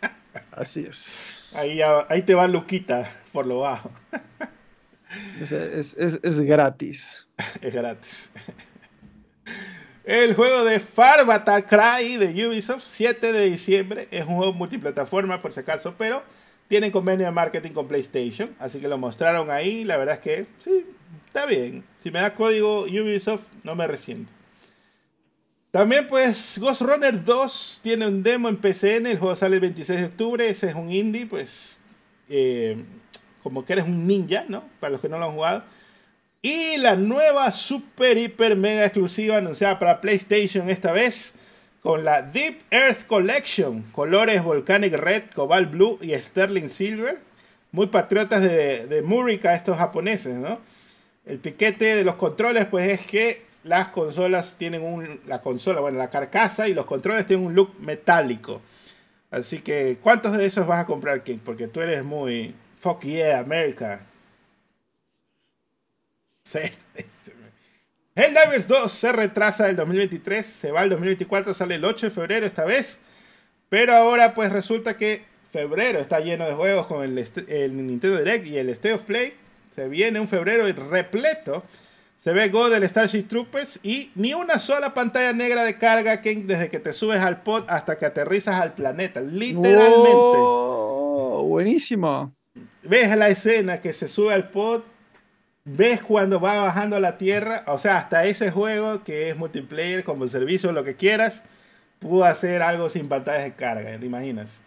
Speaker 2: Así es.
Speaker 1: Ahí, ahí te va Luquita por lo bajo. [LAUGHS]
Speaker 2: Es, es- es- gratis. [LAUGHS]
Speaker 1: Es gratis. El juego de Far Cry de Ubisoft, 7 de diciembre. Es un juego multiplataforma, por si acaso, pero tienen convenio de marketing con PlayStation. Así que lo mostraron ahí. La verdad es que sí, está bien. Si me da código Ubisoft, no me resiento. También, pues, Ghost Runner 2 tiene un demo en PCN. El juego sale el 26 de octubre. Ese es un indie, pues, eh, como que eres un ninja, ¿no? Para los que no lo han jugado. Y la nueva super, hiper, mega exclusiva anunciada para PlayStation esta vez. Con la Deep Earth Collection. Colores Volcanic Red, Cobalt Blue y Sterling Silver. Muy patriotas de, de Murica estos japoneses, ¿no? El piquete de los controles, pues es que las consolas tienen un. La consola, bueno, la carcasa y los controles tienen un look metálico. Así que, ¿cuántos de esos vas a comprar, King? Porque tú eres muy. Fuck yeah, America. Helldivers 2 se retrasa del 2023, se va al 2024, sale el 8 de febrero esta vez. Pero ahora pues resulta que febrero está lleno de juegos con el, Nintendo Direct y el State of Play. Se viene un febrero repleto. Se ve Go del Starship Troopers y ni una sola pantalla negra de carga que desde que te subes al pod hasta que aterrizas al planeta. Literalmente.
Speaker 2: Oh, buenísimo.
Speaker 1: Ves la escena que se sube al pod, ves cuando va bajando a la tierra, o sea, hasta ese juego que es multiplayer, como servicio, lo que quieras, pudo hacer algo sin pantallas de carga, ¿te imaginas?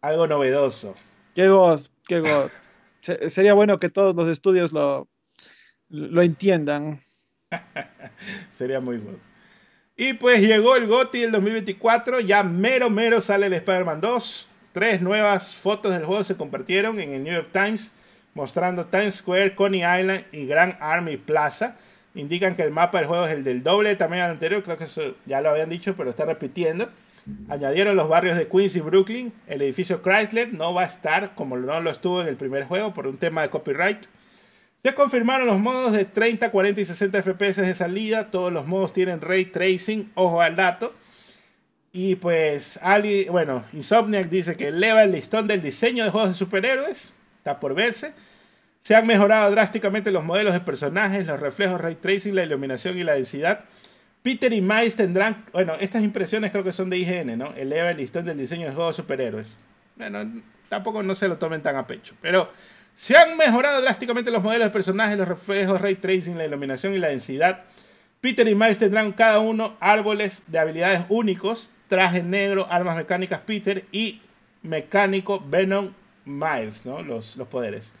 Speaker 1: Algo novedoso.
Speaker 2: Qué god, qué. [LAUGHS] Se- sería bueno que todos los estudios lo, lo entiendan. [LAUGHS]
Speaker 1: Sería muy bueno. Y pues llegó el GOTY del 2024, ya mero mero sale el Spider-Man 2. Tres nuevas fotos del juego se compartieron en el New York Times, mostrando Times Square, Coney Island y Grand Army Plaza. Indican que el mapa del juego es el del doble de tamaño del anterior, creo que eso ya lo habían dicho, pero está repitiendo. Añadieron los barrios de Queens y Brooklyn. El edificio Chrysler no va a estar como no lo estuvo en el primer juego por un tema de copyright. Se confirmaron los modos de 30, 40 y 60 FPS de salida. Todos los modos tienen ray tracing. Ojo al dato. Y pues, Ali, bueno, Insomniac dice que eleva el listón del diseño de juegos de superhéroes. Está por verse. Se han mejorado drásticamente los modelos de personajes, los reflejos ray tracing, la iluminación y la densidad. Peter y Miles tendrán, bueno, estas impresiones creo que son de IGN, ¿no? Eleva el listón del diseño de juegos de superhéroes. Bueno, tampoco no se lo tomen tan a pecho. Pero se han mejorado drásticamente los modelos de personajes, los reflejos, ray tracing, la iluminación y la densidad. Peter y Miles tendrán cada uno árboles de habilidades únicos, traje negro, armas mecánicas Peter y mecánico Venom Miles, ¿no? Los, los poderes.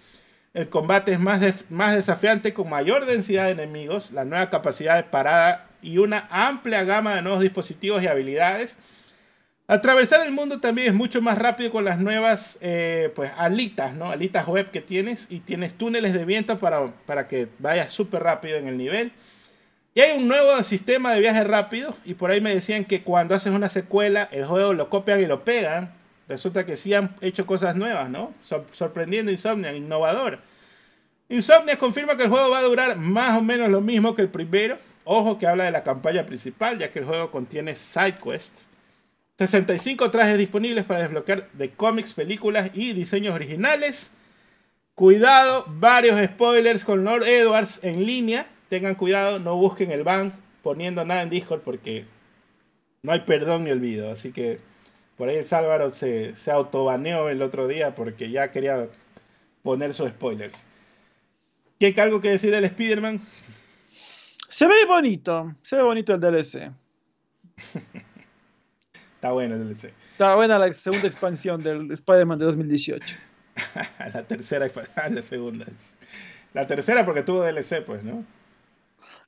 Speaker 1: El combate es más, más desafiante con mayor densidad de enemigos, la nueva capacidad de parada y una amplia gama de nuevos dispositivos y habilidades. Atravesar el mundo también es mucho más rápido con las nuevas eh, pues, alitas, ¿no? Alitas web que tienes y tienes túneles de viento para, para que vayas súper rápido en el nivel. Y hay un nuevo sistema de viaje rápido y por ahí me decían que cuando haces una secuela el juego lo copian y lo pegan. Resulta que sí han hecho cosas nuevas, ¿no? sorprendiendo Insomnia, innovador. Insomnia confirma que el juego va a durar más o menos lo mismo que el primero. Ojo que habla de la campaña principal, ya que el juego contiene side quests. 65 trajes disponibles para desbloquear de cómics, películas y diseños originales. Cuidado, varios spoilers con Lord Edwards en línea. Tengan cuidado, no busquen el ban poniendo nada en Discord porque no hay perdón ni olvido. Así que por ahí el Sálvaro se, se autobaneó el otro día porque ya quería poner sus spoilers. ¿Qué hay algo que decir del Spider-Man?
Speaker 2: Se ve bonito, se ve bonito el DLC. [LAUGHS]
Speaker 1: Está bueno el DLC.
Speaker 2: Está buena la segunda expansión del Spider-Man de 2018. [LAUGHS]
Speaker 1: la tercera, [LAUGHS] la segunda. La tercera porque tuvo DLC, pues, ¿no?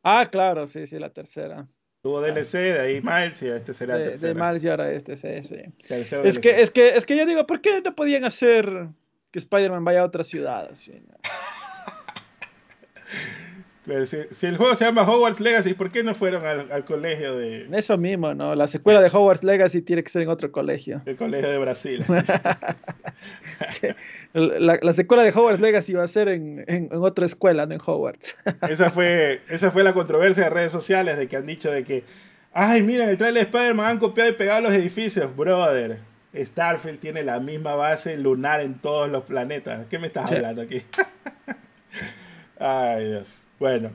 Speaker 2: Ah, claro, sí, sí, la tercera.
Speaker 1: Tuvo DLC, de ahí Miles y este será
Speaker 2: de,
Speaker 1: tercera.
Speaker 2: De Miles y ahora este, sí, sí. Es que, es, que, es que yo digo, ¿por qué no podían hacer que Spider-Man vaya a otra ciudad? Así, [LAUGHS]
Speaker 1: Pero si, el juego se llama Hogwarts Legacy, ¿por qué no fueron al, colegio de...?
Speaker 2: Eso mismo, ¿no? La secuela de Hogwarts Legacy tiene que ser en otro colegio.
Speaker 1: El colegio de Brasil. [LAUGHS]
Speaker 2: la, secuela de Hogwarts Legacy va a ser en, en, otra escuela, no en Hogwarts. [LAUGHS]
Speaker 1: esa, fue, esa fue la controversia de redes sociales de que han dicho de que, ay, miren, el trailer de Spider-Man han copiado y pegado los edificios. Brother, Starfield tiene la misma base lunar en todos los planetas. ¿Qué me estás hablando aquí? [LAUGHS] ay, Dios. Bueno,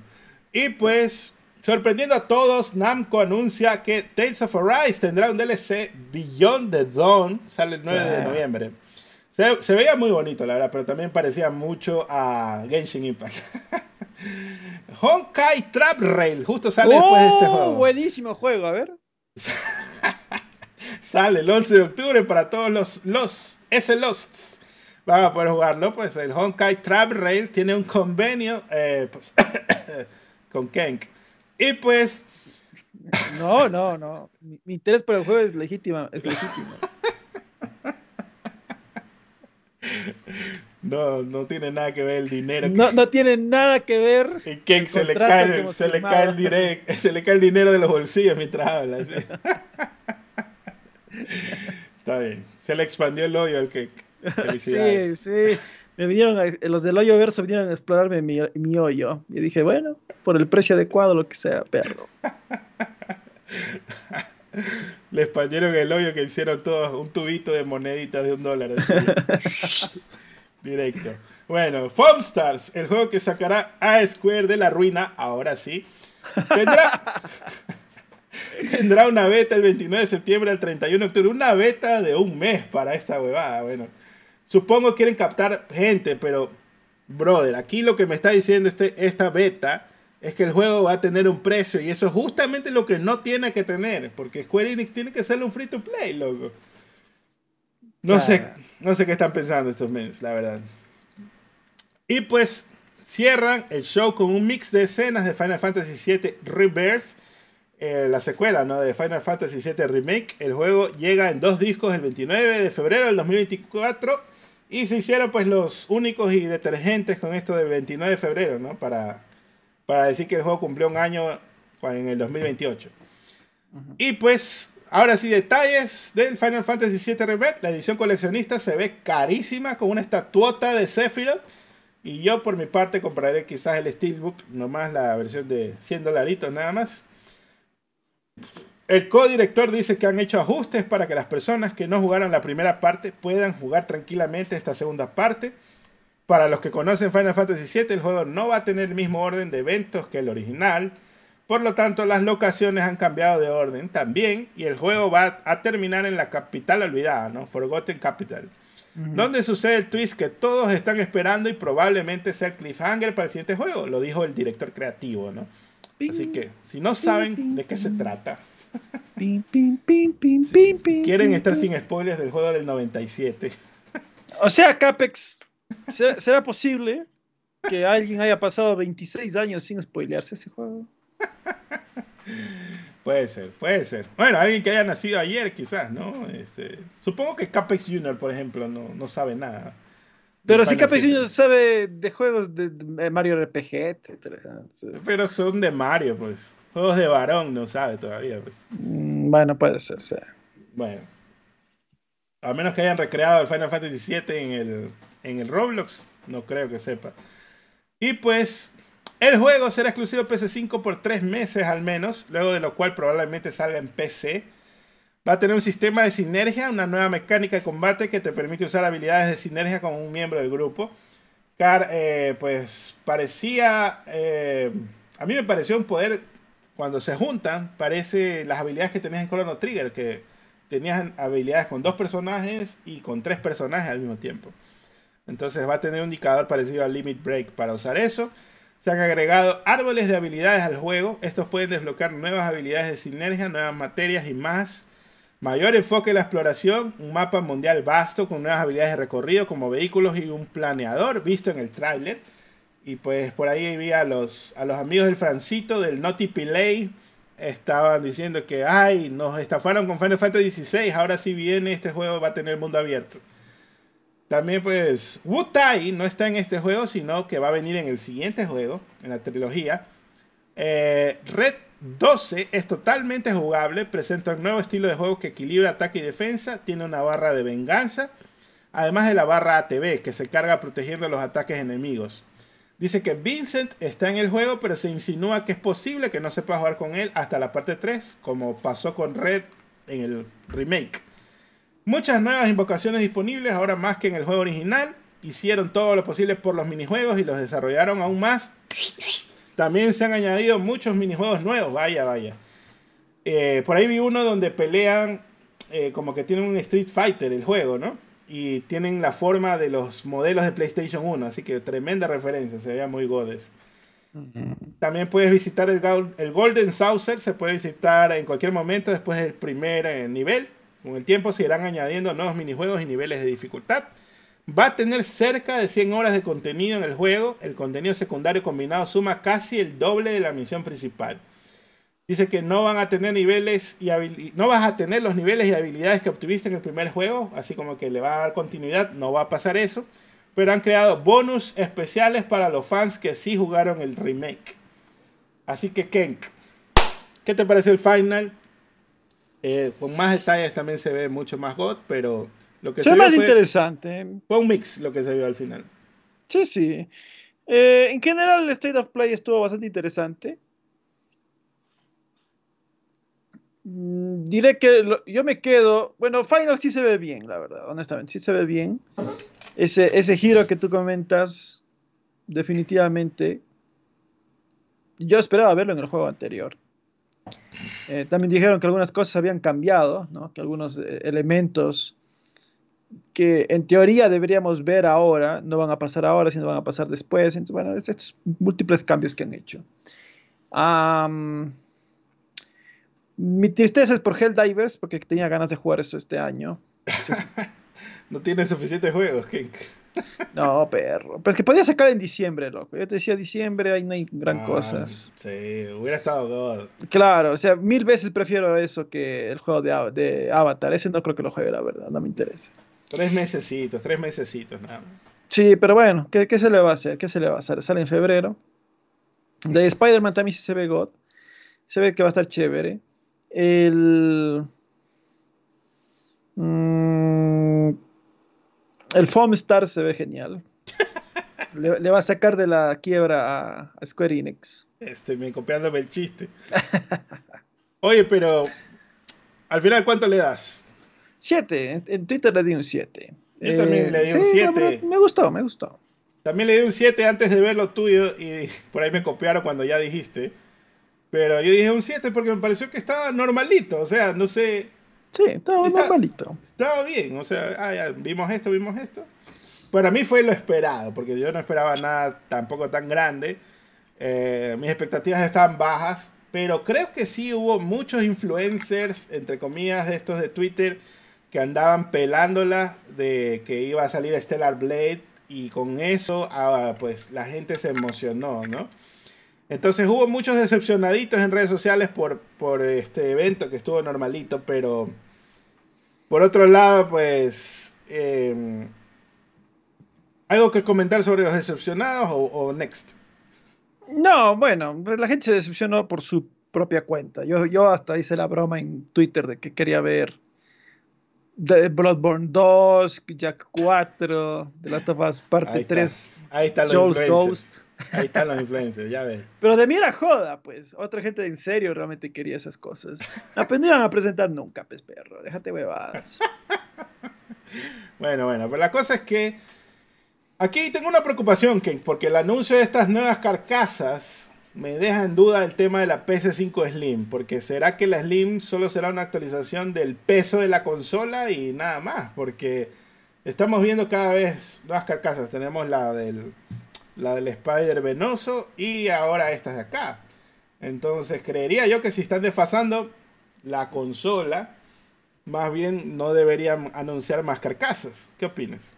Speaker 1: y pues, sorprendiendo a todos, Namco anuncia que Tales of Arise tendrá un DLC Beyond the Dawn, sale el 9 de noviembre. Se, veía muy bonito, la verdad, pero también parecía mucho a Genshin Impact. [LAUGHS] Honkai Trap Rail, justo sale después de este oh, juego.
Speaker 2: Buenísimo juego, a ver. [LAUGHS]
Speaker 1: sale el 11 de octubre para todos los, los S-Losts a poder jugarlo. Pues el Honkai Trap Rail tiene un convenio eh, pues, [COUGHS] con Kenk. Y pues.
Speaker 2: No, no, no. Mi, interés por el juego es legítimo. Es legítimo. [LAUGHS]
Speaker 1: No, no tiene nada que ver el dinero.
Speaker 2: No, no tiene nada que ver. [LAUGHS]
Speaker 1: Y Kenk se, le cae, se, le cae el dinero, [LAUGHS] se le cae el dinero de los bolsillos mientras habla. Está bien. Se le expandió el hoyo al Kenk.
Speaker 2: Sí, sí. Me vinieron los del hoyo verso vinieron a explorarme mi, mi, hoyo. Y dije, bueno, por el precio adecuado, lo que sea, perro. [LAUGHS]
Speaker 1: Le expandieron el hoyo que hicieron todos un tubito de moneditas de un dólar. [LAUGHS] Directo. Bueno, Foamstars, el juego que sacará a Square de la ruina, ahora sí. Tendrá, [LAUGHS] tendrá una beta el 29 de septiembre al 31 de octubre. Una beta de un mes para esta huevada. Bueno. Supongo que quieren captar gente, pero, brother, aquí lo que me está diciendo este, esta beta es que el juego va a tener un precio y eso es justamente lo que no tiene que tener, porque Square Enix tiene que hacerle un free to play, loco. No sé, no sé qué están pensando estos meses, la verdad. Y pues cierran el show con un mix de escenas de Final Fantasy VII Rebirth, eh, la secuela ¿no? de Final Fantasy VII Remake. El juego llega en dos discos el 29 de febrero del 2024 Y se hicieron pues los únicos y detergentes con esto del 29 de febrero, ¿no? Para, para decir que el juego cumplió un año en el 2028. Y pues, ahora sí, detalles del Final Fantasy VII Remake. La edición coleccionista se ve carísima con una estatuota de Sephiroth. Y yo por mi parte compraré quizás el Steelbook, nomás la versión de 100 dolaritos nada más. El co-director dice que han hecho ajustes para que las personas que no jugaron la primera parte puedan jugar tranquilamente esta segunda parte. Para los que conocen Final Fantasy VII, el juego no va a tener el mismo orden de eventos que el original. Por lo tanto, las locaciones han cambiado de orden también y el juego va a terminar en la capital olvidada, ¿no? Forgotten Capital. Donde sucede el twist que todos están esperando y probablemente sea el cliffhanger para el siguiente juego, lo dijo el director creativo, ¿no? Así que, si no saben de qué se trata, quieren estar sin spoilers del juego del 97.
Speaker 2: O sea, Capex, ¿será posible que alguien haya pasado 26 años sin spoilearse ese juego?
Speaker 1: Puede ser, puede ser. Bueno, alguien que haya nacido ayer, quizás, ¿no? Este, supongo que Capex Junior, por ejemplo, no, sabe nada.
Speaker 2: Pero si Capex Junior sabe de juegos de Mario RPG, etc.
Speaker 1: Pero son de Mario, pues. Juegos de varón, no sabe todavía. Pues.
Speaker 2: Mm, bueno, puede ser, sí.
Speaker 1: Bueno. A menos que hayan recreado el Final Fantasy VII en el, en el Roblox, no creo que sepa. Y pues el juego será exclusivo PC5 por tres meses al menos, luego de lo cual probablemente salga en PC. Va a tener un sistema de sinergia, una nueva mecánica de combate que te permite usar habilidades de sinergia con un miembro del grupo. Car, eh, pues parecía, eh, a mí me pareció un poder, cuando se juntan, parece las habilidades que tenías en Chrono Trigger, que tenías habilidades con dos personajes y con tres personajes al mismo tiempo. Entonces va a tener un indicador parecido al Limit Break para usar eso. Se han agregado árboles de habilidades al juego. Estos pueden desbloquear nuevas habilidades de sinergia, nuevas materias y más. Mayor enfoque en la exploración, un mapa mundial vasto con nuevas habilidades de recorrido como vehículos y un planeador visto en el tráiler. Y pues por ahí vi a los, a los amigos del Francito del Naughty Play. Estaban diciendo que, ay, nos estafaron con Final Fantasy XVI. Ahora sí viene este juego, va a tener mundo abierto. También pues Wu-Tai no está en este juego, sino que va a venir en el siguiente juego, en la trilogía. Eh, Red 12 es totalmente jugable, presenta un nuevo estilo de juego que equilibra ataque y defensa, tiene una barra de venganza, además de la barra ATV que se carga protegiendo los ataques enemigos. Dice que Vincent está en el juego, pero se insinúa que es posible que no se pueda jugar con él hasta la parte 3, como pasó con Red en el remake. Muchas nuevas invocaciones disponibles, ahora más que en el juego original. Hicieron todo lo posible por los minijuegos y los desarrollaron aún más. También se han añadido muchos minijuegos nuevos, vaya, vaya. Eh, por ahí vi uno donde pelean eh, como que tienen un Street Fighter el juego, ¿no? Y tienen la forma de los modelos de PlayStation 1, así que tremenda referencia, se veía muy godes. También puedes visitar el, el, Golden Saucer, se puede visitar en cualquier momento después del primer eh, nivel. Con el tiempo se irán añadiendo nuevos minijuegos y niveles de dificultad. Va a tener cerca de 100 horas de contenido en el juego. El contenido secundario combinado suma casi el doble de la misión principal. Dice que no van a tener niveles y no vas a tener los niveles y habilidades que obtuviste en el primer juego, así como que le va a dar continuidad, no va a pasar eso, pero han creado bonus especiales para los fans que sí jugaron el remake. Así que Kenk, ¿qué te pareció el final? Eh, con más detalles también se ve mucho más God, pero lo que
Speaker 2: se, ve más interesante.
Speaker 1: Fue un mix lo que se vio al final.
Speaker 2: Sí, sí. Eh, en general el State of Play estuvo bastante interesante. Mm, diré que yo me quedo. Bueno, Final sí se ve bien, la verdad, honestamente, sí se ve bien. Ese, ese giro que tú comentas, definitivamente. Yo esperaba verlo en el juego anterior. Eh, también dijeron que algunas cosas habían cambiado, que algunos eh, elementos que en teoría deberíamos ver ahora no van a pasar ahora, sino van a pasar después. Entonces, bueno, estos múltiples cambios que han hecho. Mi tristeza es por Helldivers, porque tenía ganas de jugar esto este año. [LAUGHS]
Speaker 1: no tiene suficientes juegos, Kink.
Speaker 2: No, perro. Pero es que podía sacar en diciembre, loco. Yo te decía diciembre, ahí no hay gran ah, cosas.
Speaker 1: Sí, hubiera estado God.
Speaker 2: Claro, o sea, mil veces prefiero eso que el juego de, de, Avatar. Ese no creo que lo juegue, la verdad, no me interesa.
Speaker 1: Tres mesecitos, tres mesecitos nada más.
Speaker 2: Sí, pero bueno, ¿qué, qué se le va a hacer? ¿Qué se le va a hacer? Sale en febrero. De Spider-Man también sí se ve God. Se ve que va a estar chévere. El. mm, el Foam Star se ve genial. [LAUGHS] Le, le va a sacar de la quiebra a, a Square Enix.
Speaker 1: Este, me copiándome el chiste. [LAUGHS] Oye, pero al final, ¿cuánto le das?
Speaker 2: 7. En, en Twitter le di un 7.
Speaker 1: Yo también le di un
Speaker 2: sí, la
Speaker 1: 7.
Speaker 2: verdad, Me gustó, me gustó.
Speaker 1: También le di un 7 antes de ver lo tuyo y por ahí me copiaron cuando ya dijiste. Pero yo dije un 7 porque me pareció que estaba normalito. O sea, no sé,
Speaker 2: Sí, estaba
Speaker 1: Está-
Speaker 2: normalito.
Speaker 1: estaba bien. O sea, ah, ya, vimos esto, vimos esto. Para mí fue lo esperado, porque yo no esperaba nada tampoco tan grande. Eh, mis expectativas estaban bajas, pero creo que sí hubo muchos influencers, entre comillas, de estos de Twitter, que andaban pelándola de que iba a salir Stellar Blade y con eso, ah, pues la gente se emocionó, ¿no? Entonces hubo muchos decepcionaditos en redes sociales por, por este evento que estuvo normalito, pero por otro lado, pues... em, ¿Algo que comentar sobre los decepcionados o, o next?
Speaker 2: No, bueno, pues la gente se decepcionó por su propia cuenta. Yo, yo hasta hice la broma en Twitter de que quería ver de Bloodborne 2, Jack 4, The Last of Us
Speaker 1: Ahí
Speaker 2: parte
Speaker 1: está.
Speaker 2: 3,
Speaker 1: Ahí están los
Speaker 2: Joel's. Ghost.
Speaker 1: Ahí están los influencers, ya ves.
Speaker 2: Pero de mí era joda, pues. Otra gente en serio realmente quería esas cosas. Ah, pues no iban a presentar nunca, pues perro. Déjate huevadas.
Speaker 1: Bueno, bueno, pero la cosa es que aquí tengo una preocupación, Ken, porque el anuncio de estas nuevas carcasas me deja en duda el tema de la PS5 Slim, porque será que la Slim solo será una actualización del peso de la consola y nada más, porque estamos viendo cada vez nuevas carcasas. Tenemos la del, la del Spider Venoso y ahora estas de acá. Entonces creería yo que si están desfasando la consola, más bien no deberían anunciar más carcasas. ¿Qué opinas?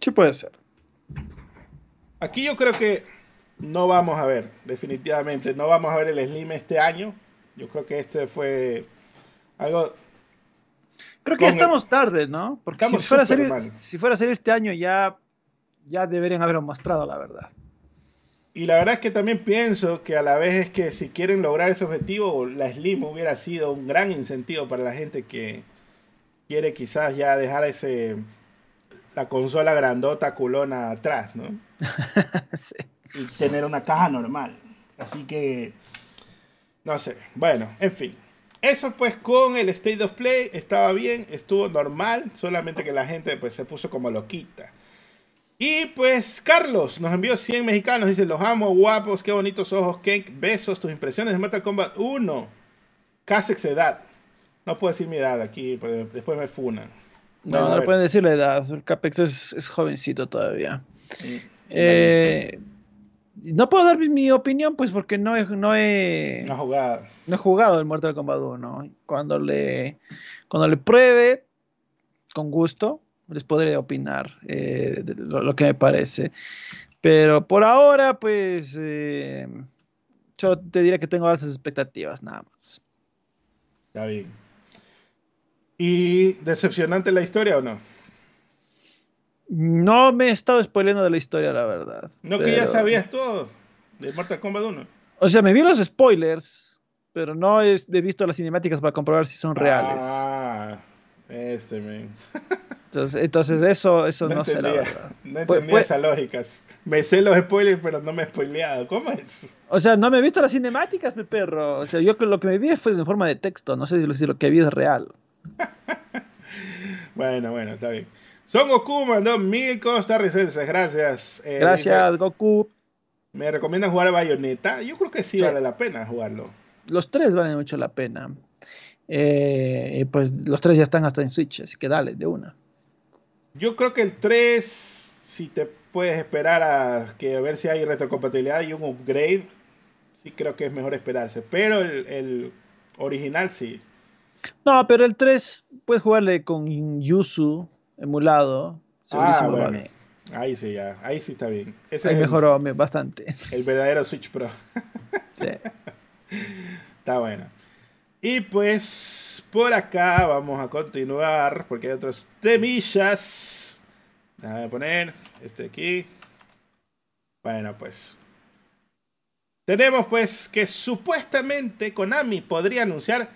Speaker 2: Sí puede ser.
Speaker 1: Aquí yo creo que no vamos a ver, definitivamente, no vamos a ver el Slim este año. Yo creo que este fue algo...
Speaker 2: Creo que ya estamos tarde, ¿no? Porque si fuera, a salir, si fuera a salir este año ya, ya deberían haberlo mostrado, la verdad.
Speaker 1: Y la verdad es que también pienso que a la vez es que si quieren lograr ese objetivo, la Slim hubiera sido un gran incentivo para la gente que quiere quizás ya dejar ese la consola grandota culona atrás, ¿no? [LAUGHS]
Speaker 2: Sí.
Speaker 1: y tener una caja normal. Así que, no sé. Bueno, en fin. Eso pues con el State of Play estaba bien, estuvo normal, solamente que la gente pues se puso como loquita. Y pues Carlos nos envió 100 mexicanos, dice, los amo, guapos, qué bonitos ojos, Kenk, besos, tus impresiones de Mortal Kombat 1. Casex edad. No puedo decir mi edad aquí, porque después me funan.
Speaker 2: No,
Speaker 1: Bueno,
Speaker 2: no le pueden decir la edad. El Capex es, es jovencito todavía.
Speaker 1: Mm,
Speaker 2: Eh, no puedo dar mi, opinión, pues, porque no he, no he, no he jugado el Mortal Kombat 1. Cuando le, cuando le pruebe, con gusto, les podré opinar eh, de lo, lo que me parece. Pero por ahora, pues, eh, solo te diré que tengo altas expectativas, nada más.
Speaker 1: Está bien. ¿Y decepcionante la historia o no?
Speaker 2: No me he estado spoileando de la historia, la verdad.
Speaker 1: No que ya
Speaker 2: pero-
Speaker 1: sabías todo de Mortal Kombat 1.
Speaker 2: O sea, me vi los spoilers, pero no he, visto las cinemáticas para comprobar si son reales.
Speaker 1: Ah, este, men. [LAUGHS]
Speaker 2: Entonces, entonces eso, eso no, sé la verdad.
Speaker 1: no entendía
Speaker 2: pu-
Speaker 1: esa lógica. Me sé los spoilers, pero no me he spoileado. ¿Cómo es?
Speaker 2: O sea, no me he visto las cinemáticas, mi perro. O sea, yo lo que me vi fue en forma de texto. No sé si lo, si lo que vi es real. [LAUGHS]
Speaker 1: Bueno, bueno, está bien. Son Goku mandó mil costarricenses, gracias. Eh,
Speaker 2: Gracias,
Speaker 1: dice,
Speaker 2: Goku.
Speaker 1: ¿Me recomiendan jugar a Bayonetta? Yo creo que sí,
Speaker 2: Sí.
Speaker 1: vale la pena jugarlo.
Speaker 2: Los tres valen mucho la pena. Eh, pues los tres ya están hasta en Switch, así que dale, de una.
Speaker 1: Yo creo que el 3, si te puedes esperar a, que a ver si hay retrocompatibilidad y un upgrade, sí creo que es mejor esperarse. Pero el, el original sí.
Speaker 2: No, pero el 3 puedes jugarle con Yuzu emulado.
Speaker 1: Ah, bueno. Ahí sí, ya. Ahí sí está bien. Ese
Speaker 2: Ahí
Speaker 1: es
Speaker 2: mejoró me- bastante.
Speaker 1: El, verdadero Switch Pro. [LAUGHS]
Speaker 2: Sí.
Speaker 1: Está bueno. Y pues por acá vamos a continuar porque hay otros temillas. Déjame poner este aquí. Bueno, pues. Tenemos pues que supuestamente Konami podría anunciar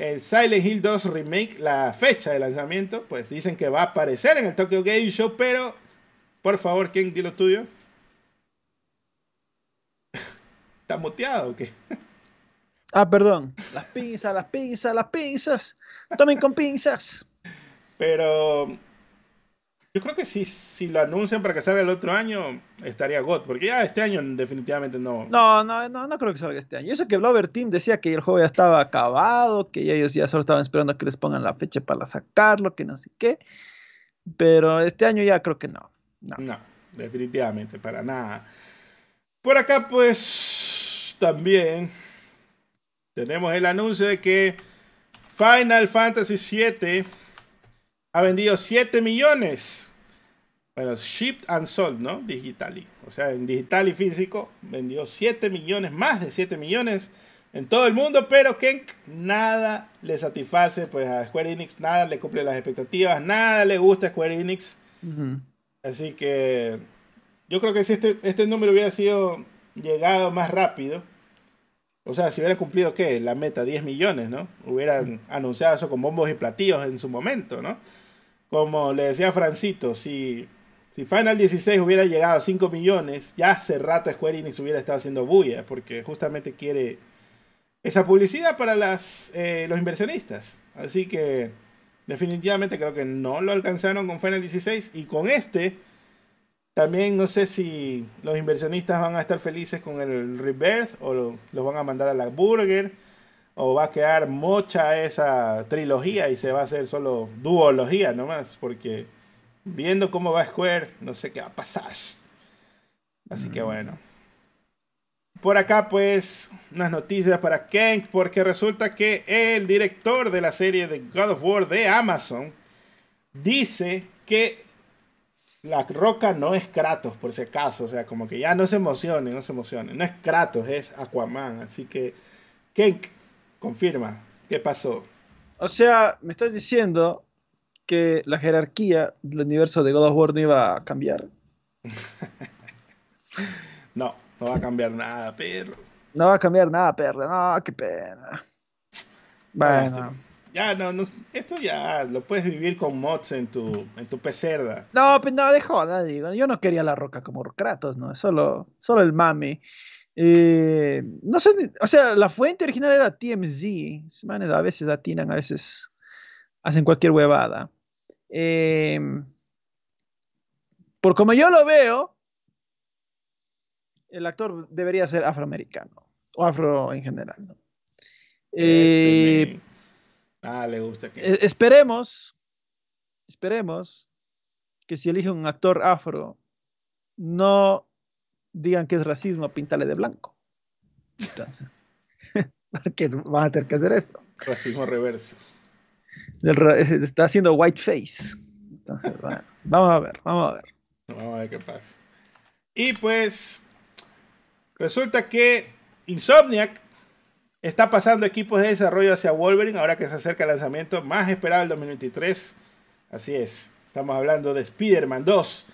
Speaker 1: el Silent Hill 2 Remake, la fecha de lanzamiento. Pues dicen que va a aparecer en el Tokyo Game Show, pero por favor, ¿quién lo tuyo? [LAUGHS] ¿Está muteado o qué? [LAUGHS]
Speaker 2: Ah, perdón. Las pinzas, las pinzas, las pinzas. Tomen con pinzas.
Speaker 1: Pero yo creo que si, si lo anuncian para que salga el otro año, estaría God, porque ya este año definitivamente no.
Speaker 2: No, no, no, no creo que salga este año. Eso que Blover Team decía que el juego ya estaba acabado, que ellos ya solo estaban esperando que les pongan la fecha para sacarlo, que no sé qué. Pero este año ya creo que no. No,
Speaker 1: no definitivamente, para nada. Por acá, pues, también tenemos el anuncio de que Final Fantasy VII ha vendido 7 millones. Bueno, shipped and sold, ¿no? Digital. O sea, en digital y físico vendió 7 millones, más de 7 millones en todo el mundo, pero que nada le satisface pues a Square Enix, nada le cumple las expectativas, nada le gusta a Square Enix. Así que yo creo que si este, este número hubiera sido llegado más rápido, o sea, si hubiera cumplido, ¿qué? La meta, 10 millones, ¿no? Hubieran anunciado eso con bombos y platillos en su momento, ¿no? Como le decía Francito, si, si Final 16 hubiera llegado a 5 millones, ya hace rato Square Enix hubiera estado haciendo bulla, porque justamente quiere esa publicidad para las, eh, los inversionistas. Así que definitivamente creo que no lo alcanzaron con Final 16 y con este también no sé si los inversionistas van a estar felices con el Rebirth o los van a mandar a la Burger o va a quedar mocha esa trilogía y se va a hacer solo duología nomás, porque viendo cómo va Square, no sé qué va a pasar. Así que mm. bueno. Por acá, pues, unas noticias para Kenk, porque resulta que el director de la serie de God of War de Amazon dice que la roca no es Kratos, por si acaso. O sea, como que ya no se emocione, no se emocione. No es Kratos, es Aquaman. Así que, Kenk, confirma. ¿Qué pasó?
Speaker 2: O sea, me estás diciendo que la jerarquía del universo de God of War no iba a cambiar. [LAUGHS]
Speaker 1: no, no va a cambiar nada, perro.
Speaker 2: No va a cambiar nada, perro. No, qué pena.
Speaker 1: Bueno ya no, no, esto ya lo puedes vivir con mods en tu, en tu pecerda.
Speaker 2: No, pues no, de joda, digo. Yo no quería la roca como Kratos, ¿no? Solo, solo el mame. Eh, no sé, o sea, la fuente original era TMZ. a veces atinan, a veces hacen cualquier huevada. Em, por como yo lo veo, el actor debería ser afroamericano o afro en general, ¿no? Este,
Speaker 1: eh, Ah, le gusta que.
Speaker 2: Eh, esperemos, esperemos que si eligen un actor afro, no digan que es racismo pintarle de blanco. Entonces, [LAUGHS] porque van a tener que hacer eso.
Speaker 1: Racismo reverso.
Speaker 2: está haciendo white face. Entonces, vamos a ver, vamos a ver.
Speaker 1: Vamos a ver qué pasa. Y pues, resulta que Insomniac Está pasando equipos de desarrollo hacia Wolverine ahora que se acerca el lanzamiento más esperado del 2023. Así es, estamos hablando de Spider-Man 2.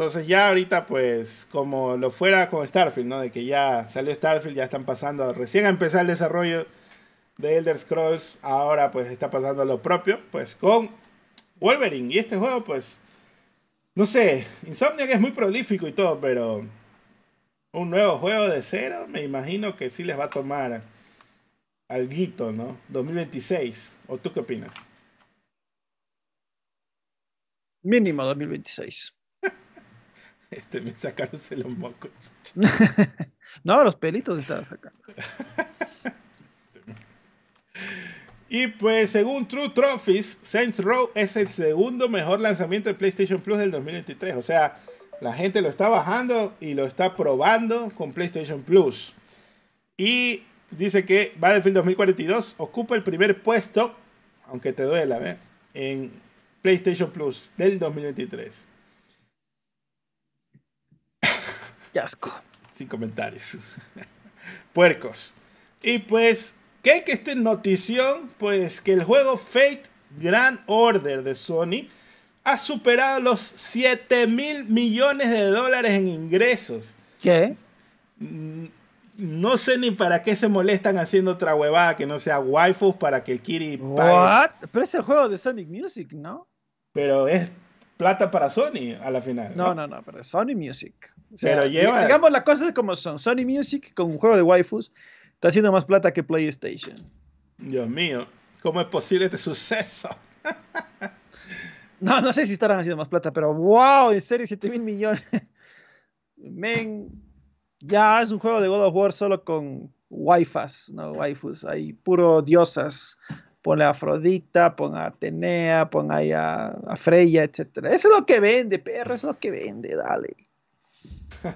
Speaker 1: Entonces ya ahorita pues como lo fuera con Starfield, ¿no? De que ya salió Starfield, ya están pasando recién a empezar el desarrollo de Elder Scrolls, ahora pues está pasando lo propio, pues con Wolverine. Y este juego pues, no sé, Insomniac es muy prolífico y todo, pero un nuevo juego de cero, me imagino que sí les va a tomar alguito, ¿no? 2026. ¿O tú qué opinas?
Speaker 2: Mínimo 2026.
Speaker 1: Este me sacaron los mocos.
Speaker 2: no, los pelitos estaban sacando.
Speaker 1: y pues según True Trophies, Saints Row es el segundo mejor lanzamiento de PlayStation Plus del 2023. O sea, la gente lo está bajando y lo está probando con PlayStation Plus. Y dice que Battlefield 2042 ocupa el primer puesto, aunque te duela, ¿eh? en PlayStation Plus del 2023.
Speaker 2: Qué asco.
Speaker 1: Sin comentarios. [LAUGHS] Puercos. Y pues ¿Qué que esta notición? Pues que el juego Fate Grand Order de Sony ha superado los 7 mil millones de dólares en ingresos.
Speaker 2: ¿Qué?
Speaker 1: Mm, no sé ni para qué se molestan haciendo otra huevada que no sea waifus para que el Kiri
Speaker 2: pague. What? Pero es el juego de Sonic Music, ¿no?
Speaker 1: Pero es plata para Sony a la final.
Speaker 2: No, no, no, pero es Sony Music.
Speaker 1: pero lleva.
Speaker 2: Digamos las cosas como son. Sony Music con un juego de waifus está haciendo más plata que PlayStation.
Speaker 1: Dios mío, ¿cómo es posible este suceso? [LAUGHS]
Speaker 2: no, no sé si estarán haciendo más plata, pero wow, en serio, 7 mil millones. [LAUGHS] Men, ya es un juego de God of War solo con waifas, no waifus, hay puro diosas. Pon a Afrodita, pon a Atenea, pon ahí a, Freya, etc. Eso es lo que vende, perro, eso es lo que vende, dale. [LAUGHS]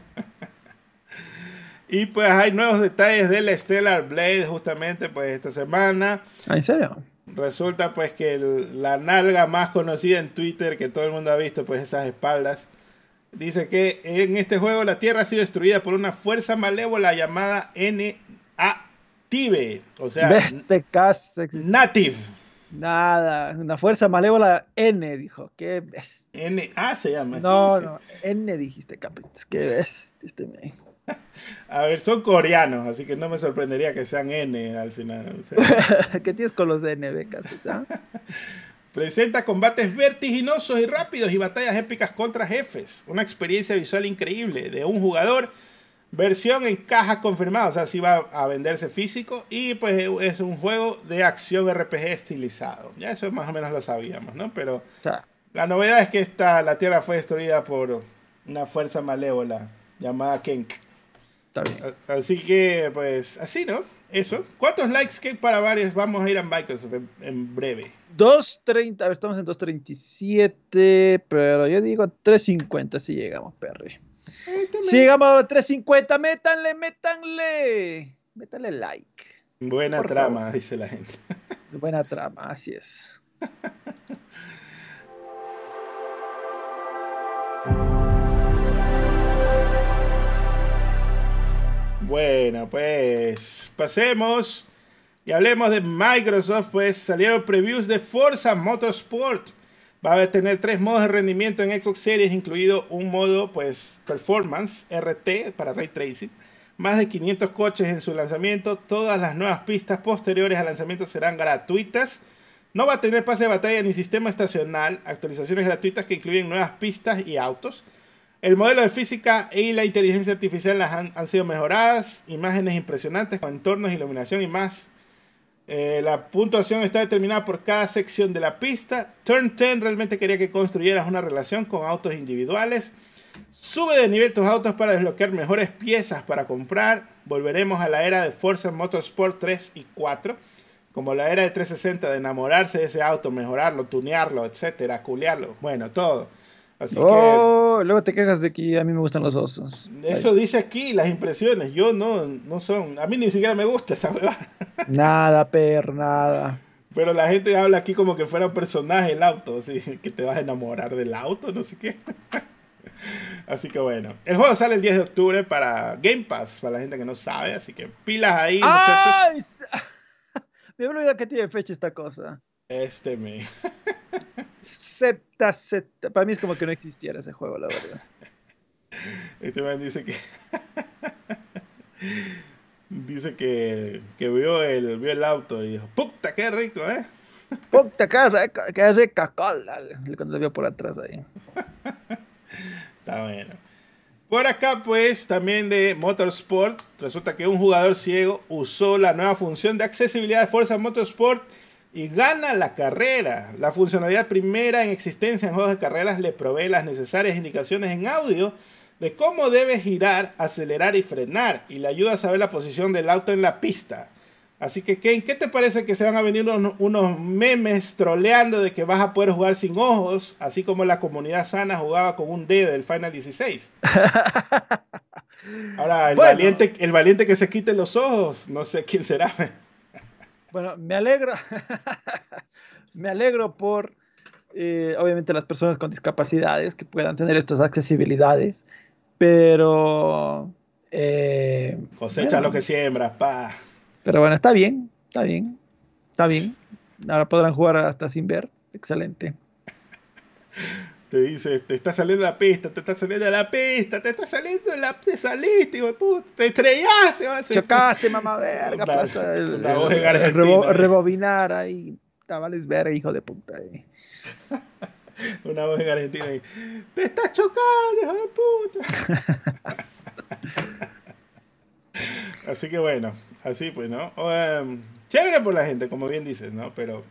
Speaker 1: y pues hay nuevos detalles del Stellar Blade justamente pues esta semana.
Speaker 2: ¿Ah, ¿En serio?
Speaker 1: Resulta pues que la nalga más conocida en Twitter que todo el mundo ha visto pues esas espaldas Dice que en este juego la Tierra ha sido destruida por una fuerza malévola llamada NATIVE. O sea, Native.
Speaker 2: Nada, una fuerza malévola N, dijo. ¿Qué ves?
Speaker 1: NA se llama.
Speaker 2: No, no, N dijiste, Capitz. ¿Qué ves? Este [LAUGHS]
Speaker 1: A ver, son coreanos, así que no me sorprendería que sean N al final. [LAUGHS]
Speaker 2: ¿Qué tienes con los N, becas? [LAUGHS]
Speaker 1: Presenta combates vertiginosos y rápidos y batallas épicas contra jefes. Una experiencia visual increíble de un jugador. Versión en caja confirmada, o sea, sí va a venderse físico. Y pues es un juego de acción RPG estilizado. Ya eso más o menos lo sabíamos, ¿no? Pero la novedad es que esta, la Tierra fue destruida por una fuerza malévola llamada Kenk. Así que, pues, así, ¿no? Eso. ¿Cuántos likes que para varios vamos a ir a Microsoft en breve?
Speaker 2: 2.30, a ver, estamos en 2.37, pero yo digo 3.50 si llegamos, Perry. Si llegamos a 3.50, métanle, métanle, métanle like.
Speaker 1: Buena trama, dice la gente. [LAUGHS]
Speaker 2: Buena trama, así es.
Speaker 1: bueno, pues pasemos y hablemos de Microsoft, pues salieron previews de Forza Motorsport. Va a tener tres modos de rendimiento en Xbox Series, incluido un modo pues Performance RT para Ray Tracing. Más de 500 coches en su lanzamiento. Todas las nuevas pistas posteriores al lanzamiento serán gratuitas. No va a tener pase de batalla ni sistema estacional. Actualizaciones gratuitas que incluyen nuevas pistas y autos. El modelo de física y la inteligencia artificial han, han sido mejoradas. Imágenes impresionantes con entornos, iluminación y más eh, la puntuación está determinada por cada sección de la pista. Turn 10 realmente quería que construyeras una relación con autos individuales. Sube de nivel tus autos para desbloquear mejores piezas para comprar. Volveremos a la era de Forza Motorsport 3 y 4. Como la era de 360 de enamorarse de ese auto, mejorarlo, tunearlo, etcétera, culearlo. Bueno, todo.
Speaker 2: Oh, luego te quejas de que a mí me gustan los osos.
Speaker 1: Eso dice aquí, las impresiones. Yo no, no son. A mí ni siquiera me gusta esa huevada. [LAUGHS]
Speaker 2: Nada, per, nada.
Speaker 1: Pero la gente habla aquí como que fuera un personaje el auto, así que te vas a enamorar del auto, no sé qué. [LAUGHS] así que bueno, el juego sale el 10 de octubre para Game Pass, para la gente que no sabe, así que pilas ahí, muchachos. [LAUGHS]
Speaker 2: Me he olvidado que tiene fecha esta cosa.
Speaker 1: Este me.
Speaker 2: Z, Z. Para mí es como que no existiera ese juego, la verdad.
Speaker 1: Este man dice que. dice que, que vio, el, vio el auto y dijo: ¡Puta, qué rico, eh!
Speaker 2: ¡Puta, qué rico, qué rica cola! Cuando lo vio por atrás ahí.
Speaker 1: Está bueno. Por acá, pues, también de Motorsport, resulta que un jugador ciego usó la nueva función de accesibilidad de Forza Motorsport y gana la carrera. La funcionalidad primera en existencia en juegos de carreras le provee las necesarias indicaciones en audio de cómo debe girar, acelerar y frenar y le ayuda a saber la posición del auto en la pista. Así que, ¿qué, ¿qué te parece que se van a venir unos, memes troleando de que vas a poder jugar sin ojos, así como la comunidad sana jugaba con un dedo del Final 16? [LAUGHS] Ahora, el, valiente, el valiente que se quite los ojos, no sé quién será.
Speaker 2: Bueno, me alegro, [LAUGHS] me alegro por, eh, obviamente, las personas con discapacidades que puedan tener estas accesibilidades, pero...
Speaker 1: Eh, Cosecha lo que siembras, pa.
Speaker 2: Pero bueno, está bien, Está bien. Está bien. Ahora podrán jugar hasta sin ver. Excelente. [LAUGHS]
Speaker 1: Te dice, te está saliendo la pista, te está saliendo la pista, te está saliendo la... Te saliste, hijo de puta, te estrellaste. Va a
Speaker 2: Chocaste, mamá [LAUGHS] verga. El-
Speaker 1: una voz en
Speaker 2: rebo-
Speaker 1: eh.
Speaker 2: rebobinar ahí. Tabales verga, hijo de puta. eh. [LAUGHS]
Speaker 1: Una voz en Argentina ahí, te está chocando, hijo de puta. [LAUGHS] así que bueno, así pues, ¿no? Em, chévere por la gente, como bien dices, ¿no? Pero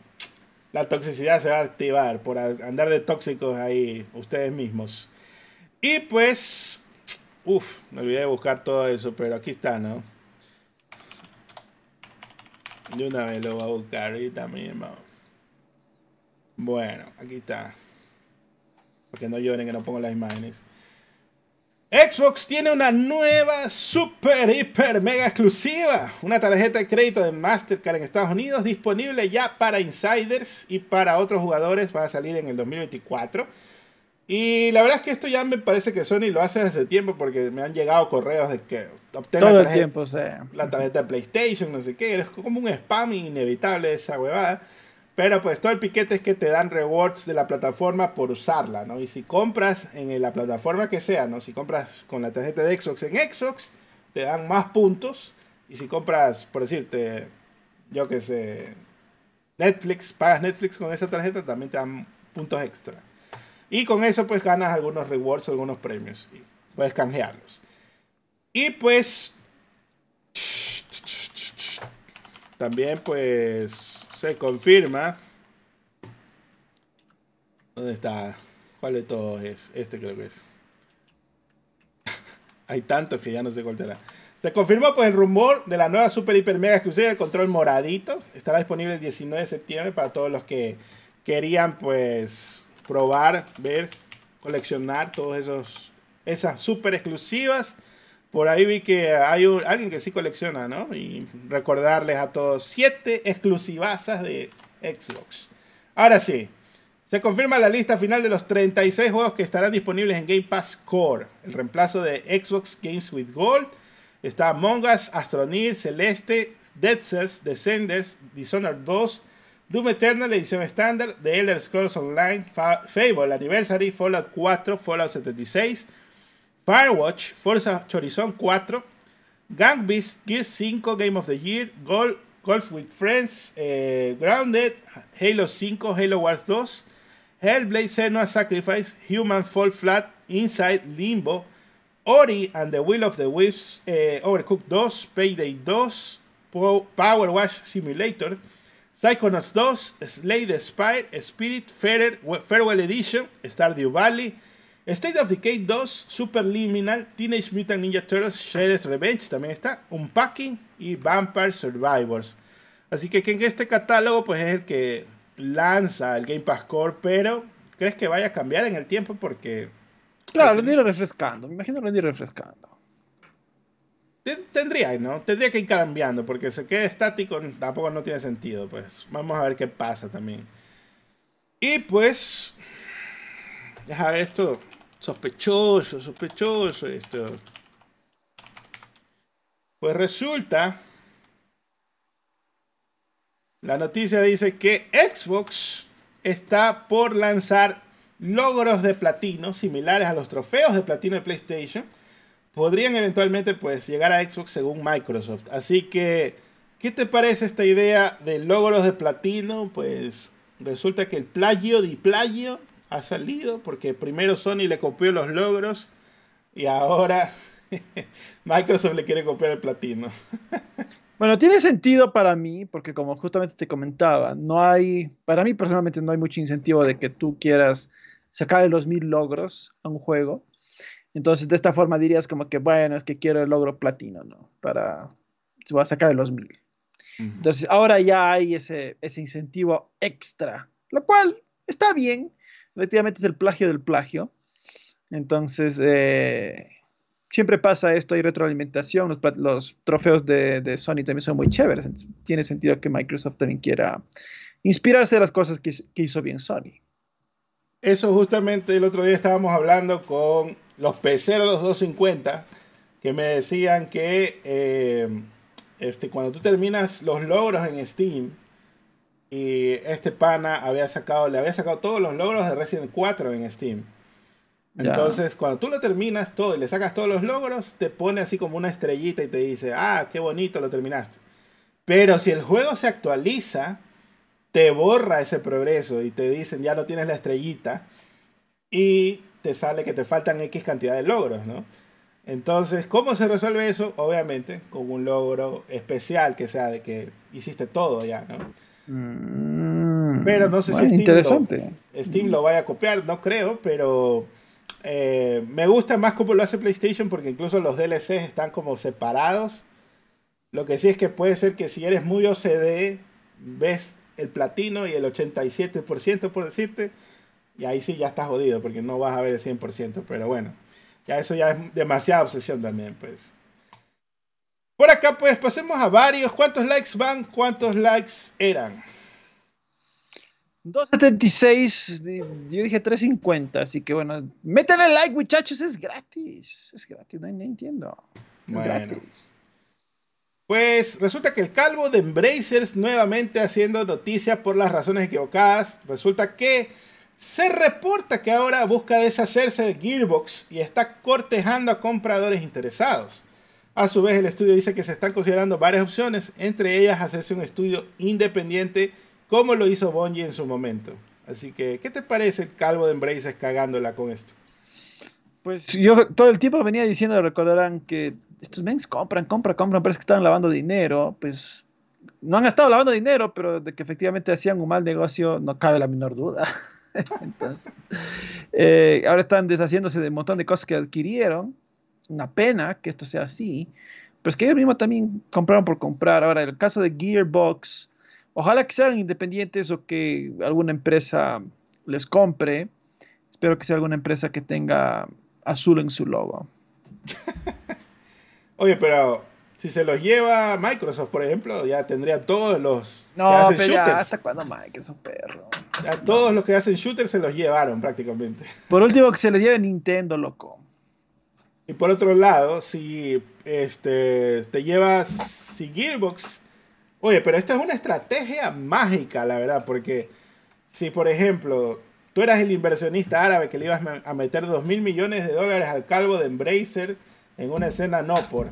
Speaker 1: la toxicidad se va a activar por andar de tóxicos ahí ustedes mismos. Y pues, uff, me olvidé de buscar todo eso, pero aquí está, ¿no? De una vez lo voy a buscar ahorita mismo. Bueno, aquí está. Porque no lloren que no pongo las imágenes. Xbox tiene una nueva super hiper mega exclusiva. Una tarjeta de crédito de Mastercard en Estados Unidos disponible ya para insiders y para otros jugadores. Va a salir en el 2024. Y la verdad es que esto ya me parece que Sony lo hace hace tiempo porque me han llegado correos de que obtén la
Speaker 2: Todo el
Speaker 1: tarjeta-
Speaker 2: tiempo, o sea.
Speaker 1: la tarjeta de PlayStation, no sé qué, es como un spam inevitable esa huevada. Pero pues todo el piquete es que te dan rewards de la plataforma por usarla, ¿no? Y si compras en la plataforma que sea, ¿no? Si compras con la tarjeta de Xbox en Xbox, te dan más puntos. Y si compras, por decirte, yo que sé, Netflix, pagas Netflix con esa tarjeta, también te dan puntos extra. Y con eso pues ganas algunos rewards, algunos premios. Y puedes canjearlos. Y pues también pues se confirma. ¿Dónde está? ¿Cuál de todos es? Este creo que es. [LAUGHS] Hay tantos que ya no sé cuál será. Se confirmó pues el rumor de la nueva super hiper mega exclusiva de control moradito. Estará disponible el 19 de septiembre para todos los que querían pues probar, ver, coleccionar todos esos esas super exclusivas. Por ahí vi que hay alguien que sí colecciona, ¿no? Y recordarles a todos siete exclusivazas de Xbox. Ahora sí, se confirma la lista final de los 36 juegos que estarán disponibles en Game Pass Core, el reemplazo de Xbox Games with Gold. Está Among Us, Astroneer, Celeste, Dead Cells, Descenders, Dishonored 2, Doom Eternal, edición estándar, The Elder Scrolls Online, Fa- Fable Anniversary, Fallout 4, Fallout 76, Firewatch, Forza Horizon 4, Gang Beast, Gear 5, Game of the Year, Gol- Golf with Friends, eh, Grounded, Halo 5, Halo Wars 2, Hellblade Senua Sacrifice, Human Fall Flat, Inside Limbo, Ori and the Will of the Wisps, eh, Overcooked 2, Payday 2, Po- Power Wash Simulator, Psychonauts 2, Slay the Spire, Spirit, Fairer- Farewell Edition, Stardew Valley, State of Decay 2, Superliminal, Teenage Mutant Ninja Turtles, Shredder's Revenge también está, Unpacking y Vampire Survivors. Así que, que en este catálogo pues es el que lanza el Game Pass Core, pero ¿crees que vaya a cambiar en el tiempo? Porque
Speaker 2: Claro, lo han ido refrescando. Me imagino lo ido refrescando.
Speaker 1: Ten- Tendría, ¿no? Tendría que ir cambiando, porque se quede estático tampoco no tiene sentido, pues. Vamos a ver qué pasa también. Y pues. Deja ver esto. Sospechoso, sospechoso esto. Pues resulta. La noticia dice que Xbox está por lanzar logros de platino similares a los trofeos de platino de PlayStation podrían eventualmente pues llegar a Xbox según Microsoft. Así que, ¿qué te parece esta idea de logros de platino? Pues resulta que el plagio de plagio ha salido porque primero Sony le copió los logros y ahora [LAUGHS] Microsoft le quiere copiar el platino. [LAUGHS]
Speaker 2: Bueno, tiene sentido para mí, porque como justamente te comentaba, no hay, para mí personalmente no hay mucho incentivo de que tú quieras sacar los mil logros a un juego. Entonces, de esta forma dirías como que, bueno, es que quiero el logro platino, ¿no? Para, se va a sacar los mil. Entonces, ahora ya hay ese, ese incentivo extra, lo cual está bien. Efectivamente es el plagio del plagio. Entonces, eh, siempre pasa esto, hay retroalimentación, los, trofeos de, Sony también son muy chéveres. Tiene sentido que Microsoft también quiera inspirarse de las cosas que, que hizo bien Sony.
Speaker 1: Eso justamente el otro día estábamos hablando con los Pecerdos 250 que me decían que eh, este, cuando tú terminas los logros en Steam, y este pana había sacado, le había sacado todos los logros de Resident 4 en Steam. Entonces, cuando tú lo terminas todo y le sacas todos los logros, te pone así como una estrellita y te dice, ah, qué bonito, lo terminaste. Pero si el juego se actualiza, te borra ese progreso y te dicen, ya no tienes la estrellita y te sale que te faltan X cantidad de logros, ¿no? Entonces, ¿cómo se resuelve eso? Obviamente, con un logro especial que sea de que hiciste todo ya, ¿no? Mm, pero no sé si Steam, interesante. Lo, Steam lo vaya a copiar, no creo, pero eh, me gusta más cómo lo hace PlayStation porque incluso los DLCs están como separados. Lo que sí es que puede ser que si eres muy OCD, ves el platino y el 87% por decirte, y ahí sí ya estás jodido porque no vas a ver el 100%, pero bueno, ya eso ya es demasiada obsesión también, pues. Por acá, pues pasemos a varios. ¿Cuántos likes van? ¿Cuántos likes eran?
Speaker 2: 276, yo dije 350, así que bueno, métanle like muchachos, es gratis, es gratis, no, entiendo. gratis.
Speaker 1: Pues resulta que el calvo de Embracers nuevamente haciendo noticia por las razones equivocadas, resulta que se reporta que ahora busca deshacerse de Gearbox y está cortejando a compradores interesados. A su vez, el estudio dice que se están considerando varias opciones, entre ellas hacerse un estudio independiente, como lo hizo Bungie en su momento. Así que, ¿qué te parece el calvo de Embraces cagándola con esto?
Speaker 2: Pues yo todo el tiempo venía diciendo, recordarán que estos mens compran, compran, compran, parece que estaban lavando dinero. Pues no han estado lavando dinero, pero de que efectivamente hacían un mal negocio, no cabe la menor duda. [LAUGHS] Entonces, eh, ahora están deshaciéndose de un montón de cosas que adquirieron una pena que esto sea así, pero es que ellos mismos también compraron por comprar. Ahora, el caso de Gearbox, ojalá que sean independientes o que alguna empresa les compre. Espero que sea alguna empresa que tenga azul en su logo. [LAUGHS]
Speaker 1: Oye, pero si se los lleva Microsoft, por ejemplo, ya tendría todos los.
Speaker 2: No, pero ya, ¿hasta cuándo Microsoft, perro?
Speaker 1: A todos los que hacen shooters se los llevaron prácticamente.
Speaker 2: Por último, que se les lleve Nintendo, loco.
Speaker 1: Y por otro lado, si este, te llevas, si Gearbox, oye, pero esta es una estrategia mágica, la verdad, porque si por ejemplo tú eras el inversionista árabe que le ibas a meter 2 mil millones de dólares al calvo de Embracer en una escena no por,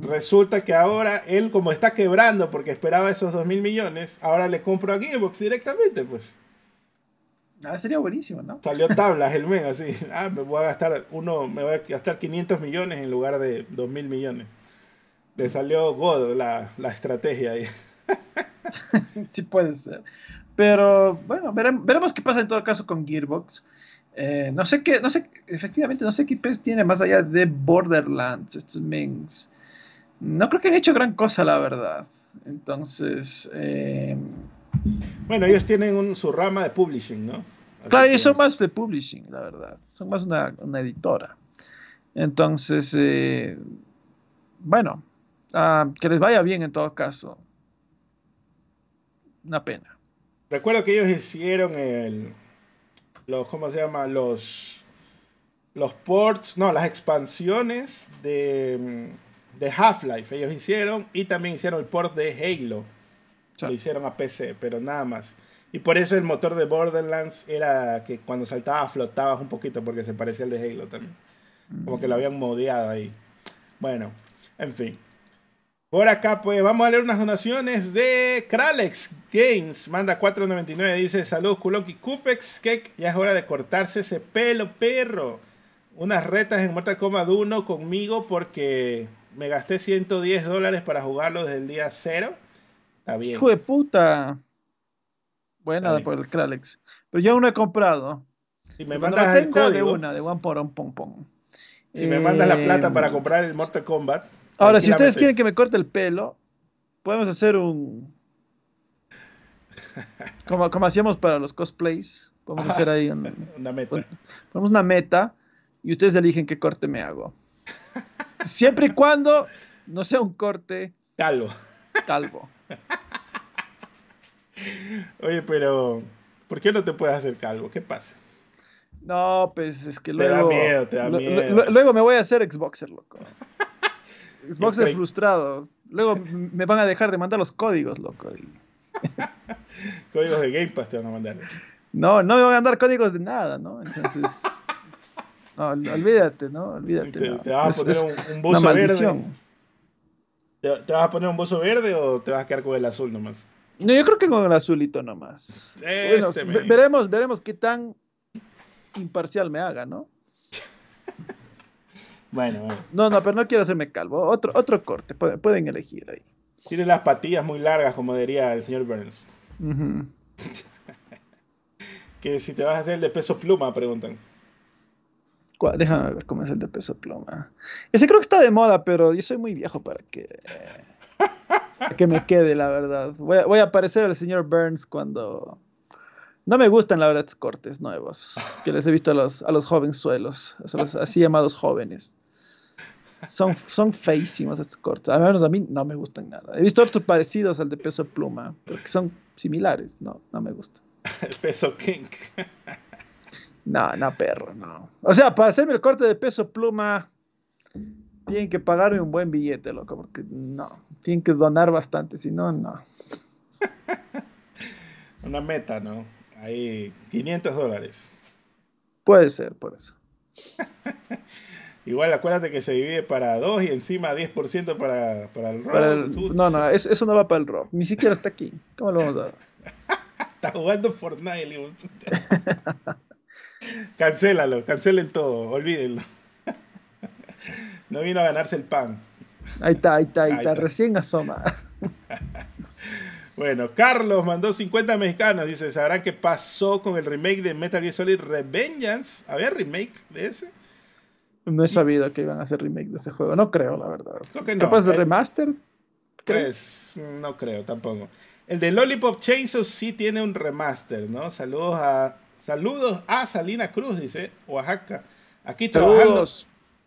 Speaker 1: resulta que ahora él como está quebrando porque esperaba esos 2 mil millones, ahora le compro a Gearbox directamente, pues.
Speaker 2: Ah, sería buenísimo, ¿no?
Speaker 1: Salió tablas el [LAUGHS] mes, así. Ah, me voy a gastar uno, me voy a gastar 500 millones en lugar de 2 mil millones. Le salió God la, la estrategia ahí. [LAUGHS]
Speaker 2: sí puede ser. Pero bueno, veremos, qué pasa en todo caso con Gearbox. Eh, no sé qué, no sé, efectivamente, no sé qué pez tiene más allá de Borderlands, estos mings. No creo que han hecho gran cosa, la verdad. Entonces, eh,
Speaker 1: bueno, ellos tienen su rama de publishing, ¿no?
Speaker 2: claro, ellos son más de publishing, la verdad. Son más una, editora. Entonces, eh, bueno, ah, que les vaya bien en todo caso. Una pena.
Speaker 1: Recuerdo que ellos hicieron el, los, ¿cómo se llama? Los, los ports, no, las expansiones de, de Half-Life. Ellos hicieron y también hicieron el port de Halo lo hicieron a PC, pero nada más. Y por eso el motor de Borderlands era que cuando saltaba flotabas un poquito porque se parecía al de Halo también. Como que lo habían modeado ahí. Bueno, en fin. Por acá, pues vamos a leer unas donaciones de Kralex Games. Manda 4.99. Dice: Saludos, Kulonki Cupex. Que ya es hora de cortarse ese pelo, perro. Unas retas en Mortal Kombat 1 conmigo porque me gasté 110 dólares para jugarlo desde el día 0
Speaker 2: Hijo de puta. Buena por el Kralex. Pero yo aún no he comprado.
Speaker 1: Si me mandas el código,
Speaker 2: de una, de One Porón Pong Pong.
Speaker 1: Si me mandas la plata para eh, comprar el Mortal Kombat.
Speaker 2: Ahora, si ustedes quieren que me corte el pelo, podemos hacer un. [LAUGHS] Como, como hacíamos para los cosplays. Podemos hacer ahí [LAUGHS] una meta. Ponemos una meta y ustedes eligen qué corte me hago. [LAUGHS] Siempre y cuando no sea un corte.
Speaker 1: Calvo.
Speaker 2: Calvo. [LAUGHS]
Speaker 1: Oye, pero ¿por qué no te puedes hacer calvo? ¿Qué pasa?
Speaker 2: No, pues es que luego.
Speaker 1: Te da miedo, te da miedo.
Speaker 2: Luego me voy a hacer Xboxer, loco. [LAUGHS] Xbox es frustrado. Luego me van a dejar de mandar los códigos, loco. [LAUGHS]
Speaker 1: códigos de Game Pass te van a mandar.
Speaker 2: No, no me van a mandar códigos de nada, ¿no? Entonces. no, olvídate, ¿no? Olvídate.
Speaker 1: ¿Te, vas a poner un, buzo verde? ¿Te, vas a poner un buzo verde o te vas a quedar con el azul nomás?
Speaker 2: No, yo creo que con el azulito nomás. bueno, este veremos, veremos qué tan imparcial me haga, ¿no? [LAUGHS]
Speaker 1: bueno, bueno.
Speaker 2: No, no, pero no quiero hacerme calvo. Otro, otro corte, pueden, elegir ahí.
Speaker 1: Tiene las patillas muy largas, como diría el señor Burns. [LAUGHS] que si te vas a hacer el de peso pluma, preguntan.
Speaker 2: Déjame ver cómo es el de peso pluma. Ese creo que está de moda, pero yo soy muy viejo para que que me quede, la verdad. Voy a, aparecer el señor Burns cuando... No me gustan, la verdad, estos cortes nuevos que les he visto a los, a los jovenzuelos, a los así llamados jóvenes. Son, son feísimos estos cortes. Al menos a mí no me gustan nada. He visto otros parecidos al de peso pluma, pero que son similares. No, no me gusta. [LAUGHS]
Speaker 1: El peso king.
Speaker 2: No, no, perro, no. O sea, para hacerme el corte de peso pluma, tienen que pagarme un buen billete, loco, porque no, tienen que donar bastante, si no, no. [LAUGHS]
Speaker 1: Una meta, ¿no? Ahí, 500 dólares.
Speaker 2: Puede ser, por eso. [LAUGHS]
Speaker 1: Igual acuérdate que se divide para dos y encima 10% para, para el rock.
Speaker 2: no, no, eso, no va para el rock. Ni siquiera está aquí. ¿Cómo lo vamos a [LAUGHS] dar?
Speaker 1: está jugando Fortnite. Cancélalo, cancelen todo, olvídenlo. No vino a ganarse el pan.
Speaker 2: Ahí está, ahí está, ahí, está. recién asoma.
Speaker 1: bueno, Carlos mandó 50 mexicanos. Dice, ¿sabrán qué pasó con el remake de Metal Gear Solid Revengeance? ¿Había remake de ese?
Speaker 2: No he sabido que iban a hacer remake de ese juego. No creo, la verdad.
Speaker 1: Creo que no.
Speaker 2: ¿Capaz de remaster?
Speaker 1: Pues, no creo tampoco. El de Lollipop Chainsaw sí tiene un remaster, ¿no? Saludos a saludos a Salina Cruz, dice Oaxaca. Aquí trabajando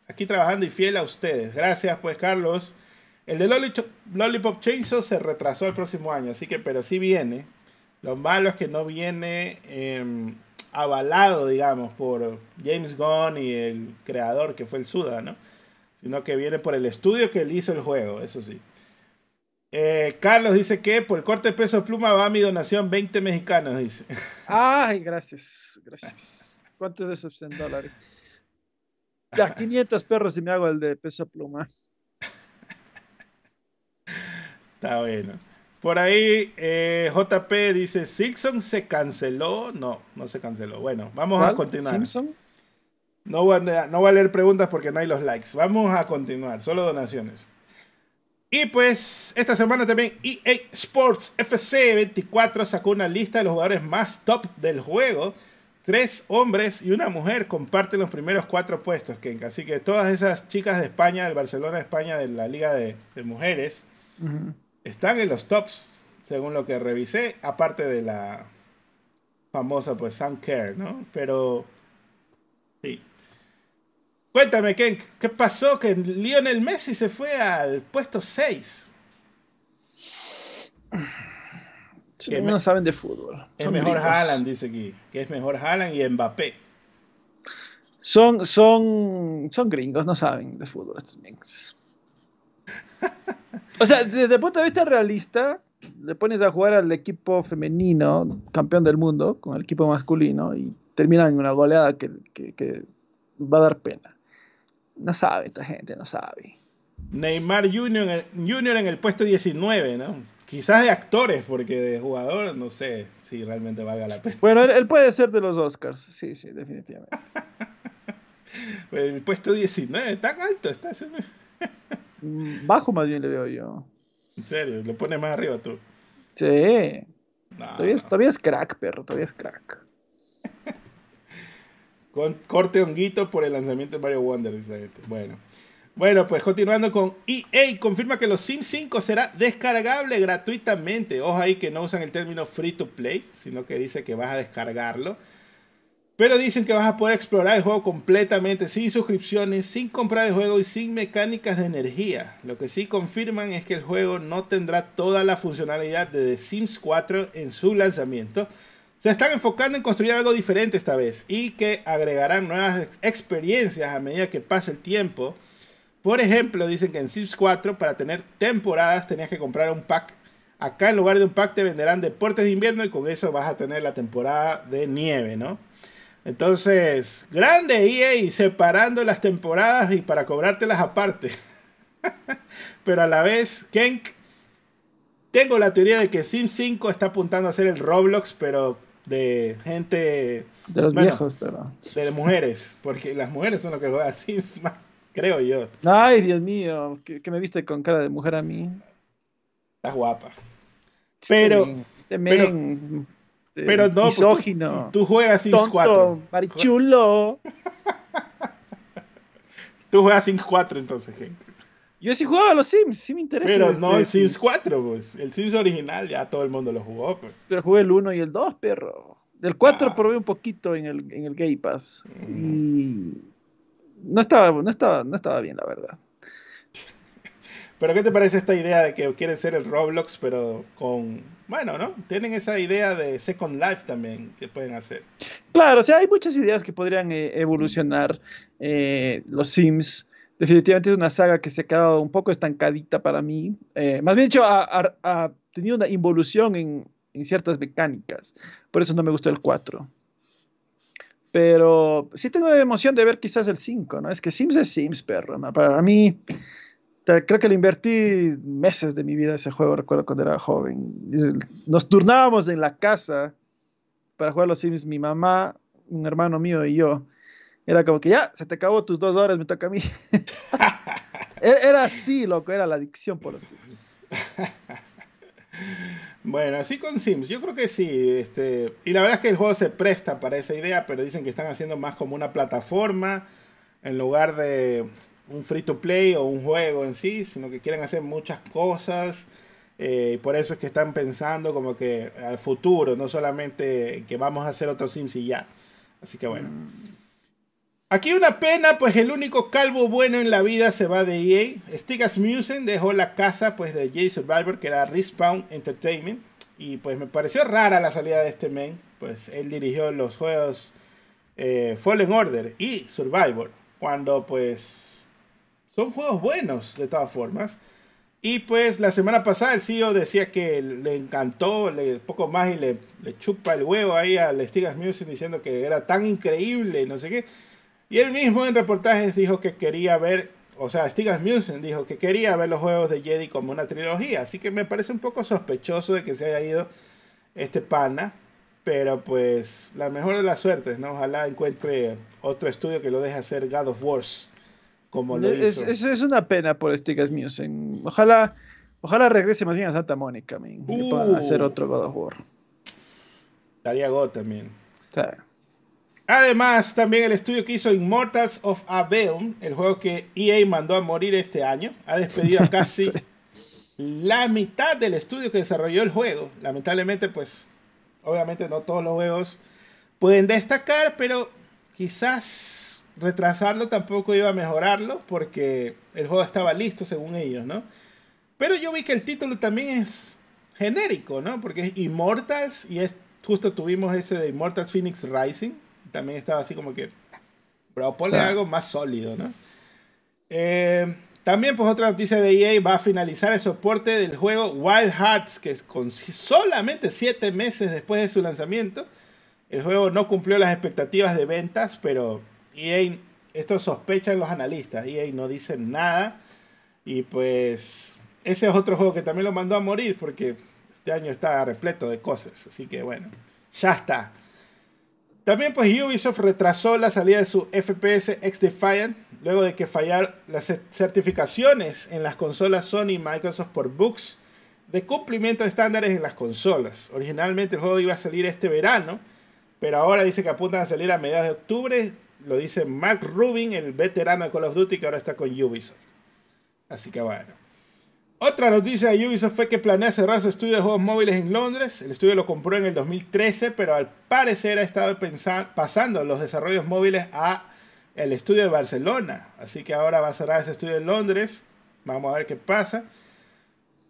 Speaker 1: aquí trabajando y fiel a ustedes. Gracias, pues, Carlos. El de Lollipop Chainsaw se retrasó el próximo año, así que, pero sí viene. Lo malo es que no viene em, avalado, digamos, por James Gunn y el creador que fue el Suda, ¿no? Sino que viene por el estudio que él hizo el juego, eso sí. Eh, Carlos dice que por el corte de peso pluma va mi donación 20 mexicanos, dice.
Speaker 2: Ay, gracias, gracias. ¿Cuántos de esos en dólares? Ya, [LAUGHS] 500 perros y me hago el de peso pluma.
Speaker 1: Está bueno. Por ahí, eh, JP dice, ¿Simpson se canceló? No, no se canceló. Bueno, vamos a continuar. ¿Simpson? No no voy a leer preguntas porque no hay los likes. Vamos a continuar, solo donaciones. Y pues, esta semana también EA Sports FC 24 sacó una lista de los jugadores más top del juego Tres hombres y una mujer comparten los primeros cuatro puestos, Ken. Así que todas esas chicas de España, del Barcelona España, de la Liga de, Mujeres, están en los tops, según lo que revisé, aparte de la famosa, pues, Sam Care, ¿no? Pero, sí. Cuéntame, Ken, ¿qué pasó? Que Lionel Messi se fue al puesto 6
Speaker 2: que no saben de fútbol.
Speaker 1: Es mejor Haaland, dice aquí. Que es mejor Haaland y Mbappé.
Speaker 2: Son, son, son gringos, no saben de fútbol estos minks. [LAUGHS] O sea, desde el punto de vista realista, le pones a jugar al equipo femenino, campeón del mundo, con el equipo masculino, y terminan en una goleada que, que va a dar pena. No sabe esta gente, no sabe.
Speaker 1: Neymar Junior, Junior en el puesto 19, ¿no? Quizás de actores, porque de jugador no sé si realmente valga la pena.
Speaker 2: Bueno, él, puede ser de los Oscars, sí, sí, definitivamente. [LAUGHS]
Speaker 1: el puesto 19, tan alto está.
Speaker 2: Mm, bajo más bien le veo yo.
Speaker 1: En serio, lo pone más arriba tú.
Speaker 2: Sí. Todavía, es, crack, perro, todavía es crack.
Speaker 1: Con corte honguito por el lanzamiento de Mario Wonder, dice Bueno. Bueno, pues continuando con EA, confirma que los Sims 5 será descargable gratuitamente. Ojo ahí que no usan el término free to play, sino que dice que vas a descargarlo. Pero dicen que vas a poder explorar el juego completamente sin suscripciones, sin comprar el juego y sin mecánicas de energía. Lo que sí confirman es que el juego no tendrá toda la funcionalidad de The Sims 4 en su lanzamiento. Se están enfocando en construir algo diferente esta vez y que agregarán nuevas experiencias a medida que pase el tiempo Por ejemplo, dicen que en Sims 4 para tener temporadas tenías que comprar un pack. Acá en lugar de un pack te venderán deportes de invierno y con eso vas a tener la temporada de nieve, ¿no? Entonces, grande EA separando las temporadas y para cobrártelas aparte. [LAUGHS] Pero a la vez, Kenk, tengo la teoría de que Sims 5 está apuntando a ser el Roblox, pero de gente...
Speaker 2: De los viejos, pero...
Speaker 1: De mujeres, porque las mujeres son los que juegan Sims [LAUGHS] más, creo yo.
Speaker 2: Ay, Dios mío, que, me viste con cara de mujer a mí.
Speaker 1: Estás guapa. Pero...
Speaker 2: pero
Speaker 1: este, pero no, pues, tú, juegas Sims Tonto, 4.
Speaker 2: Marichulo. [LAUGHS]
Speaker 1: tú juegas Sims 4 entonces, gente.
Speaker 2: Yo sí jugaba a los Sims, sí me interesa.
Speaker 1: Pero no el Sims 4, pues. El Sims original ya todo el mundo lo jugó, pues.
Speaker 2: Pero jugué el 1 y el 2, perro. Del 4 ah. probé un poquito en el, en el Gay Pass. Y no estaba, no, estaba, no estaba bien, la verdad.
Speaker 1: Pero ¿qué te parece esta idea de que quiere ser el Roblox, pero con... Bueno, ¿no? Tienen esa idea de Second Life también que pueden hacer.
Speaker 2: Claro, o sea, hay muchas ideas que podrían eh, evolucionar eh, los Sims. Definitivamente es una saga que se ha quedado un poco estancadita para mí. Eh, más bien dicho, ha, tenido una involución en, ciertas mecánicas. Por eso no me gustó el 4. Pero sí tengo emoción de ver quizás el 5, ¿no? Es que Sims es Sims, perro. Para mí creo que le invertí meses de mi vida a ese juego, recuerdo cuando era joven. Nos turnábamos en la casa para jugar los Sims, mi mamá, un hermano mío y yo. Era como que ya, se te acabó tus dos horas, me toca a mí. [LAUGHS] E-, era así, loco, era la adicción por los Sims. [LAUGHS]
Speaker 1: Bueno, así con Sims, yo creo que sí. Este, y la verdad es que el juego se presta para esa idea, pero dicen que están haciendo más como una plataforma en lugar de un free to play o un juego en sí, sino que quieren hacer muchas cosas. Eh, y por eso es que están pensando como que al futuro, no solamente que vamos a hacer otro Sims y ya. Así que bueno. Aquí una pena, pues el único calvo bueno en la vida se va de EA. Stig Asmussen dejó la casa pues de J Survivor, que era Respawn Entertainment. Y pues me pareció rara la salida de este men. Pues él dirigió los juegos eh, Fallen Order y Survivor. Cuando pues son juegos buenos, de todas formas. Y pues la semana pasada el CEO decía que le encantó, le, poco más y le, le chupa el huevo ahí al Stigas Music diciendo que era tan increíble, no sé qué. Y él mismo en reportajes dijo que quería ver, o sea, Stigas Music dijo que quería ver los juegos de Jedi como una trilogía. Así que me parece un poco sospechoso de que se haya ido este pana. Pero pues la mejor de las suertes, ¿no? Ojalá encuentre otro estudio que lo deje hacer God of Wars como lo
Speaker 2: es,
Speaker 1: hizo.
Speaker 2: Es, una pena por Stigas Music. Ojalá, ojalá regrese más bien a Santa Mónica, man, uh, hacer otro God of War.
Speaker 1: Estaría God también. Además, también el estudio que hizo Immortals of Aveum, el juego que EA mandó a morir este año, ha despedido a [LAUGHS] casi la mitad del estudio que desarrolló el juego. Lamentablemente, pues, obviamente no todos los juegos pueden destacar, pero quizás retrasarlo tampoco iba a mejorarlo porque el juego estaba listo según ellos, ¿no? Pero yo vi que el título también es genérico, ¿no? Porque es Immortals y es justo tuvimos ese de Immortals Phoenix Rising. También estaba así como que, pero ponle algo más sólido, ¿no? Eh, también, pues otra noticia de EA va a finalizar el soporte del juego Wild Hearts, que con solamente 7 meses después de su lanzamiento. El juego no cumplió las expectativas de ventas, pero EA, esto sospechan los analistas, EA no dicen nada. Y pues ese es otro juego que también lo mandó a morir porque este año está repleto de cosas. Así que bueno, ya está. También pues Ubisoft retrasó la salida de su FPS X Defiant luego de que fallaron las certificaciones en las consolas Sony y Microsoft por bugs de cumplimiento de estándares en las consolas. Originalmente el juego iba a salir este verano, pero ahora dice que apuntan a salir a mediados de octubre lo dice Mark Rubin, el veterano de Call of Duty que ahora está con Ubisoft. Así que bueno. Otra noticia de Ubisoft fue que planea cerrar su estudio de juegos móviles en Londres. El estudio lo compró en el 2013, pero al parecer ha estado pasando los desarrollos móviles a el estudio de Barcelona. Así que ahora va a cerrar ese estudio en Londres. Vamos a ver qué pasa.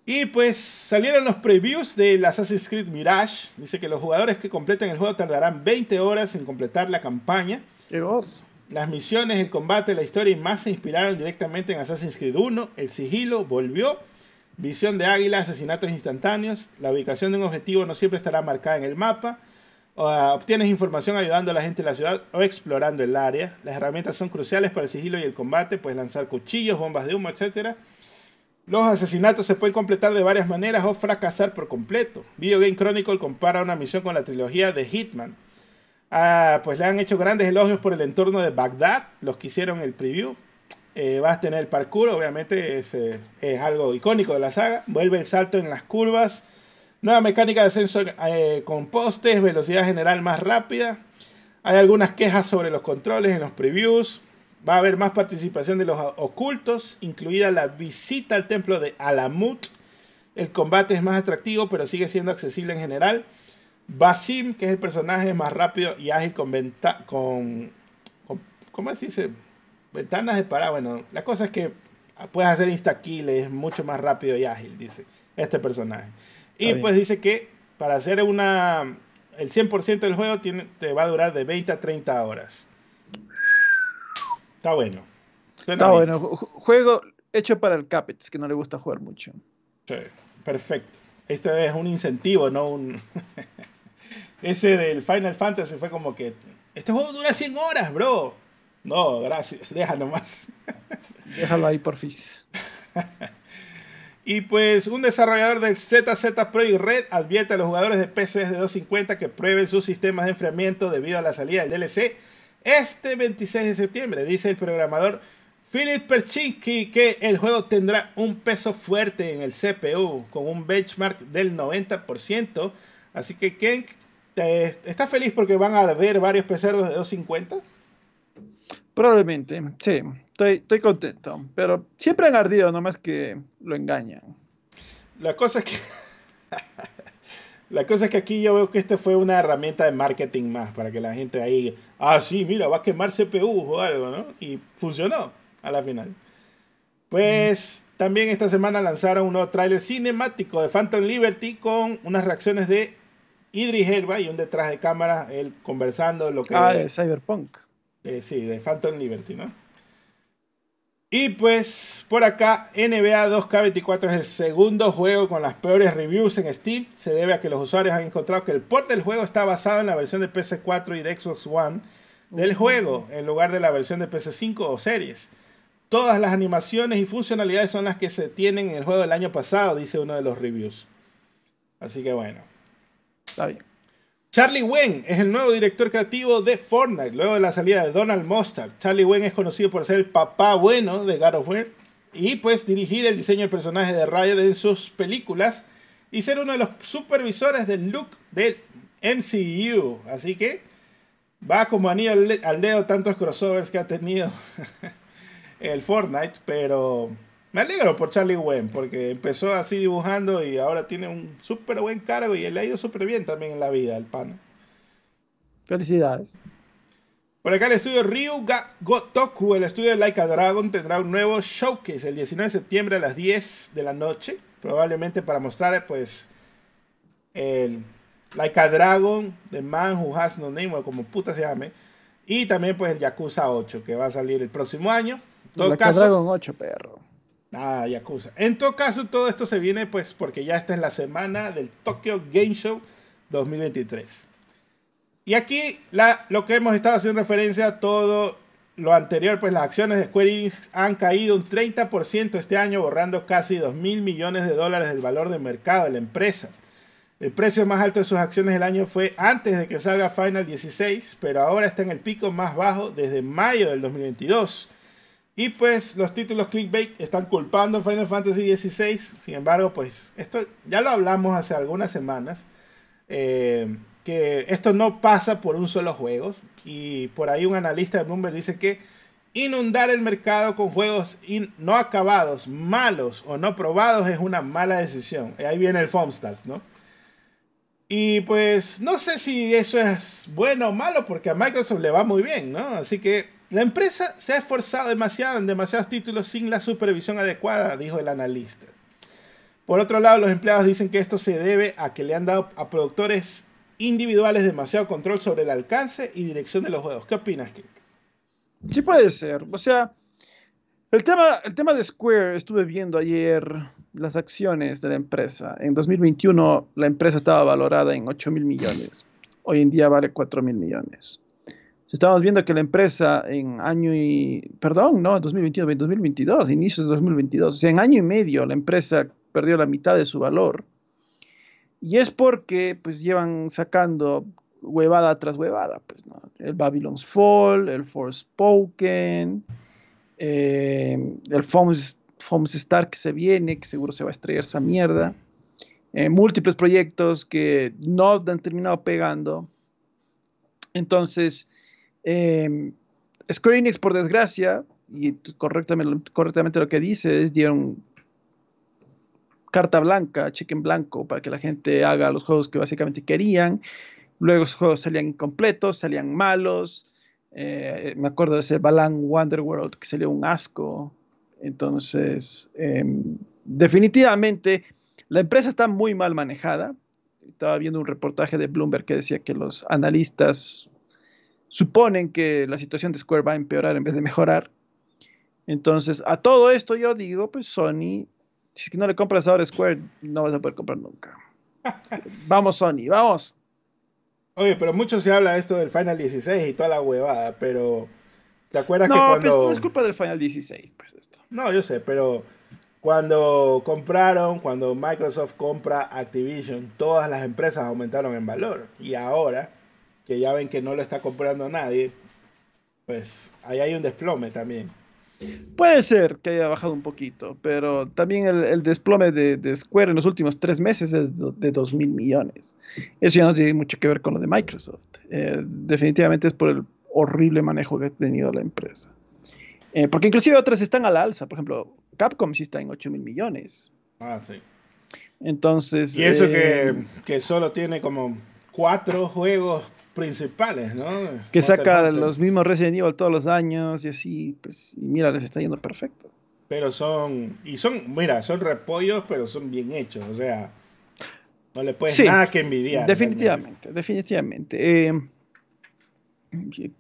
Speaker 1: Y pues salieron los previews del Assassin's Creed Mirage. Dice que los jugadores que completen el juego tardarán 20 horas en completar la campaña. Las misiones, el combate, la historia y más se inspiraron directamente en Assassin's Creed 1. El sigilo volvió. Visión de águila, asesinatos instantáneos. La ubicación de un objetivo no siempre estará marcada en el mapa. obtienes información ayudando a la gente de la ciudad o explorando el área. Las herramientas son cruciales para el sigilo y el combate. Puedes lanzar cuchillos, bombas de humo, etc. Los asesinatos se pueden completar de varias maneras o fracasar por completo. Video Game Chronicle compara una misión con la trilogía de Hitman Ah, pues le han hecho grandes elogios por el entorno de Bagdad, los que hicieron el preview. Eh, vas a tener el parkour, obviamente es, eh, es, algo icónico de la saga. Vuelve el salto en las curvas. Nueva mecánica de ascenso eh, con postes, velocidad general más rápida. Hay algunas quejas sobre los controles en los previews. Va a haber más participación de los ocultos, incluida la visita al templo de Alamut. El combate es más atractivo, pero sigue siendo accesible en general. Basim, que es el personaje más rápido y ágil con, venta con, ¿cómo se dice? Ventanas de parada. Bueno, la cosa es que puedes hacer insta-kill, es mucho más rápido y ágil, dice este personaje. y pues dice que para hacer una el 100% del juego tiene, te va a durar de 20 a 30 horas. Está bueno.
Speaker 2: Está bueno. Juego hecho para el Capets, que no le gusta jugar mucho.
Speaker 1: Sí, perfecto. Esto es un incentivo, no un... [LAUGHS] Ese del Final Fantasy fue como que, este juego dura 100 horas, bro. No, gracias, [LAUGHS] déjalo más. [LAUGHS]
Speaker 2: Déjalo ahí, porfis. [LAUGHS]
Speaker 1: y pues un desarrollador del ZZ Pro y Red advierte a los jugadores de PCs de 250 que prueben sus sistemas de enfriamiento debido a la salida del DLC este 26 de septiembre. Dice el programador Philip Perchinki que el juego tendrá un peso fuerte en el CPU con un benchmark del 90%. Así que Ken ¿Estás feliz porque van a arder varios pecerdos de 250?
Speaker 2: Probablemente, sí. Estoy, estoy contento. Pero siempre han ardido, nomás que lo engañan.
Speaker 1: La cosa es que. [LAUGHS] la cosa es que aquí yo veo que esta fue una herramienta de marketing más para que la gente ahí. Ah, sí, mira, va a quemar CPU o algo, ¿no? Y funcionó a la final. Pues también esta semana lanzaron un nuevo tráiler cinemático de Phantom Liberty con unas reacciones de Idris Elba y un detrás de cámara, él conversando lo que...
Speaker 2: Ah, de Cyberpunk.
Speaker 1: Eh, sí, de Phantom Liberty, ¿no? Y pues por acá, NBA 2K24 es el segundo juego con las peores reviews en Steam. Se debe a que los usuarios han encontrado que el port del juego está basado en la versión de PC4 y de Xbox One del juego, en lugar de la versión de PC5 o series. Todas las animaciones y funcionalidades son las que se tienen en el juego del año pasado, dice uno de los reviews. Así que bueno.
Speaker 2: Está bien.
Speaker 1: Charlie Wen es el nuevo director creativo de Fortnite, luego de la salida de Donald Mustard. Charlie Wen es conocido por ser el papá bueno de God y pues dirigir el diseño del personaje de Riot en sus películas y ser uno de los supervisores del look del MCU. Así que va como anillo al dedo tantos crossovers que ha tenido [LAUGHS] el Fortnite, pero me alegro por Charlie Wen, porque empezó así dibujando y ahora tiene un súper buen cargo y le ha ido súper bien también en la vida, el pan.
Speaker 2: Felicidades.
Speaker 1: Por acá el estudio Ryuga Gotoku, el estudio de Laika Dragon, tendrá un nuevo showcase el 19 de septiembre a las 10 de la noche, probablemente para mostrar pues el Laika Dragon, The Man Who Has No Name, o como puta se llame, y también pues el Yakuza 8, que va a salir el próximo año.
Speaker 2: Laika Dragon 8, perro.
Speaker 1: Ah, Yakuza. En todo caso, todo esto se viene pues porque ya esta es la semana del Tokyo Game Show 2023. Y aquí lo que hemos estado haciendo referencia a todo lo anterior, pues las acciones de Square Enix han caído un 30% este año, borrando casi 2 mil millones de dólares del valor de mercado de la empresa. El precio más alto de sus acciones del año fue antes de que salga Final 16, pero ahora está en el pico más bajo desde mayo del 2022. Y pues los títulos clickbait están culpando Final Fantasy XVI. Sin embargo, pues esto ya lo hablamos hace algunas semanas. Eh, que esto no pasa por un solo juego. Y por ahí un analista de Bloomberg dice que inundar el mercado con juegos no acabados, malos o no probados es una mala decisión. Ahí viene el Foamstars, ¿no? Y pues no sé si eso es bueno o malo porque a Microsoft le va muy bien, ¿no? Así que la empresa se ha esforzado demasiado en demasiados títulos sin la supervisión adecuada, dijo el analista. Por otro lado, los empleados dicen que esto se debe a que le han dado a productores individuales demasiado control sobre el alcance y dirección de los juegos. ¿Qué opinas, Kik?
Speaker 2: Sí puede ser. O sea, el tema, el tema de Square, estuve viendo ayer las acciones de la empresa. En 2021 la empresa estaba valorada en 8 mil millones. Hoy en día vale 4 mil millones. Estamos viendo que la empresa en año y, perdón, no, 2021, 2022, inicio de 2022, o sea, en año y medio la empresa perdió la mitad de su valor. Y es porque pues llevan sacando huevada tras huevada, pues, ¿no? El Babylon's Fall, el Forspoken, eh, el Foams, Star que se viene, que seguro se va a estrellar esa mierda. Eh, múltiples proyectos que no han terminado pegando. Entonces, eh, por desgracia, y correctamente, lo que dice es dieron carta blanca, cheque en blanco, para que la gente haga los juegos que básicamente querían. Luego esos juegos salían incompletos, salían malos. Eh, me acuerdo de ese Balan Wonderworld que salió un asco. Entonces, em, definitivamente, la empresa está muy mal manejada. Estaba viendo un reportaje de Bloomberg que decía que los analistas suponen que la situación de Square va a empeorar en vez de mejorar. Entonces, a todo esto yo digo, pues Sony si es que no le compras ahora Square, no vas a poder comprar nunca. [LAUGHS] vamos, Sony, vamos.
Speaker 1: Oye, pero mucho se habla de esto del Final 16 y toda la huevada, pero ¿te acuerdas
Speaker 2: que
Speaker 1: cuando...
Speaker 2: No, pues no es culpa del Final 16, pues esto.
Speaker 1: No, yo sé, pero cuando compraron, cuando Microsoft compra Activision, todas las empresas aumentaron en valor. Y ahora, que ya ven que no lo está comprando nadie, pues ahí hay un desplome también.
Speaker 2: Puede ser que haya bajado un poquito, pero también el, desplome de, Square en los últimos tres meses es de, 2 mil millones. Eso ya no tiene mucho que ver con lo de Microsoft. Eh, definitivamente es por el horrible manejo que ha tenido la empresa. Eh, porque inclusive otras están al alza. Por ejemplo, Capcom sí está en 8 mil millones.
Speaker 1: Ah, sí.
Speaker 2: Entonces...
Speaker 1: Y eso que, eh, que solo tiene como cuatro juegos principales, ¿no?
Speaker 2: Que saca los mismos Resident Evil todos los años y así, pues, y mira, les está yendo perfecto.
Speaker 1: Pero son, y son, mira, son repollos, pero son bien hechos, o sea, no le puedes nada que envidiar.
Speaker 2: Definitivamente, definitivamente. Eh,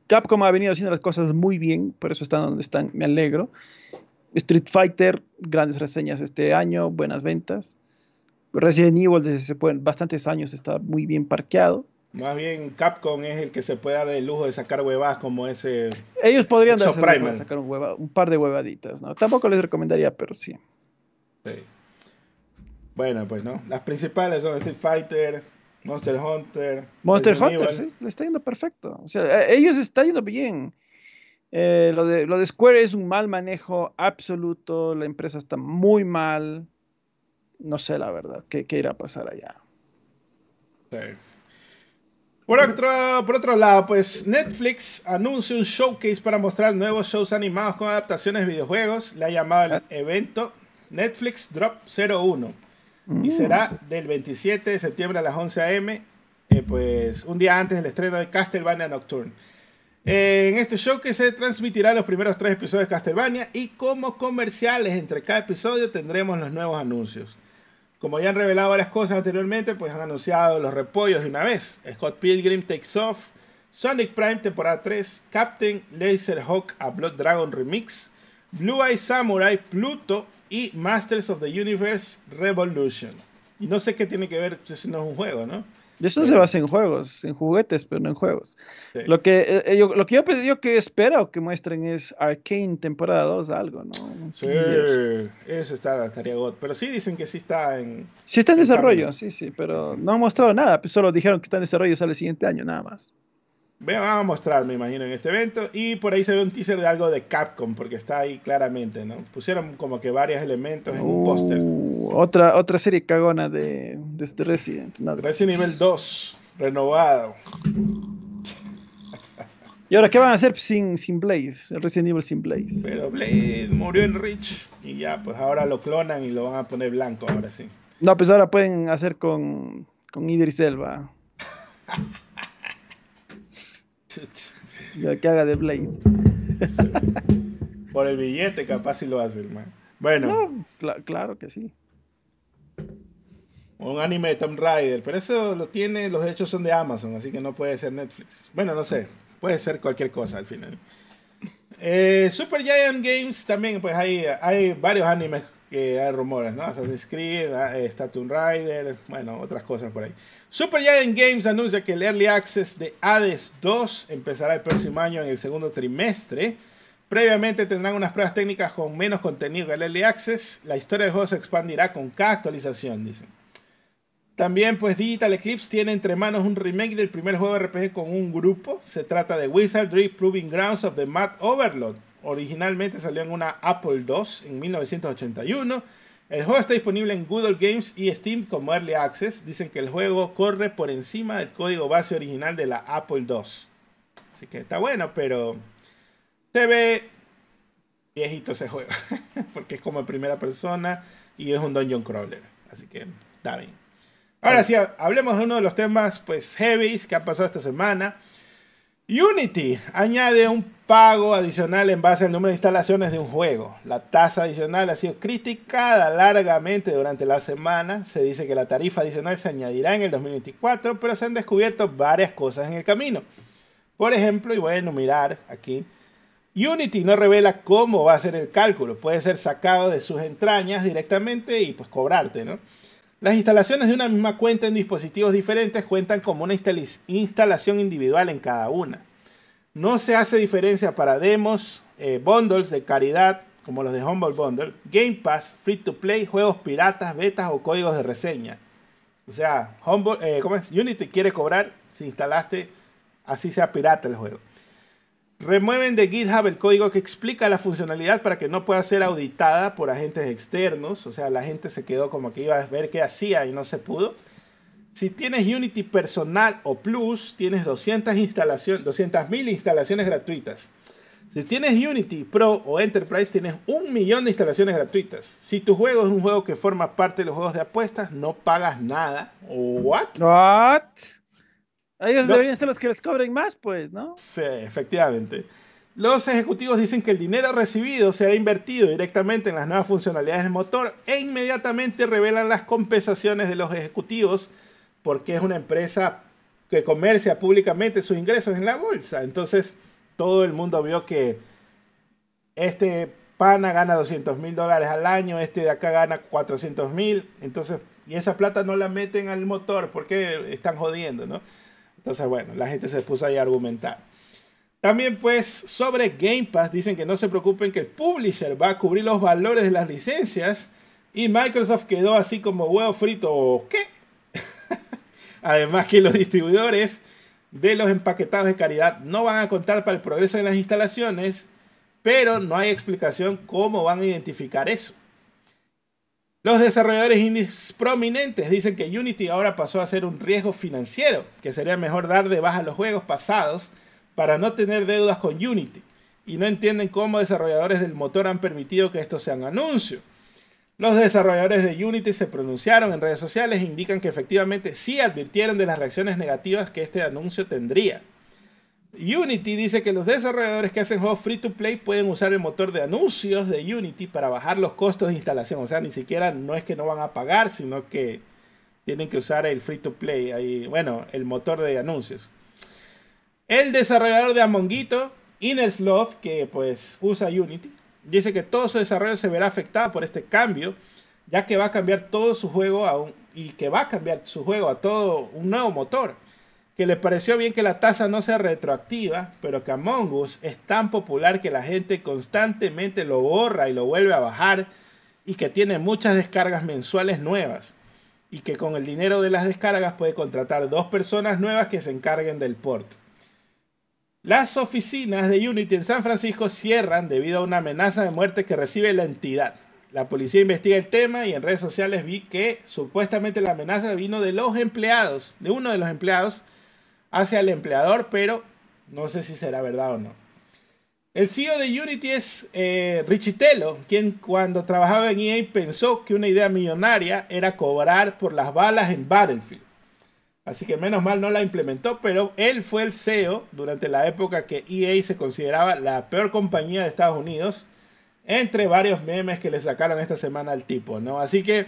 Speaker 2: Capcom ha venido haciendo las cosas muy bien, por eso están donde están, me alegro. Street Fighter, grandes reseñas este año, buenas ventas. Resident Evil desde hace bastantes años está muy bien parqueado.
Speaker 1: Más bien Capcom es el que se puede dar el lujo de sacar huevadas como ese.
Speaker 2: Ellos podrían darse el sacar un, par de huevaditas, ¿no? Tampoco les recomendaría, pero sí.
Speaker 1: Bueno, pues no. Las principales son Street Fighter, Monster Hunter.
Speaker 2: Monster Hunter, sí, le está yendo perfecto. O sea, ellos está yendo bien. Eh, lo, de, lo de Square es un mal manejo absoluto. La empresa está muy mal. No sé la verdad qué, qué irá a pasar allá.
Speaker 1: Sí. Por otro, por otro lado, pues Netflix anuncia un showcase para mostrar nuevos shows animados con adaptaciones de videojuegos. Le ha llamado el ah. evento Netflix Drop 01. Y mm. será del 27 de septiembre a las 11 a.m., eh, pues un día antes del estreno de Castlevania Nocturne. en este show que se transmitirá los primeros tres episodios de Castlevania y como comerciales entre cada episodio tendremos los nuevos anuncios. Como ya han revelado varias cosas anteriormente, pues han anunciado los repollos de una vez. Scott Pilgrim Takes Off, Sonic Prime temporada 3, Captain Laserhawk a Blood Dragon Remix, Blue Eye Samurai, Pluto y Masters of the Universe Revolution. Y no sé qué tiene que ver, si no es un juego, ¿no?
Speaker 2: Eso se basa en juegos, en juguetes, pero no en juegos. Lo, que, eh, eh, yo, lo que yo, yo que espero que muestren es Arcane temporada 2, algo, ¿no?
Speaker 1: Sí, eso está, estaría God. Pero sí dicen que sí está en...
Speaker 2: Sí está en, desarrollo, sí, sí, pero no han mostrado nada. Pues solo dijeron que está en desarrollo sale el siguiente año, nada más.
Speaker 1: Van a mostrar, me imagino, en este evento. Y por ahí se ve un teaser de algo de Capcom, porque está ahí claramente, ¿no? Pusieron como que varios elementos en un póster.
Speaker 2: Uh, otra, otra serie cagona de, de Resident.
Speaker 1: Resident Evil 2, renovado. [LAUGHS]
Speaker 2: ¿Y ahora qué van a hacer sin, sin Blade? El Resident Evil sin Blade.
Speaker 1: Pero Blade murió en Rich y ya, pues ahora lo clonan y lo van a poner blanco, ahora sí.
Speaker 2: No, pues ahora pueden hacer con, con Idris Elba. [LAUGHS] [LAUGHS] que haga de Blade.
Speaker 1: Por el billete, capaz si lo hace, hermano. Bueno.
Speaker 2: claro que sí.
Speaker 1: Un anime de Tomb Raider, pero eso lo tiene, los derechos son de Amazon, así que no puede ser Netflix. Bueno, no sé, puede ser cualquier cosa al final. Eh, Super Giant Games también, pues hay, hay varios animes que hay rumores, ¿no? Assassin's Creed, eh, Tomb Rider, bueno, otras cosas por ahí. Super Giant Games anuncia que el Early Access de Hades 2 empezará el próximo año en el segundo trimestre. Previamente tendrán unas pruebas técnicas con menos contenido que el Early Access. La historia del juego se expandirá con cada actualización, dicen. También, pues Digital Eclipse tiene entre manos un remake del primer juego de RPG con un grupo. Se trata de Wizardry Proving Grounds of the Mad Overlord. Originalmente salió en una Apple II en 1981. El juego está disponible en Google Games y Steam como Early Access. Dicen que el juego corre por encima del código base original de la Apple II. Así que está bueno, pero se ve viejito ese juego. [LAUGHS] Porque es como en primera persona y es un dungeon crawler. Así que está bien. Ahora sí, hablemos de uno de los temas pues heavies que ha pasado esta semana. Unity añade un pago adicional en base al número de instalaciones de un juego. La tasa adicional ha sido criticada largamente durante la semana. Se dice que la tarifa adicional se añadirá en el 2024, pero se han descubierto varias cosas en el camino. Por ejemplo, y voy a enumerar aquí, Unity no revela cómo va a ser el cálculo. Puede ser sacado de sus entrañas directamente y pues cobrarte, ¿no? Las instalaciones de una misma cuenta en dispositivos diferentes cuentan como una instalación individual en cada una. No se hace diferencia para demos, eh, bundles de caridad, como los de Humble Bundle, Game Pass, Free to Play, juegos piratas, betas o códigos de reseña. O sea, eh. Unity quiere cobrar si instalaste, así sea pirata el juego. Remueven de GitHub el código que explica la funcionalidad para que no pueda ser auditada por agentes externos. O sea, la gente se quedó como que iba a ver qué hacía y no se pudo. Si tienes Unity personal o Plus, tienes 200 instalaciones, 200.000 instalaciones gratuitas. Si tienes Unity Pro o Enterprise, tienes un millón de instalaciones gratuitas. Si tu juego es un juego que forma parte de los juegos de apuestas, no pagas nada. ¿What?
Speaker 2: What? Ellos deberían ser los que les cobren más, pues, ¿no?
Speaker 1: Sí, efectivamente. Los ejecutivos dicen que el dinero recibido se ha invertido directamente en las nuevas funcionalidades del motor e inmediatamente revelan las compensaciones de los ejecutivos porque es una empresa que comercia públicamente sus ingresos en la bolsa. Entonces, todo el mundo vio que este pana gana 200 mil dólares al año, este de acá gana 400 mil, entonces, y esa plata no la meten al motor porque están jodiendo, ¿no? Entonces, bueno, la gente se puso ahí a argumentar. También, pues, sobre Game Pass, dicen que no se preocupen que el publisher va a cubrir los valores de las licencias y Microsoft quedó así como huevo frito. ¿Qué? [LAUGHS] Además que los distribuidores de los empaquetados de caridad no van a contar para el progreso de las instalaciones, pero no hay explicación cómo van a identificar eso. Los desarrolladores indies prominentes dicen que Unity ahora pasó a ser un riesgo financiero, que sería mejor dar de baja los juegos pasados para no tener deudas con Unity, y no entienden cómo desarrolladores del motor han permitido que esto sea un anuncio. Los desarrolladores de Unity se pronunciaron en redes sociales e indican que efectivamente sí advirtieron de las reacciones negativas que este anuncio tendría. Unity dice que los desarrolladores que hacen juegos free to play pueden usar el motor de anuncios de Unity para bajar los costos de instalación. O sea, ni siquiera no es que no van a pagar, sino que tienen que usar el free to play. Bueno, el motor de anuncios. El desarrollador de Amonguito, Innersloth, que pues usa Unity, dice que todo su desarrollo se verá afectado por este cambio, ya que va a cambiar todo su juego a un, y que va a cambiar su juego a todo un nuevo motor que le pareció bien que la tasa no sea retroactiva, pero que Among Us es tan popular que la gente constantemente lo borra y lo vuelve a bajar y que tiene muchas descargas mensuales nuevas y que con el dinero de las descargas puede contratar dos personas nuevas que se encarguen del port. Las oficinas de Unity en San Francisco cierran debido a una amenaza de muerte que recibe la entidad. La policía investiga el tema y en redes sociales vi que supuestamente la amenaza vino de los empleados, de uno de los empleados hacia el empleador, pero no sé si será verdad o no. El CEO de Unity es eh, Richitello, quien cuando trabajaba en EA pensó que una idea millonaria era cobrar por las balas en Battlefield. Así que menos mal no la implementó, pero él fue el CEO durante la época que EA se consideraba la peor compañía de Estados Unidos, entre varios memes que le sacaron esta semana al tipo, ¿no? Así que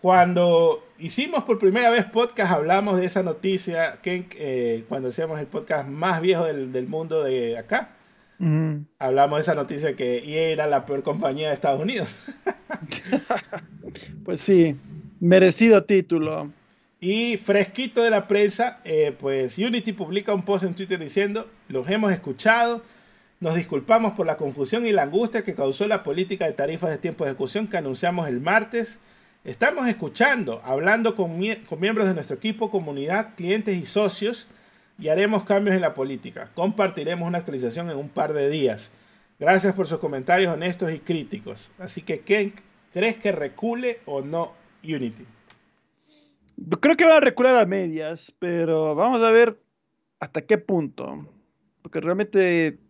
Speaker 1: cuando hicimos por primera vez podcast, hablamos de esa noticia que eh, cuando hacíamos el podcast más viejo del, mundo de acá, hablamos de esa noticia que EA era la peor compañía de Estados Unidos. [LAUGHS]
Speaker 2: pues sí, merecido título.
Speaker 1: Y fresquito de la prensa, eh, pues Unity publica un post en Twitter diciendo, los hemos escuchado, nos disculpamos por la confusión y la angustia que causó la política de tarifas de tiempo de ejecución que anunciamos el martes. Estamos escuchando, hablando con, miembros de nuestro equipo, comunidad, clientes y socios y haremos cambios en la política. Compartiremos una actualización en un par de días. Gracias por sus comentarios honestos y críticos. Así que, ¿qué, ¿crees que recule o no Unity?
Speaker 2: Creo que va a recular a medias, pero vamos a ver hasta qué punto. Porque realmente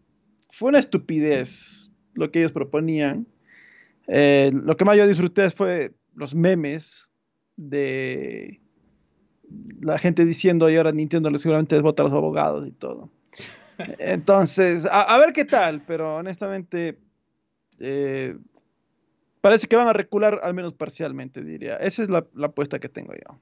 Speaker 2: fue una estupidez lo que ellos proponían. Eh, lo que más yo disfruté fue los memes de la gente diciendo y ahora Nintendo seguramente les vota a los abogados y todo. [LAUGHS] Entonces, a, ver qué tal, pero honestamente eh, parece que van a recular al menos parcialmente, diría. Esa es la, apuesta que tengo yo.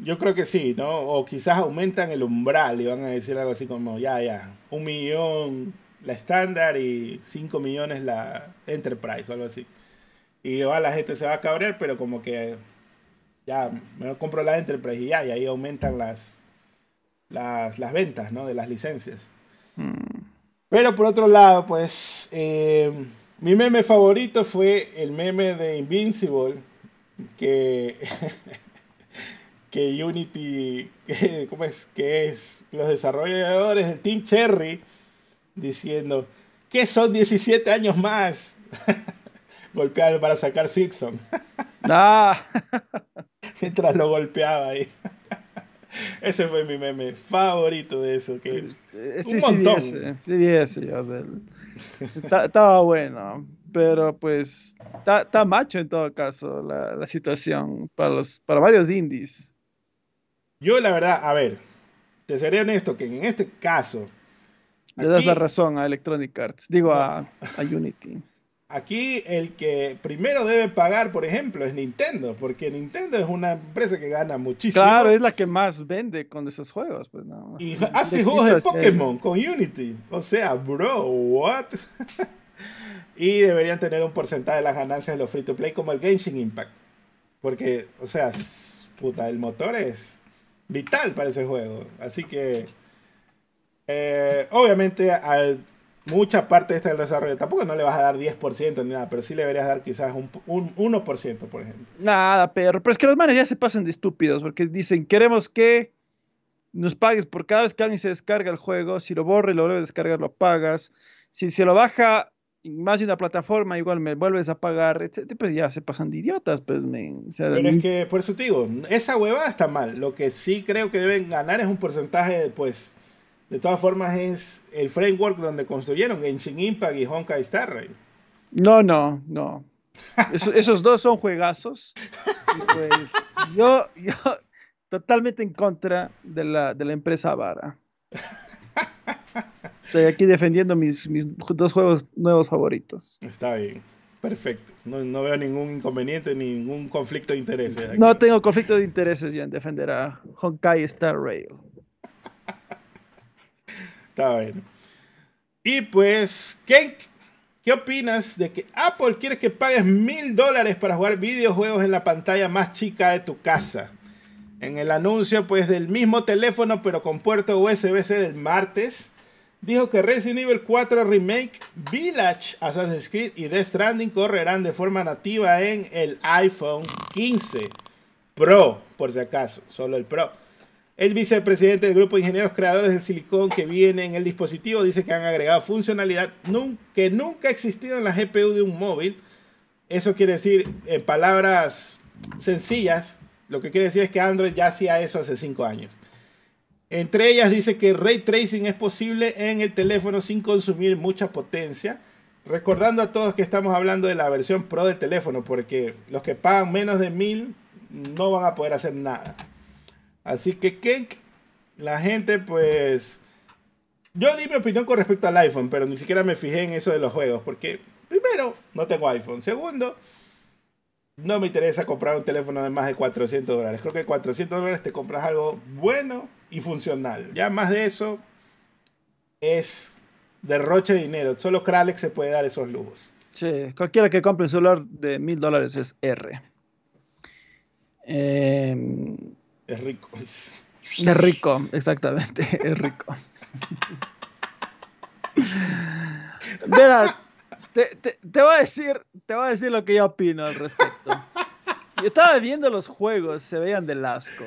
Speaker 1: Yo creo que sí, ¿no? O quizás aumentan el umbral y van a decir algo así como, ya, ya, un millón la estándar y cinco millones la Enterprise o algo así. Y igual la gente se va a cabrear, pero como que ya me compro la Enterprise y ya, y ahí aumentan las, las, ventas, ¿no? De las licencias. Hmm. Pero por otro lado, pues, eh, mi meme favorito fue el meme de Invincible, que, [LAUGHS] que Unity, que, ¿cómo es? Que es los desarrolladores del Team Cherry diciendo, que son 17 años más? [LAUGHS] Golpeado para sacar Sixon. [LAUGHS] ah. [LAUGHS] Mientras lo golpeaba ahí. [LAUGHS] Ese fue mi meme favorito de eso. Que
Speaker 2: eh, un montón. Sí, Estaba bueno, pero pues está macho en todo caso la, situación para, los, para varios indies.
Speaker 1: Yo la verdad, a ver, te seré honesto que en este caso...
Speaker 2: Le das la razón a Electronic Arts, digo a, a Unity.
Speaker 1: Aquí el que primero debe pagar, por ejemplo, es Nintendo, porque Nintendo es una empresa que gana muchísimo.
Speaker 2: Claro, es la que más vende con esos juegos, pues no.
Speaker 1: Y hace juegos de Pokémon con Unity. O sea, bro, what? [LAUGHS] y deberían tener un porcentaje de las ganancias de los free to play como el Genshin Impact. Porque, o sea, puta, el motor es vital para ese juego. Así que, eh, obviamente, al mucha parte de este desarrollo. Tampoco no le vas a dar 10% ni nada, pero sí le deberías dar quizás un, 1%, por ejemplo.
Speaker 2: Nada, pero, pero es que los manes ya se pasan de estúpidos porque dicen, queremos que nos pagues por cada vez que alguien se descarga el juego, si lo borra y lo vuelve a descargar, lo pagas. Si se lo baja más de una plataforma, igual me vuelves a pagar, Pues ya se pasan de idiotas, pues,
Speaker 1: pero es que, por eso te digo, esa huevada está mal. Lo que sí creo que deben ganar es un porcentaje, pues, de todas formas, es el framework donde construyeron Genshin Impact y Honkai Star Rail.
Speaker 2: No, no, no. esos dos son juegazos. pues yo, yo totalmente en contra de la, de la empresa Vara. Estoy aquí defendiendo mis, mis, dos juegos nuevos favoritos.
Speaker 1: Está bien. Perfecto. No, no veo ningún inconveniente, ningún conflicto de intereses.
Speaker 2: No tengo conflicto de intereses ya en defender a Honkai Star Rail.
Speaker 1: Está bueno. Y pues, ¿qué, ¿qué opinas de que Apple quiere que pagues mil dólares para jugar videojuegos en la pantalla más chica de tu casa? En el anuncio, pues, del mismo teléfono, pero con puerto USB-C del martes, dijo que Resident Evil 4 Remake, Village, Assassin's Creed y Death Stranding correrán de forma nativa en el iPhone 15 Pro, por si acaso, solo el Pro. El vicepresidente del grupo de ingenieros creadores del silicón que viene en el dispositivo dice que han agregado funcionalidad que nunca ha existido en la GPU de un móvil. Eso quiere decir, en palabras sencillas, lo que quiere decir es que Android ya hacía eso hace 5 años. Entre ellas dice que ray tracing es posible en el teléfono sin consumir mucha potencia. Recordando a todos que estamos hablando de la versión Pro del teléfono, porque los que pagan menos de 1000 no van a poder hacer nada. Así que, ¿qué? La gente, pues. Yo di mi opinión con respecto al iPhone, pero ni siquiera me fijé en eso de los juegos, porque, primero, no tengo iPhone. Segundo, no me interesa comprar un teléfono de más de 400 dólares. Creo que 400 dólares te compras algo bueno y funcional. Ya más de eso es derroche de dinero. Solo Kralex se puede dar esos lujos.
Speaker 2: Sí, cualquiera que compre un celular de mil dólares es R. Em,
Speaker 1: Es rico.
Speaker 2: es rico, exactamente, [LAUGHS] es rico. Mira, te, te- te voy a decir, te voy a decir lo que yo opino al respecto. Yo estaba viendo los juegos, se veían del asco.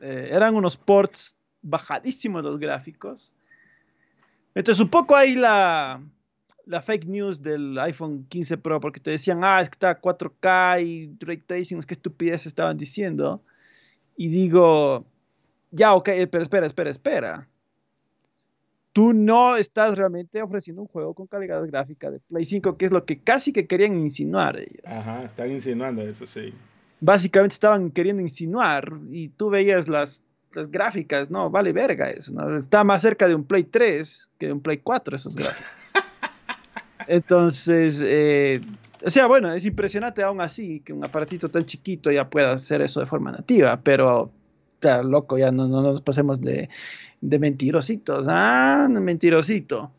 Speaker 2: Eh, eran unos ports bajadísimos los gráficos. Entonces, un poco ahí la, la fake news del iPhone 15 Pro, porque te decían, ah, es que está a 4K y ray tracing, qué estupidez estaban diciendo. Y digo, ya, ok, pero espera, espera, espera. Tú no estás realmente ofreciendo un juego con calidad gráfica de Play 5, que es lo que casi que querían insinuar ellos.
Speaker 1: Ajá, están insinuando eso, sí.
Speaker 2: Básicamente estaban queriendo insinuar y tú veías las, las gráficas, no, vale verga eso, ¿no? Está más cerca de un Play 3 que de un Play 4 esos gráficos. [LAUGHS] Entonces, eh, o sea, bueno, es impresionante aún así que un aparatito tan chiquito ya pueda hacer eso de forma nativa, pero, sea, loco, ya no, no nos pasemos de, de mentirositos, ah, mentirosito.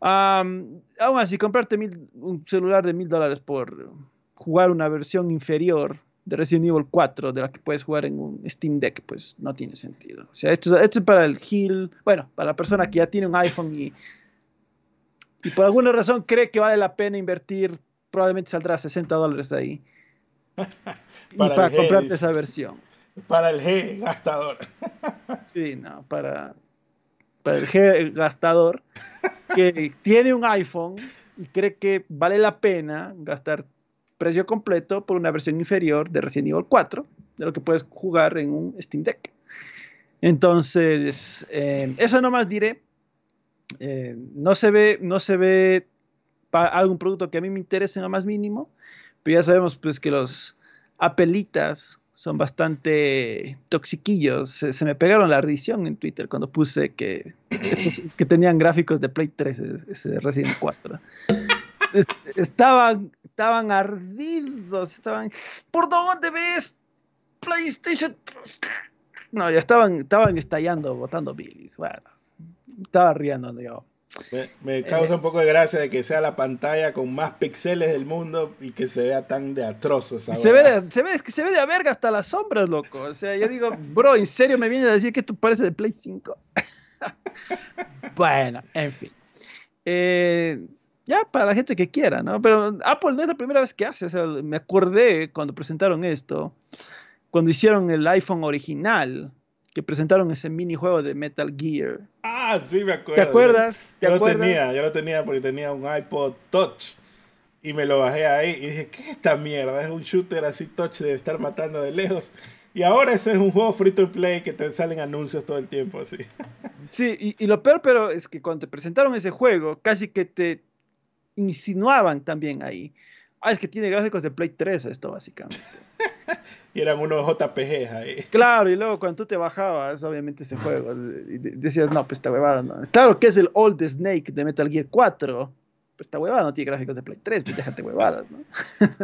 Speaker 2: Am, aún así, comprarte mil- un celular de mil dólares por jugar una versión inferior de Resident Evil 4 de la que puedes jugar en un Steam Deck, pues no tiene sentido. O sea, esto, es- esto es para el Gil, bueno, para la persona que ya tiene un iPhone y, y por alguna razón cree que vale la pena invertir, probablemente saldrá 60 dólares ahí. [LAUGHS] Y
Speaker 1: Para
Speaker 2: para,
Speaker 1: el G,
Speaker 2: comprarte esa versión.
Speaker 1: Para el G gastador. [LAUGHS]
Speaker 2: Sí, no, para, para el G gastador que tiene un iPhone y cree que vale la pena gastar precio completo por una versión inferior de Resident Evil 4, de lo que puedes jugar en un Steam Deck. Entonces, eh, eso nomás diré. Eh, no se ve, no se ve algún producto que a mí me interese en lo más mínimo, pero ya sabemos pues que los apelitas son bastante toxiquillos. Se, se me pegaron la ardición en Twitter cuando puse que, [LAUGHS] que tenían gráficos de Play 3, ese- Resident 4. Es- estaban, estaban ardidos, estaban, ¿por dónde ves PlayStation? No, ya estaban, estaban estallando, botando bilis. Bueno, estaba riendo yo.
Speaker 1: Me, me causa un poco de gracia de que sea la pantalla con más píxeles del mundo y que se vea tan de atroz esa
Speaker 2: Se ve, de, se, ve, se ve de a verga hasta las sombras, loco. O sea, yo digo, bro, ¿en serio me vienes a decir que esto parece de Play 5? [LAUGHS] bueno, en fin. Eh, ya para la gente que quiera, ¿no? Pero Apple no es la primera vez que hace. O sea, me acordé cuando presentaron esto, cuando hicieron el iPhone original, que presentaron ese minijuego de Metal Gear.
Speaker 1: Ah, sí, me acuerdo.
Speaker 2: ¿Te acuerdas? ¿Te
Speaker 1: Yo lo tenía, yo lo tenía porque tenía un iPod Touch. Y me lo bajé ahí y dije, ¿qué es esta mierda? Es un shooter así touch de estar matando de lejos. Y ahora ese es un juego free to play que te salen anuncios todo el tiempo así. [LAUGHS]
Speaker 2: Sí, y, y lo peor, pero es que cuando te presentaron ese juego, casi que te insinuaban también ahí. Ah, es que tiene gráficos de Play 3 esto, básicamente. [LAUGHS]
Speaker 1: Y eran unos JPGs ahí.
Speaker 2: Claro, y luego cuando tú te bajabas, obviamente, ese juego, y de- decías, no, pues esta huevada no. Claro que es el Old Snake de Metal Gear 4, pero esta huevada no tiene gráficos de Play 3, pues déjate huevadas, ¿no?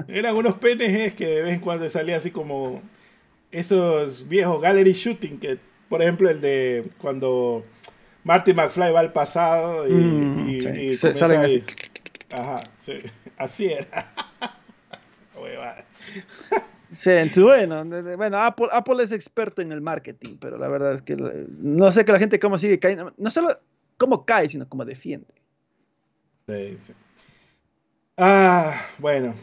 Speaker 2: [LAUGHS]
Speaker 1: Eran unos PNGs que de vez en cuando salía así como esos viejos gallery shooting que, por ejemplo, el de cuando Marty McFly va al pasado y,
Speaker 2: Mm,
Speaker 1: y-
Speaker 2: sí,
Speaker 1: y
Speaker 2: se-
Speaker 1: comienza
Speaker 2: salen
Speaker 1: ahí.
Speaker 2: así.
Speaker 1: Ajá, sí, así era. [LAUGHS]
Speaker 2: Sí, bueno, bueno Apple, Apple es experto en el marketing, pero la verdad es que no sé que la gente cómo sigue cayendo, no solo cómo cae, sino cómo defiende.
Speaker 1: Sí, sí. Ah, bueno.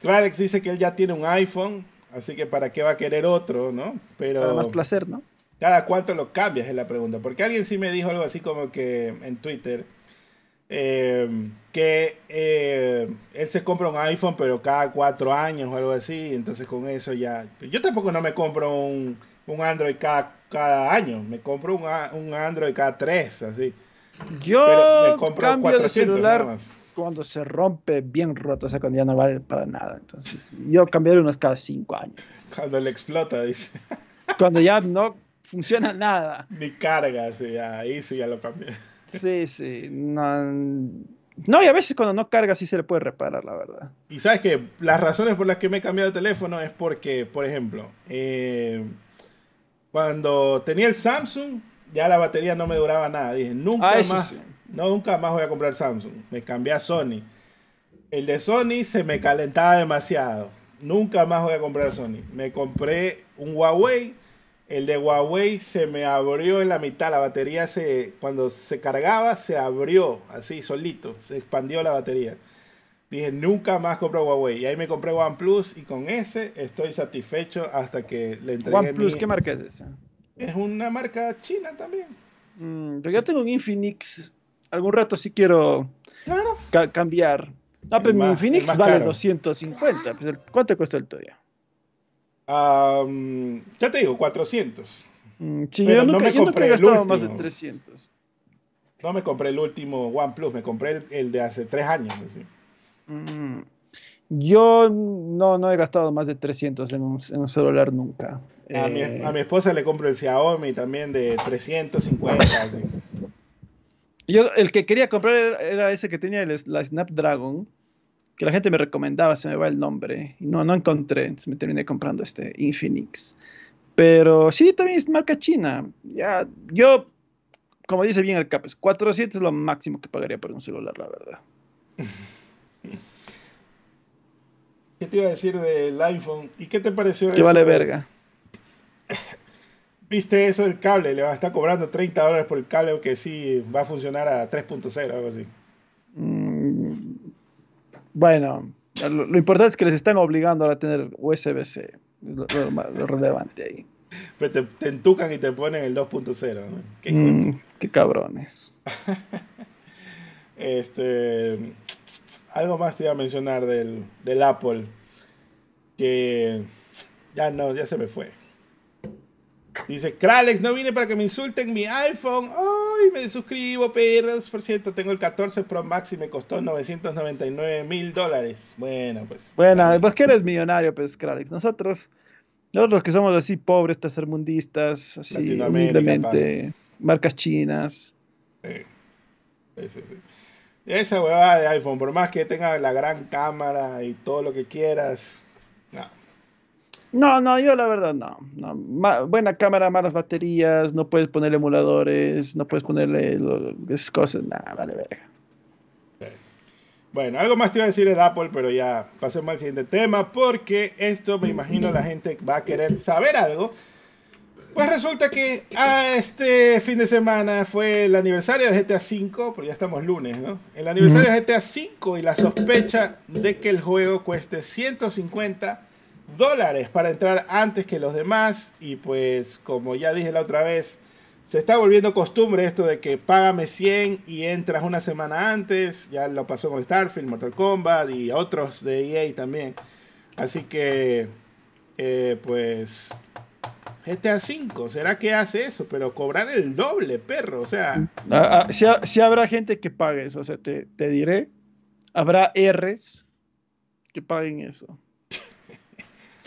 Speaker 1: Clarex dice que él ya tiene un iPhone, así que para qué va a querer otro, ¿no?
Speaker 2: Para
Speaker 1: Pero
Speaker 2: más placer, ¿no?
Speaker 1: cada cuánto lo cambias es la pregunta. Porque alguien sí me dijo algo así como que en Twitter eh, que eh, él se compra un iPhone, pero cada cuatro años o algo así. Entonces con eso ya. Yo tampoco no me compro un, un Android cada, cada año. Me compro un, un Android cada tres, así. Pero
Speaker 2: Yo
Speaker 1: me compro
Speaker 2: cambio de
Speaker 1: 400
Speaker 2: celular
Speaker 1: nada más.
Speaker 2: cuando se rompe bien roto, o sea, cuando ya no vale para nada. Entonces, yo cambiaré unos cada cinco años.
Speaker 1: Cuando le explota, dice.
Speaker 2: Cuando ya no funciona nada. [LAUGHS]
Speaker 1: Ni carga, sí, ahí sí ya lo cambié.
Speaker 2: Sí, sí. No, no, y a veces cuando no carga sí se le puede reparar, la verdad.
Speaker 1: Y sabes que las razones por las que me he cambiado de teléfono es porque, por ejemplo, eh, cuando tenía el Samsung, ya la batería no me duraba nada. Dije, nunca
Speaker 2: Ah,
Speaker 1: más
Speaker 2: sí.
Speaker 1: no, nunca más voy a comprar Samsung. Me cambié a Sony. El de Sony se me calentaba demasiado. Nunca más voy a comprar Sony. Me compré un Huawei. El de Huawei se me abrió en la mitad. La batería se, cuando se cargaba, se abrió así solito. Se expandió la batería. Dije, nunca más compro Huawei. Y ahí me compré OnePlus y con ese estoy satisfecho hasta que le entregué
Speaker 2: OnePlus, ¿qué marca es esa?
Speaker 1: Es una marca china también.
Speaker 2: Mm, pero yo tengo un Infinix. Algún rato sí quiero cambiar. No, pero mi Infinix vale 250. Pues, ¿Cuánto cuesta el tuyo?
Speaker 1: Ya te digo, 400.
Speaker 2: Mm, sí, yo nunca, no me he gastado más de 300.
Speaker 1: No me compré el último OnePlus, me compré el, de hace 3 años.
Speaker 2: Mm, yo no, no he gastado más de 300 en un, celular nunca.
Speaker 1: A, mi, eh, a, mi, esposa le compro el Xiaomi también de 350. [LAUGHS]
Speaker 2: Yo el que quería comprar era ese que tenía la Snapdragon que la gente me recomendaba, se me va el nombre, y no, no encontré, entonces me terminé comprando este Infinix. Pero sí, también es marca china. Ya, yo, como dice bien el Capes, 400 es lo máximo que pagaría por un celular, la verdad. [LAUGHS]
Speaker 1: ¿Qué te iba a decir del iPhone? ¿Y qué te pareció
Speaker 2: que vale verga. [LAUGHS]
Speaker 1: ¿Viste eso del cable? Le va a estar cobrando 30 dólares por el cable, que sí va a funcionar a 3.0, algo así.
Speaker 2: Bueno, lo, importante es que les están obligando a tener USB-C. Lo, lo, relevante ahí.
Speaker 1: Pero te, te, entucan y te ponen el 2.0.
Speaker 2: ¿Qué, mm, qué cabrones. [LAUGHS]
Speaker 1: este, algo más te iba a mencionar del, del Apple. Que ya no, ya se me fue. Dice, Kralex, no vine para que me insulten mi iPhone. Ay, me suscribo, perros. Por cierto, tengo el 14 Pro Max y me costó 999 mil dólares. Bueno, pues.
Speaker 2: Bueno, vos que eres millonario, pues, Kralex. Nosotros, nosotros que somos así pobres, tercermundistas, así humildemente, marcas chinas. Sí.
Speaker 1: Sí, sí, Esa huevada de iPhone, por más que tenga la gran cámara y todo lo que quieras, no.
Speaker 2: No, no, yo la verdad no. buena cámara, malas baterías, no puedes ponerle emuladores, no puedes ponerle esas cosas, nada, vale verga.
Speaker 1: Bueno, algo más te iba a decir el Apple, pero ya pasemos al siguiente tema, porque esto me imagino la gente va a querer saber algo. Pues resulta que a este fin de semana fue el aniversario de GTA V, pero ya estamos lunes, ¿no? El aniversario de GTA V y la sospecha de que el juego cueste 150 dólares para entrar antes que los demás. Y pues, como ya dije la otra vez, se está volviendo costumbre esto de que págame 100 y entras una semana antes. Ya lo pasó con Starfield, Mortal Kombat y otros de EA también. Así que, eh, pues, GTA 5, ¿será que hace eso? Pero cobrar el doble, perro, o sea.
Speaker 2: Ah, si, habrá gente que pague eso, o sea, te, te diré, habrá Rs que paguen eso.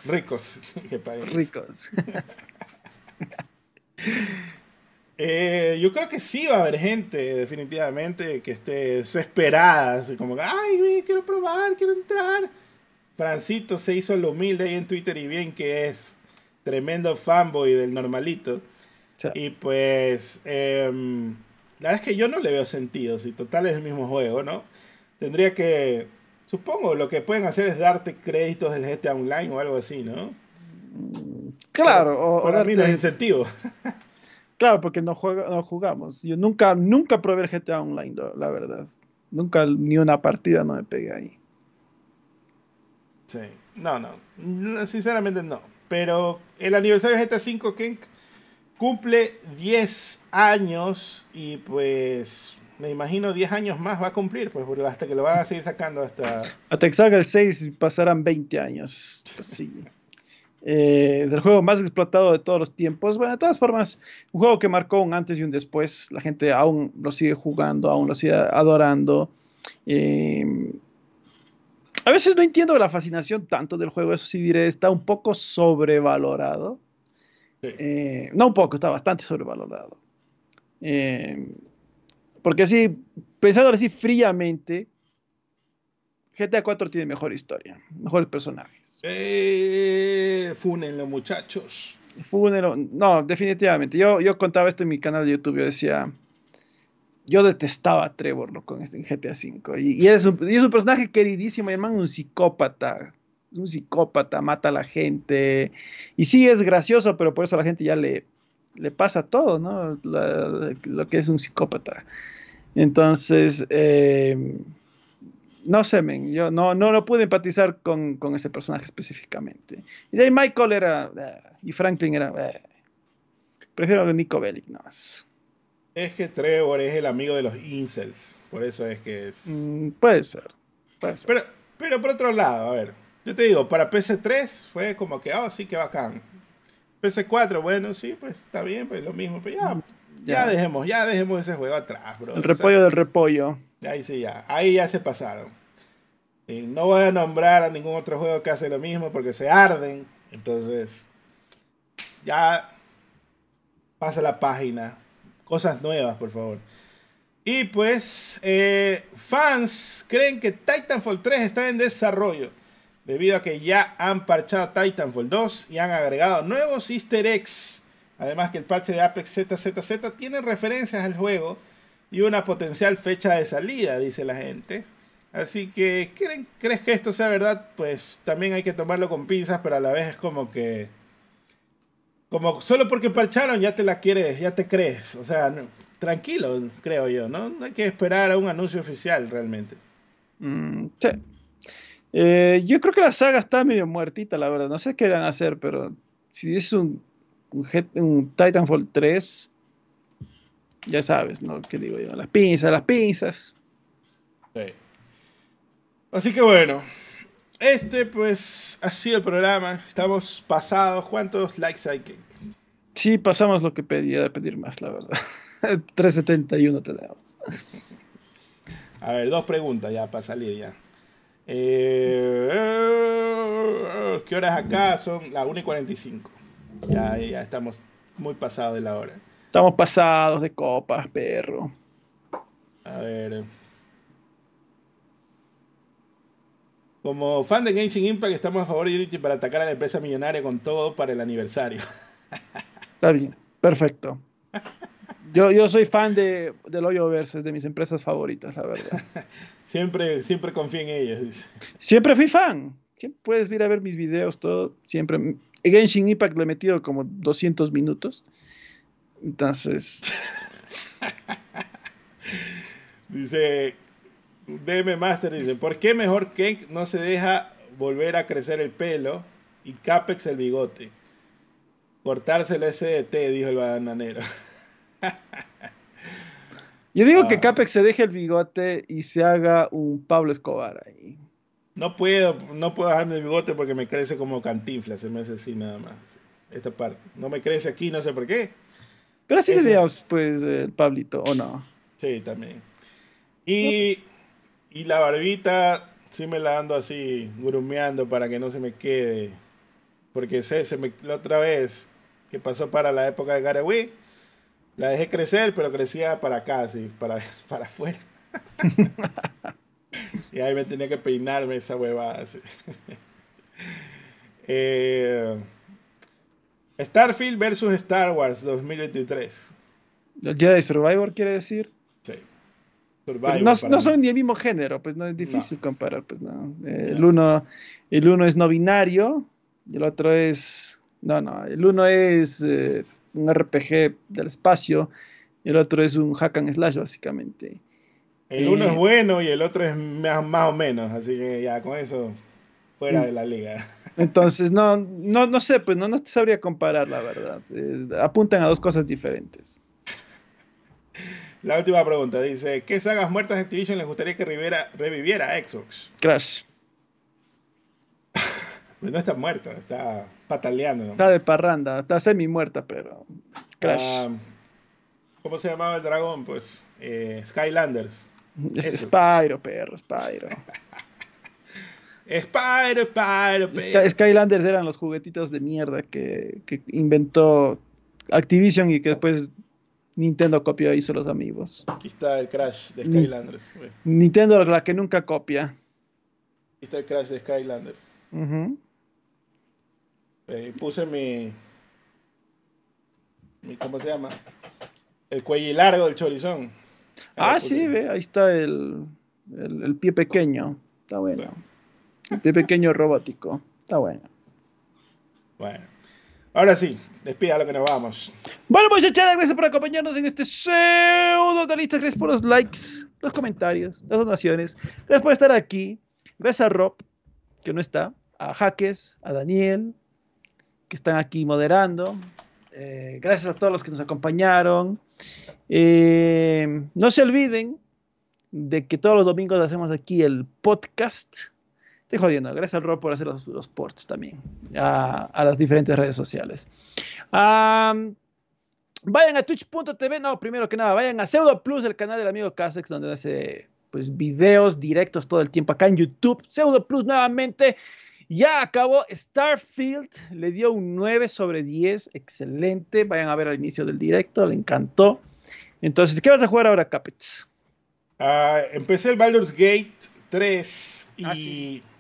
Speaker 1: Ricos, [LAUGHS] que
Speaker 2: Ricos. [LAUGHS]
Speaker 1: Eh, yo creo que sí va a haber gente, definitivamente, que esté desesperada, así como, ay, quiero probar, quiero entrar. Francito se hizo lo humilde ahí en Twitter y bien que es tremendo fanboy del normalito. Y pues, em, la verdad es que yo no le veo sentido, si total es el mismo juego, ¿no? Tendría que Supongo lo que pueden hacer es darte créditos del GTA Online o algo así, ¿no?
Speaker 2: Claro,
Speaker 1: o, para mí no es incentivo. [LAUGHS]
Speaker 2: Claro, porque no, juega, no jugamos. Yo nunca, nunca probé el GTA Online, la verdad. Nunca ni una partida no me pegué ahí.
Speaker 1: Sí, no, no. Sinceramente no. Pero el aniversario de GTA V, cumple 10 años y pues me imagino 10 años más va a cumplir, pues hasta que lo van a seguir sacando hasta...
Speaker 2: Hasta que salga el 6 pasarán 20 años. Pues sí. Eh, es el juego más explotado de todos los tiempos. Bueno, de todas formas, un juego que marcó un antes y un después. La gente aún lo sigue jugando, aún lo sigue adorando. Eh, a veces no entiendo la fascinación tanto del juego, eso sí diré, está un poco sobrevalorado. Eh, no un poco, está bastante sobrevalorado. Porque así, pensando así fríamente, GTA 4 tiene mejor historia, mejores personajes.
Speaker 1: Eh, fúnenlo, muchachos.
Speaker 2: Fúnenlo. No, definitivamente. Yo, yo contaba esto en mi canal de YouTube. Yo decía: yo detestaba a Trevor loco, en, este, GTA V. Y, y, es un, y, es un, personaje queridísimo, hermano, un psicópata. Un psicópata, mata a la gente. Y sí, es gracioso, pero por eso a la gente ya le, le pasa todo, ¿no? La, lo que es un psicópata. Entonces, eh, no sé, men, yo no, no, no pude empatizar con, con, ese personaje específicamente. Y de ahí Michael era, uh, y Franklin era, uh, prefiero a Nico Bellic, no más.
Speaker 1: Es que Trevor es el amigo de los incels, por eso es que es...
Speaker 2: Mm, puede ser, puede ser.
Speaker 1: Pero, pero por otro lado, a ver, yo te digo, para PS3 fue como que, oh, sí, que bacán. PS4, bueno, sí, pues está bien, pues lo mismo, pero ya, ya, ya dejemos, ya dejemos ese juego atrás, bro.
Speaker 2: El repollo o sea, del repollo.
Speaker 1: Ahí sí, ya, ahí ya se pasaron. Y no voy a nombrar a ningún otro juego que hace lo mismo porque se arden, entonces ya pasa la página. Cosas nuevas, por favor. Y pues, eh, fans creen que Titanfall 3 está en desarrollo debido a que ya han parchado Titanfall 2 y han agregado nuevos easter eggs. Además que el parche de Apex ZZZ tiene referencias al juego y una potencial fecha de salida, dice la gente. Así que, ¿creen, ¿crees que esto sea verdad? Pues también hay que tomarlo con pinzas, pero a la vez es como que... Como solo porque parcharon ya te la quieres, ya te crees. O sea, tranquilo, creo yo, ¿no? No hay que esperar a un anuncio oficial realmente.
Speaker 2: Mm, sí. Eh, yo creo que la saga está medio muertita, la verdad. No sé qué van a hacer, pero si es un, un, Titanfall 3, ya sabes, ¿no? ¿Qué digo yo? Las pinzas, las pinzas.
Speaker 1: Sí. Así que bueno, este pues ha sido el programa. Estamos pasados. ¿Cuántos likes hay? Que...
Speaker 2: Sí, pasamos lo que pedía de pedir más, la verdad. [LAUGHS] 371 tenemos.
Speaker 1: A ver, dos preguntas ya para salir ya. Eh, ¿Qué horas acá? Son las 1 y 45. Ya, ya estamos muy pasados de la hora.
Speaker 2: Estamos pasados de copas, perro.
Speaker 1: A ver. Como fan de Genshin Impact, estamos a favor de Unity para atacar a la empresa millonaria con todo para el aniversario.
Speaker 2: Está bien, perfecto. Yo, yo soy fan de, del Hoyoverse, es de mis empresas favoritas, la verdad. [LAUGHS]
Speaker 1: siempre, siempre confío en. Dice.
Speaker 2: Siempre fui fan. Siempre puedes ir a ver mis videos, todo. Siempre. En Genshin Impact le he metido como 200 minutos. Entonces. [LAUGHS]
Speaker 1: dice. DM Master dice: ¿Por qué mejor Kenk no se deja volver a crecer el pelo y Capex el bigote? Cortárselo SDT, dijo el bananero.
Speaker 2: Yo digo ah. que Capex se deje el bigote y se haga un Pablo Escobar ahí.
Speaker 1: No puedo, no puedo dejarme el bigote porque me crece como cantinfla, se me hace así nada más. Esta parte. No me crece aquí, no sé por qué.
Speaker 2: Pero así le pues, el Pablito, ¿o no?
Speaker 1: Sí, también. Y, pues. y la barbita, sí me la ando así, grumeando para que no se me quede. Porque sé, se me, la otra vez que pasó para la época de Garaway, la dejé crecer, pero crecía para acá, así, para, [LAUGHS] para afuera. [LAUGHS] y ahí me tenía que peinarme esa huevada. Así. [LAUGHS] eh, Starfield versus Star Wars 2023.
Speaker 2: ¿El Jedi Survivor quiere decir?
Speaker 1: Sí.
Speaker 2: Survivor no, no son ni el mismo género, pues no es difícil no. comparar, pues no. Eh, el, uno, el uno es no binario y el otro es... No, no, el uno es... Eh, un RPG del espacio, y el otro es un hack and slash, básicamente.
Speaker 1: El uno es bueno y el otro es más, más, o menos, así que ya con eso, fuera de la liga. [LAUGHS]
Speaker 2: Entonces, no, no, no sé, pues no, no te sabría comparar, la verdad. Eh, apuntan a dos cosas diferentes.
Speaker 1: La última pregunta dice: ¿Qué sagas muertas de Activision les gustaría que Rivera reviviera a Xbox?
Speaker 2: Crash. [LAUGHS]
Speaker 1: Pues no está muerto, está pataleando.
Speaker 2: Está de parranda, está semi muerta, pero. Crash. Ah,
Speaker 1: ¿Cómo se llamaba el dragón? Pues eh, Skylanders.
Speaker 2: Es Spyro, perro, Spyro.
Speaker 1: Spyro, Spyro,
Speaker 2: perro. Skylanders eran los juguetitos de mierda que, que inventó Activision y que después Nintendo copió y hizo los amigos.
Speaker 1: Aquí está el Crash de Skylanders.
Speaker 2: Nintendo la que nunca copia.
Speaker 1: Aquí está el Crash de Skylanders.
Speaker 2: Uh -huh.
Speaker 1: Eh, puse mi, mi, ¿Cómo se llama? El cuello largo del chorizón.
Speaker 2: Ah, sí, ve, ahí está el, el, pie pequeño. Está bueno. El pie pequeño robótico. Está bueno.
Speaker 1: Bueno. Ahora sí, despida lo que nos vamos.
Speaker 2: Bueno, pues gracias por acompañarnos en este pseudo de listas. Gracias por los likes, los comentarios, las donaciones. Gracias por estar aquí. Gracias a Rob, que no está, a Jaques, a Daniel, que están aquí moderando. Eh, gracias a todos los que nos acompañaron. Eh, no se olviden de que todos los domingos hacemos aquí el podcast. Estoy jodiendo. Gracias al Rob por hacer los, ports también a, las diferentes redes sociales. vayan a twitch.tv. No, primero que nada, vayan a Pseudo Plus, el canal del amigo Casex, donde hace pues videos directos todo el tiempo acá en YouTube. Pseudo Plus nuevamente. Ya acabó Starfield, le dio un 9 sobre 10, excelente. Vayan a ver al inicio del directo, le encantó. Entonces, ¿qué vas a jugar ahora, Capets?
Speaker 1: Ah, empecé el Baldur's Gate 3 y... Ah,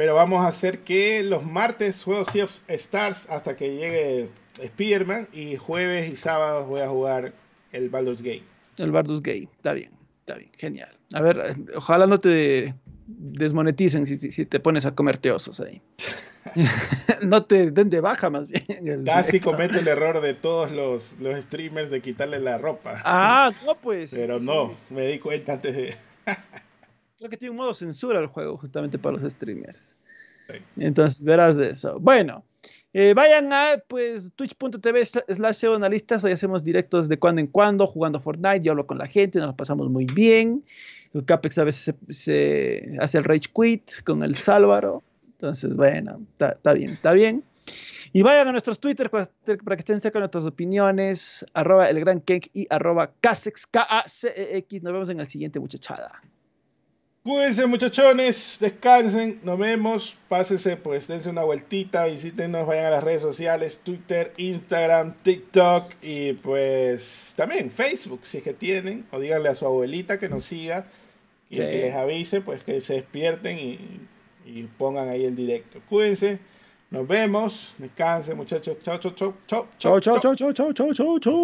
Speaker 1: pero vamos a hacer que los martes juego Sea of Stars hasta que llegue Spider-Man y jueves y sábados voy a jugar el Baldur's Gate.
Speaker 2: El Baldur's Gate, está bien, está bien, genial. A ver, ojalá no te desmoneticen si, te pones a comerte osos ahí. [LAUGHS] no te den de baja más bien.
Speaker 1: Casi comete el error de todos los, los, streamers de quitarle la ropa.
Speaker 2: Ah, no pues.
Speaker 1: Pero no, me di cuenta antes de... [LAUGHS]
Speaker 2: Creo que tiene un modo censura el juego justamente para los streamers. Entonces verás de eso. Bueno, eh, vayan a pues twitch.tv slash analistas, ahí hacemos directos de cuando en cuando jugando Fortnite, yo hablo con la gente, nos pasamos muy bien. Capex a veces se, hace el Rage Quit con el Sálvaro. Entonces, bueno, está bien, está bien. Y vayan a nuestros Twitter para, que estén cerca de nuestras opiniones, arroba el gran y arroba Casex, K-A-C-E-X. Nos vemos en el siguiente muchachada.
Speaker 1: Cuídense muchachones, descansen, nos vemos, pásense, pues dense una vueltita, visítenos, vayan a las redes sociales, Twitter, Instagram, TikTok y pues también Facebook, si es que tienen, o díganle a su abuelita que nos siga y que les avise, pues que se despierten y, y, pongan ahí el directo. Cuídense, nos vemos, descansen muchachos, chao, chao, chao,
Speaker 2: chao, chao, chao, chao, chao, chao, chao, chao.